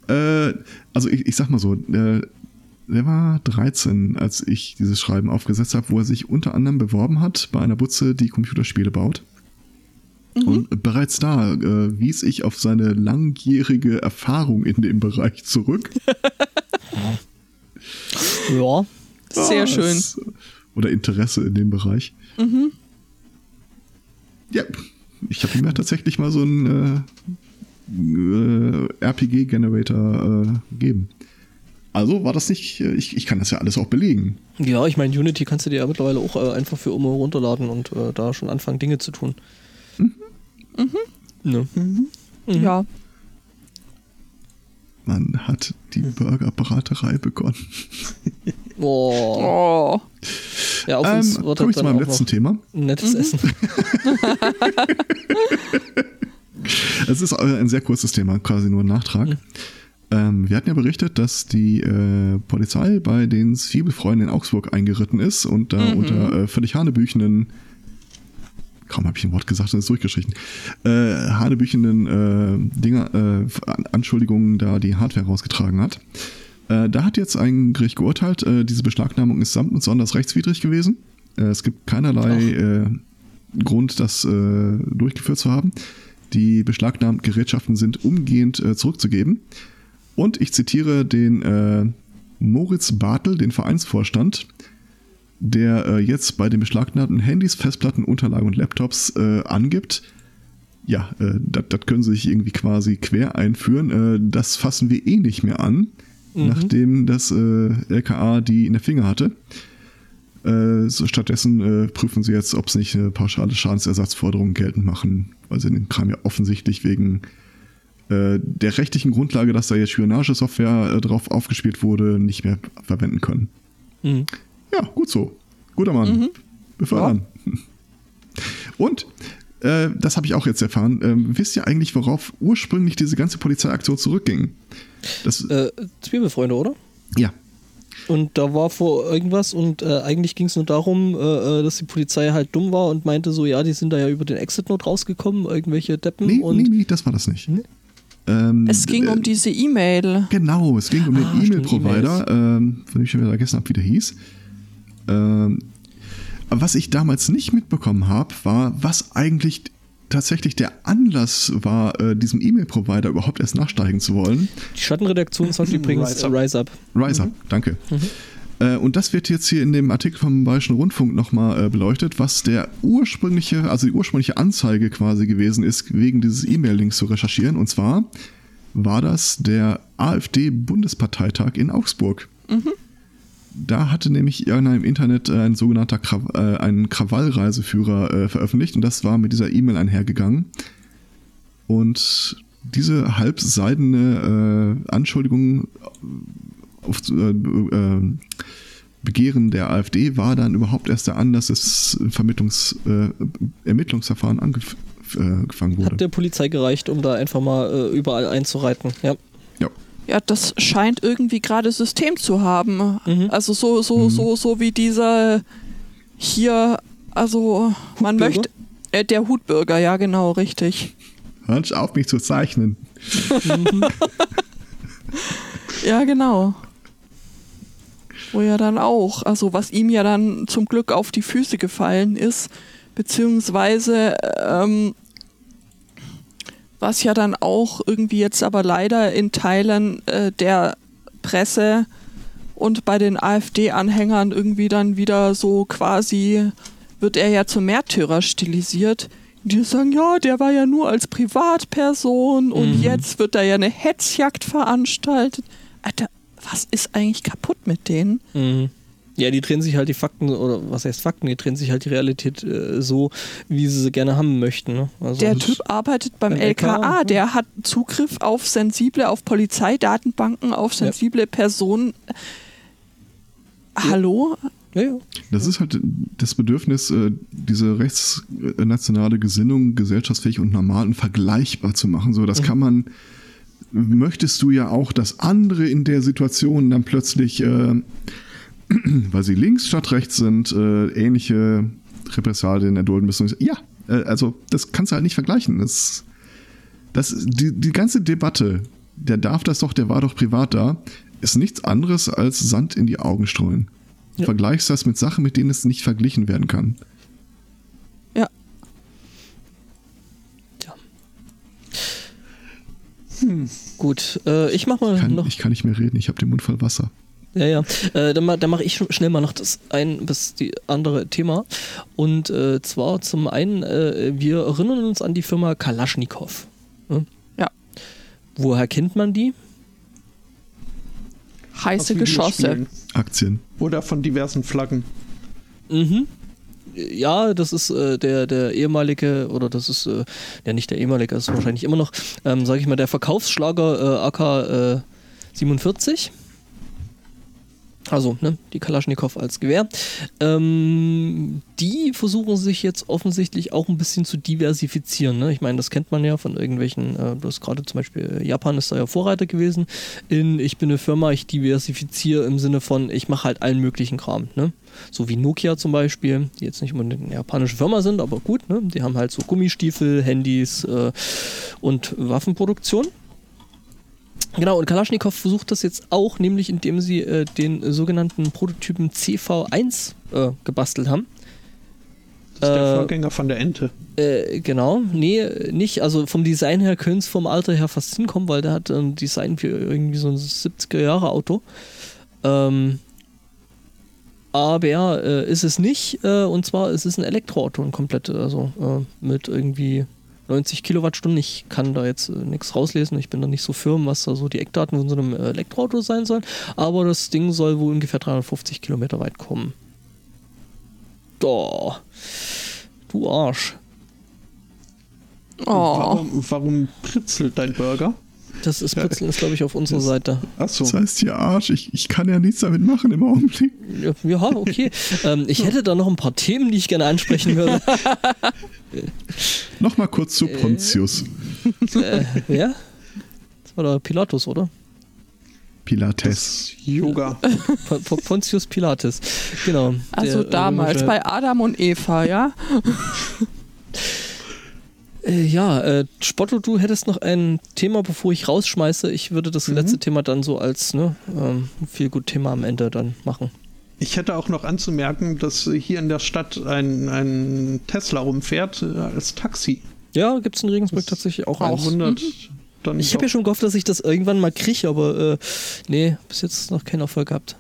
Äh, also ich, ich sag mal so, äh, der war 13, als ich dieses Schreiben aufgesetzt habe, wo er sich unter anderem beworben hat bei einer Butze, die Computerspiele baut. Und bereits da äh, wies ich auf seine langjährige Erfahrung in dem Bereich zurück. Ja. Sehr schön. es- Oder Interesse in dem Bereich. Ja, ich habe ihm ja tatsächlich mal so einen äh, äh, RPG-Generator äh, gegeben. Also war das nicht, äh, ich, ich kann das ja alles auch belegen. Ja, ich meine, Unity kannst du dir ja mittlerweile auch äh, einfach für immer runterladen und äh, da schon anfangen, Dinge zu tun. Ne? Ja. Man hat die Burgerbraterei begonnen. Oh. Oh. Ja, auf uns Ähm, wird Komme das ich zu dann meinem letzten Thema. ein nettes Essen. Es ist äh, ein sehr kurzes Thema, quasi nur ein Nachtrag. Ähm, wir hatten ja berichtet, dass die äh, Polizei bei den Zwiebelfreunden in Augsburg eingeritten ist und da unter äh, völlig hanebüchenden, kaum habe ich ein Wort gesagt, das ist durchgestrichen, äh, hanebüchenden äh, Dinger, äh, An- Anschuldigungen da die Hardware rausgetragen hat. Äh, da hat jetzt ein Gericht geurteilt, äh, diese Beschlagnahmung ist samt und sonders rechtswidrig gewesen. Äh, es gibt keinerlei äh, Grund, das durchgeführt zu haben. Die beschlagnahmten Gerätschaften sind umgehend zurückzugeben. Und ich zitiere den äh, Moritz Bartel, den Vereinsvorstand, der äh, jetzt bei den beschlagnahmten Handys, Festplatten, Unterlagen und Laptops äh, angibt, ja, äh, das können sie sich irgendwie quasi quer einführen. Äh, das fassen wir eh nicht mehr an, nachdem das äh, LKA die in der Finger hatte. So stattdessen prüfen sie jetzt, ob sie nicht eine pauschale Schadensersatzforderung geltend machen, weil sie den Kram ja offensichtlich wegen äh, der rechtlichen Grundlage, dass da jetzt Spionagesoftware äh, drauf aufgespielt wurde, nicht mehr verwenden können. Mhm. Ja, gut so. Guter Mann. Befördern. Und, äh, das habe ich auch jetzt erfahren, ähm, wisst ihr eigentlich, worauf ursprünglich diese ganze Polizeiaktion zurückging? Das, Äh, Zwiebelfreunde, oder? ja, Und da war vor irgendwas und äh, eigentlich ging es nur darum, äh, äh, dass die Polizei halt dumm war und meinte so, ja, die sind da ja über den Exit-Note rausgekommen, irgendwelche Deppen nee, und nee, nee, das war das nicht. Nee? Ähm, Es ging äh, um diese E-Mail. Genau, es ging um den Ah, E-Mail-Provider, ähm, von dem ich schon wieder vergessen habe, wie der hieß. Ähm, aber was ich damals nicht mitbekommen habe, war, was eigentlich tatsächlich der Anlass war, äh, diesem E-Mail-Provider überhaupt erst nachsteigen zu wollen. die Schattenredaktion sagt übrigens Rise äh, Up. Rise Up. Rise Up, danke. Äh, und das wird jetzt hier in dem Artikel vom Bayerischen Rundfunk nochmal äh, beleuchtet, was der ursprüngliche, also die ursprüngliche Anzeige quasi gewesen ist, wegen dieses E-Mail-Links zu recherchieren. Und zwar war das der AfD-Bundesparteitag in Augsburg. Da hatte nämlich irgendeiner im Internet äh, ein sogenannter Kraw äh, ein Krawallreiseführer äh, veröffentlicht und das war mit dieser E-Mail einhergegangen. Und diese halbseidene äh, Anschuldigung auf äh, äh, Begehren der AfD war dann überhaupt erst der Anlass des Vermittlungs, äh, Ermittlungsverfahren angef äh, angefangen wurde. Hat der Polizei gereicht, um da einfach mal äh, überall einzureiten. Ja. ja. Ja, das scheint irgendwie gerade System zu haben. Also so, so, so, so wie dieser hier, also man Hutbürger? möchte. Äh, der Hutbürger, ja genau, richtig. Hört auf, mich zu zeichnen. Ja, genau. Wo ja dann auch, also was ihm ja dann zum Glück auf die Füße gefallen ist, beziehungsweise ähm, was ja dann auch irgendwie jetzt aber leider in Teilen äh, der Presse und bei den AfD-Anhängern irgendwie dann wieder so quasi wird er ja zum Märtyrer stilisiert. Die sagen, ja, der war ja nur als Privatperson und Mhm. jetzt wird da ja eine Hetzjagd veranstaltet. Alter, was ist eigentlich kaputt mit denen? Mhm. Ja, die drehen sich halt die Fakten, oder was heißt Fakten, die drehen sich halt die Realität äh, so, wie sie sie gerne haben möchten. Ne? Also Der Typ arbeitet beim beim LKA, LKA, der hat Zugriff auf sensible, auf Polizeidatenbanken, auf sensible Personen. Hallo? Ja, ja. Das ist halt das Bedürfnis, äh, diese rechtsnationale Gesinnung gesellschaftsfähig und normal und vergleichbar zu machen. So, das kann man, möchtest du ja auch, dass andere in der Situation dann plötzlich, äh, weil sie links statt rechts sind, äh, ähnliche Repressalien erdulden müssen. Ja, äh, also das kannst du halt nicht vergleichen. Das, das, die, die ganze Debatte, der darf das doch, der war doch privat da, ist nichts anderes als Sand in die Augen streuen. Ja. Vergleichst das mit Sachen, mit denen es nicht verglichen werden kann. Gut, äh, ich mach mal Kann, noch. Ich kann nicht mehr reden, ich habe den Mund voll Wasser. Ja, ja. Äh, dann dann mache ich schnell mal noch das ein bis die andere Thema. Und äh, zwar zum einen, äh, wir erinnern uns an die Firma Kalaschnikow. Ne? Ja. Woher kennt man die? Heiße Geschosse. Aktien. Oder von diversen Flaggen. Mhm. Ja, das ist äh, der, der ehemalige, oder das ist, äh, ja nicht der ehemalige, das ist wahrscheinlich immer noch, ähm, sage ich mal, der Verkaufsschlager äh, AK äh, 47. Also, ne, die Kalaschnikow als Gewehr. Ähm, die versuchen sich jetzt offensichtlich auch ein bisschen zu diversifizieren. Ne? Ich meine, das kennt man ja von irgendwelchen, äh, das gerade zum Beispiel äh, Japan ist da ja Vorreiter gewesen. In ich bin eine Firma, ich diversifiziere im Sinne von, ich mache halt allen möglichen Kram. Ne? So wie Nokia zum Beispiel, die jetzt nicht unbedingt eine japanische Firma sind, aber gut, ne? die haben halt so Gummistiefel, Handys äh, und Waffenproduktion. Genau, und Kalaschnikow versucht das jetzt auch, nämlich indem sie äh, den sogenannten Prototypen CV1 äh, gebastelt haben. Das ist der Äh, Vorgänger von der Ente. Äh, genau, nee, nicht. Also vom Design her könnte es vom Alter her fast hinkommen, weil der hat ein Design für irgendwie so ein 70er-Jahre-Auto. Ähm, aber äh, ist es nicht. Äh, und zwar ist es ein Elektroauto, ein komplett, also äh, mit irgendwie 90 Kilowattstunden. Ich kann da jetzt äh, nichts rauslesen. Ich bin da nicht so firm, was da so die Eckdaten von so einem äh, Elektroauto sein sollen. Aber das Ding soll wohl ungefähr 350 Kilometer weit kommen. Da. Du Arsch. Oh. Warum, warum pritzelt dein Burger? Das ist Pritzeln ist, glaube ich, auf unserer Seite. Achso. Das heißt hier Arsch, ich, ich kann ja nichts damit machen im Augenblick. Ja, okay. ähm, ich hätte da noch ein paar Themen, die ich gerne ansprechen würde. Nochmal kurz zu Pontius. äh, ja? Das war der Pilatus, oder? Pilates. Yoga. P P Pontius Pilatus. Genau. Also Der damals bei Adam und Eva, ja? Äh, ja, äh, Spotto, du hättest noch ein Thema, bevor ich rausschmeiße. Ich würde das letzte Thema dann so als ne, ähm, viel gut Thema am Ende dann machen. Ich hätte auch noch anzumerken, dass hier in der Stadt ein, ein Tesla rumfährt äh, als Taxi. Ja, gibt es in Regensburg tatsächlich auch Auch eins. wundert dann Ich habe ja schon gehofft, dass ich das irgendwann mal kriege, aber äh, nee, bis jetzt noch keinen Erfolg gehabt.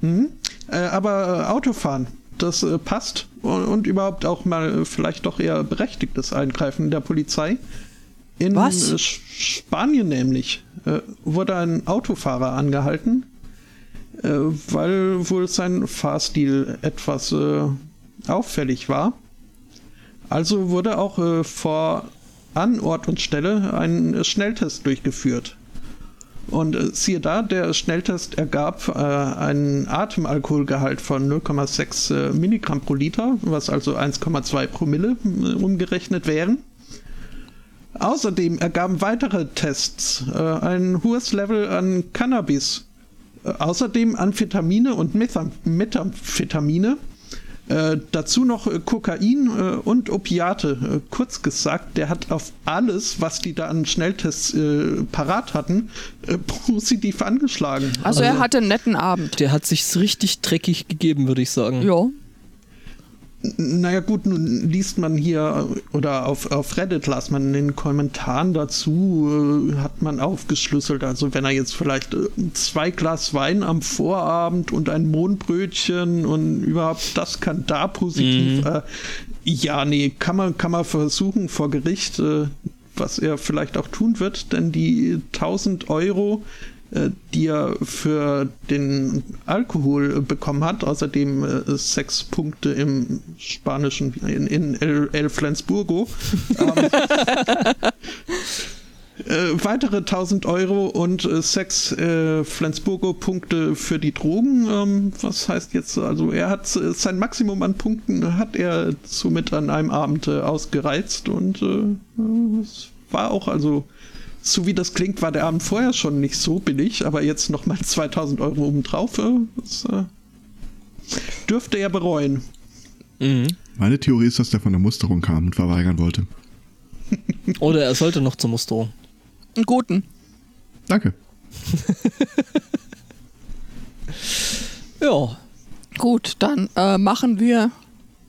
Mhm. Äh, aber äh, Autofahren, das äh, passt und, und überhaupt auch mal äh, vielleicht doch eher berechtigtes Eingreifen der Polizei. In Was? äh, Spanien nämlich äh, wurde ein Autofahrer angehalten, weil wohl sein Fahrstil etwas auffällig war. Also wurde auch vor an Ort und Stelle ein Schnelltest durchgeführt. Und äh, siehe da, der Schnelltest ergab äh, einen Atemalkoholgehalt von 0,6 äh, Milligramm pro Liter, was also 1,2 Promille äh, umgerechnet wären. Außerdem ergaben weitere Tests äh, ein hohes Level an Cannabis. Äh, außerdem Amphetamine und Metha Methamphetamine. Äh, dazu noch äh, Kokain äh, und Opiate. Äh, kurz gesagt, der hat auf alles, was die da an Schnelltests äh, parat hatten, äh, positiv angeschlagen. Also er hatte einen netten Abend. Der hat sich's richtig dreckig gegeben, würde ich sagen. Ja. Naja gut, nun liest man hier oder auf, auf Reddit las man in den Kommentaren dazu, äh, hat man aufgeschlüsselt, also wenn er jetzt vielleicht äh, zwei Glas Wein am Vorabend und ein Mohnbrötchen und überhaupt das kann da positiv, mhm. äh, ja, nee, kann man, kann man versuchen vor Gericht, äh, was er vielleicht auch tun wird, denn die 1000 Euro die er für den Alkohol bekommen hat. Außerdem äh, sechs Punkte im Spanischen in, in El, El Flensburgo. ähm, äh, weitere 1000 Euro und äh, sechs äh, Flensburgo-Punkte für die Drogen. Ähm, was heißt jetzt, also er hat äh, sein Maximum an Punkten hat er somit an einem Abend äh, ausgereizt und es war auch also so wie das klingt, war der Abend vorher schon nicht so billig, aber jetzt nochmal 2000 Euro obendrauf, äh, das äh, dürfte er bereuen. Mhm. Meine Theorie ist, dass der von der Musterung kam und verweigern wollte. Oder er sollte noch zur Musterung. Einen guten. Danke. ja. Gut, dann äh, machen wir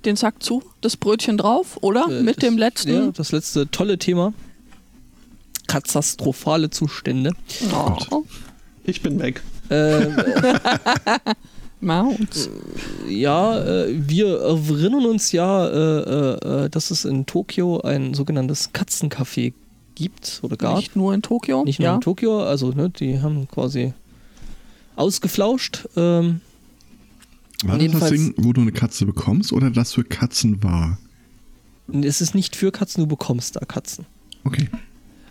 den Sack zu, das Brötchen drauf, oder? Äh, Mit das, dem letzten. Ja, das letzte tolle Thema katastrophale Zustände. Oh. Ich bin weg. Ähm, Maus. Ja, äh, wir erinnern uns ja, äh, äh, äh, dass es in Tokio ein sogenanntes Katzencafé gibt oder gab. Nicht nur in Tokio? Nicht nur ja. in Tokio, also ne, die haben quasi ausgeflauscht. Ähm, war das das Ding, wo du eine Katze bekommst oder das für Katzen war? Es ist nicht für Katzen, du bekommst da Katzen. Okay.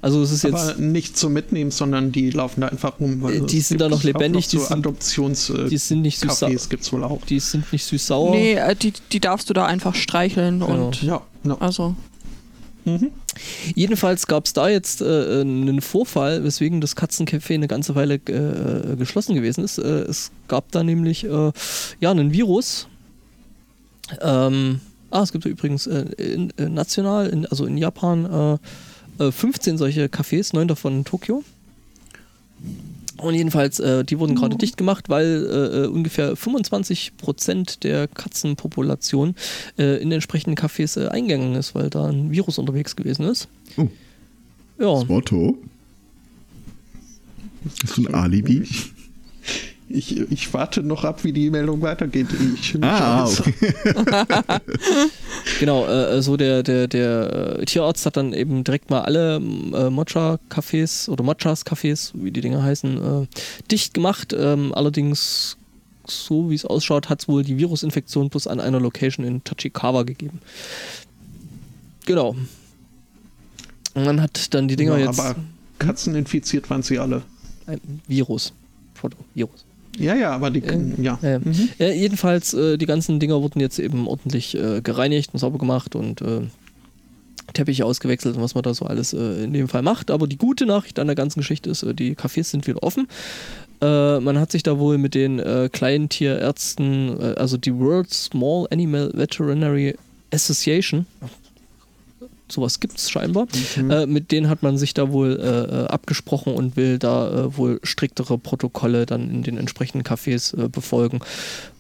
Also es ist jetzt Aber nicht zum Mitnehmen, sondern die laufen da einfach rum. Weil äh, die sind da noch lebendig. Noch die so Adoptions äh, die sind nicht süß Cafés gibt's wohl auch. Die sind nicht süß sauer. Nee, äh, die, die darfst du da einfach streicheln genau. und ja, no. also Mhm. Jedenfalls gab es da jetzt äh, einen Vorfall, weswegen das Katzencafé eine ganze Weile äh, geschlossen gewesen ist. Äh, es gab da nämlich äh, ja einen Virus. Ähm, ah, es gibt übrigens in, national, in, also in Japan 15 äh, solche Cafés, neun davon in Tokio. Und jedenfalls, äh, die wurden gerade oh. dicht gemacht, weil äh, äh ungefähr 25 Prozent der Katzenpopulation äh, in entsprechenden Cafés äh, eingegangen ist, weil da ein Virus unterwegs gewesen ist. Oh. Ja. Spotto. Ist das ein Alibi? Ich, ich warte noch ab, wie die Meldung weitergeht. Ich ah, okay. genau, äh, so der, der, der äh, Tierarzt hat dann eben direkt mal alle äh, Mocha-Cafés oder Mochas-Cafés, wie die Dinger heißen, äh, dicht gemacht. Ähm, allerdings, so wie es ausschaut, hat es wohl die Virusinfektion bloß an einer Location in Tachikawa gegeben. Genau. Und dann hat dann die Dinger ja, jetzt. Aber Katzen infiziert waren sie alle. Ein Virus. Foto, Virus. Ja, ja, aber die, äh, ja. Äh, mhm. jedenfalls, äh, die ganzen Dinger wurden jetzt eben ordentlich äh, gereinigt und sauber gemacht und äh, Teppiche ausgewechselt und was man da so alles äh, in dem Fall macht. Aber die gute Nachricht an der ganzen Geschichte ist, die Cafés sind wieder offen. man hat sich da wohl mit den kleinen Tierärzten, also die World Small Animal Veterinary Association, sowas gibt es scheinbar. Mhm. Äh, mit denen hat man sich da wohl äh, äh, abgesprochen und will da äh, wohl striktere Protokolle dann in den entsprechenden Cafés äh, befolgen,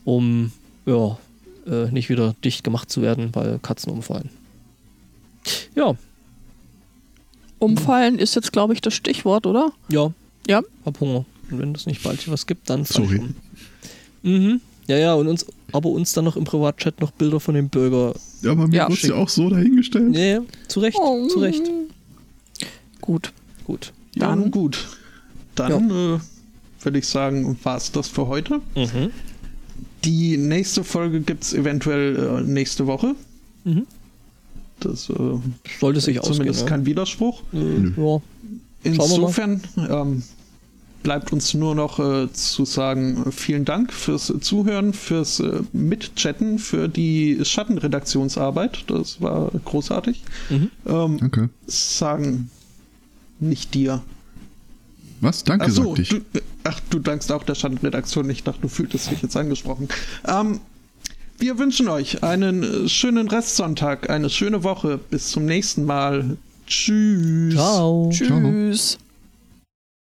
um ja, äh, nicht wieder dicht gemacht zu werden, weil Katzen umfallen. Ja. Umfallen ist jetzt, glaube ich, das Stichwort, oder? Ja. Ja. Hab Hunger. Und wenn es nicht bald was gibt, dann Sorry. Um. Mhm. Ja, ja, und uns, aber uns dann noch im Privatchat noch Bilder von dem Bürger. Ja, aber mir ja. wird ja auch so dahingestellt. Ja, ja, zu Recht, oh. zu Recht. Gut. Gut. Dann ja, gut. Dann ja. äh, würde ich sagen, war es das für heute. Mhm. Die nächste Folge gibt es eventuell äh, nächste Woche. Mhm. Das äh, sollte sich Zumindest ausgehen, kein Widerspruch. Ja. Insofern ähm, bleibt uns nur noch äh, zu sagen, vielen Dank fürs Zuhören, fürs äh, Mitchatten, für die Schattenredaktionsarbeit. Das war großartig. Mhm. Ähm, Danke. Sagen nicht dir. Was? Danke, ach so, du, ach, du dankst auch der Schattenredaktion. Ich dachte, du fühltest dich jetzt angesprochen. Ähm, wir wünschen euch einen schönen Restsonntag, eine schöne Woche. Bis zum nächsten Mal. Tschüss. Ciao. Tschüss. Ciao.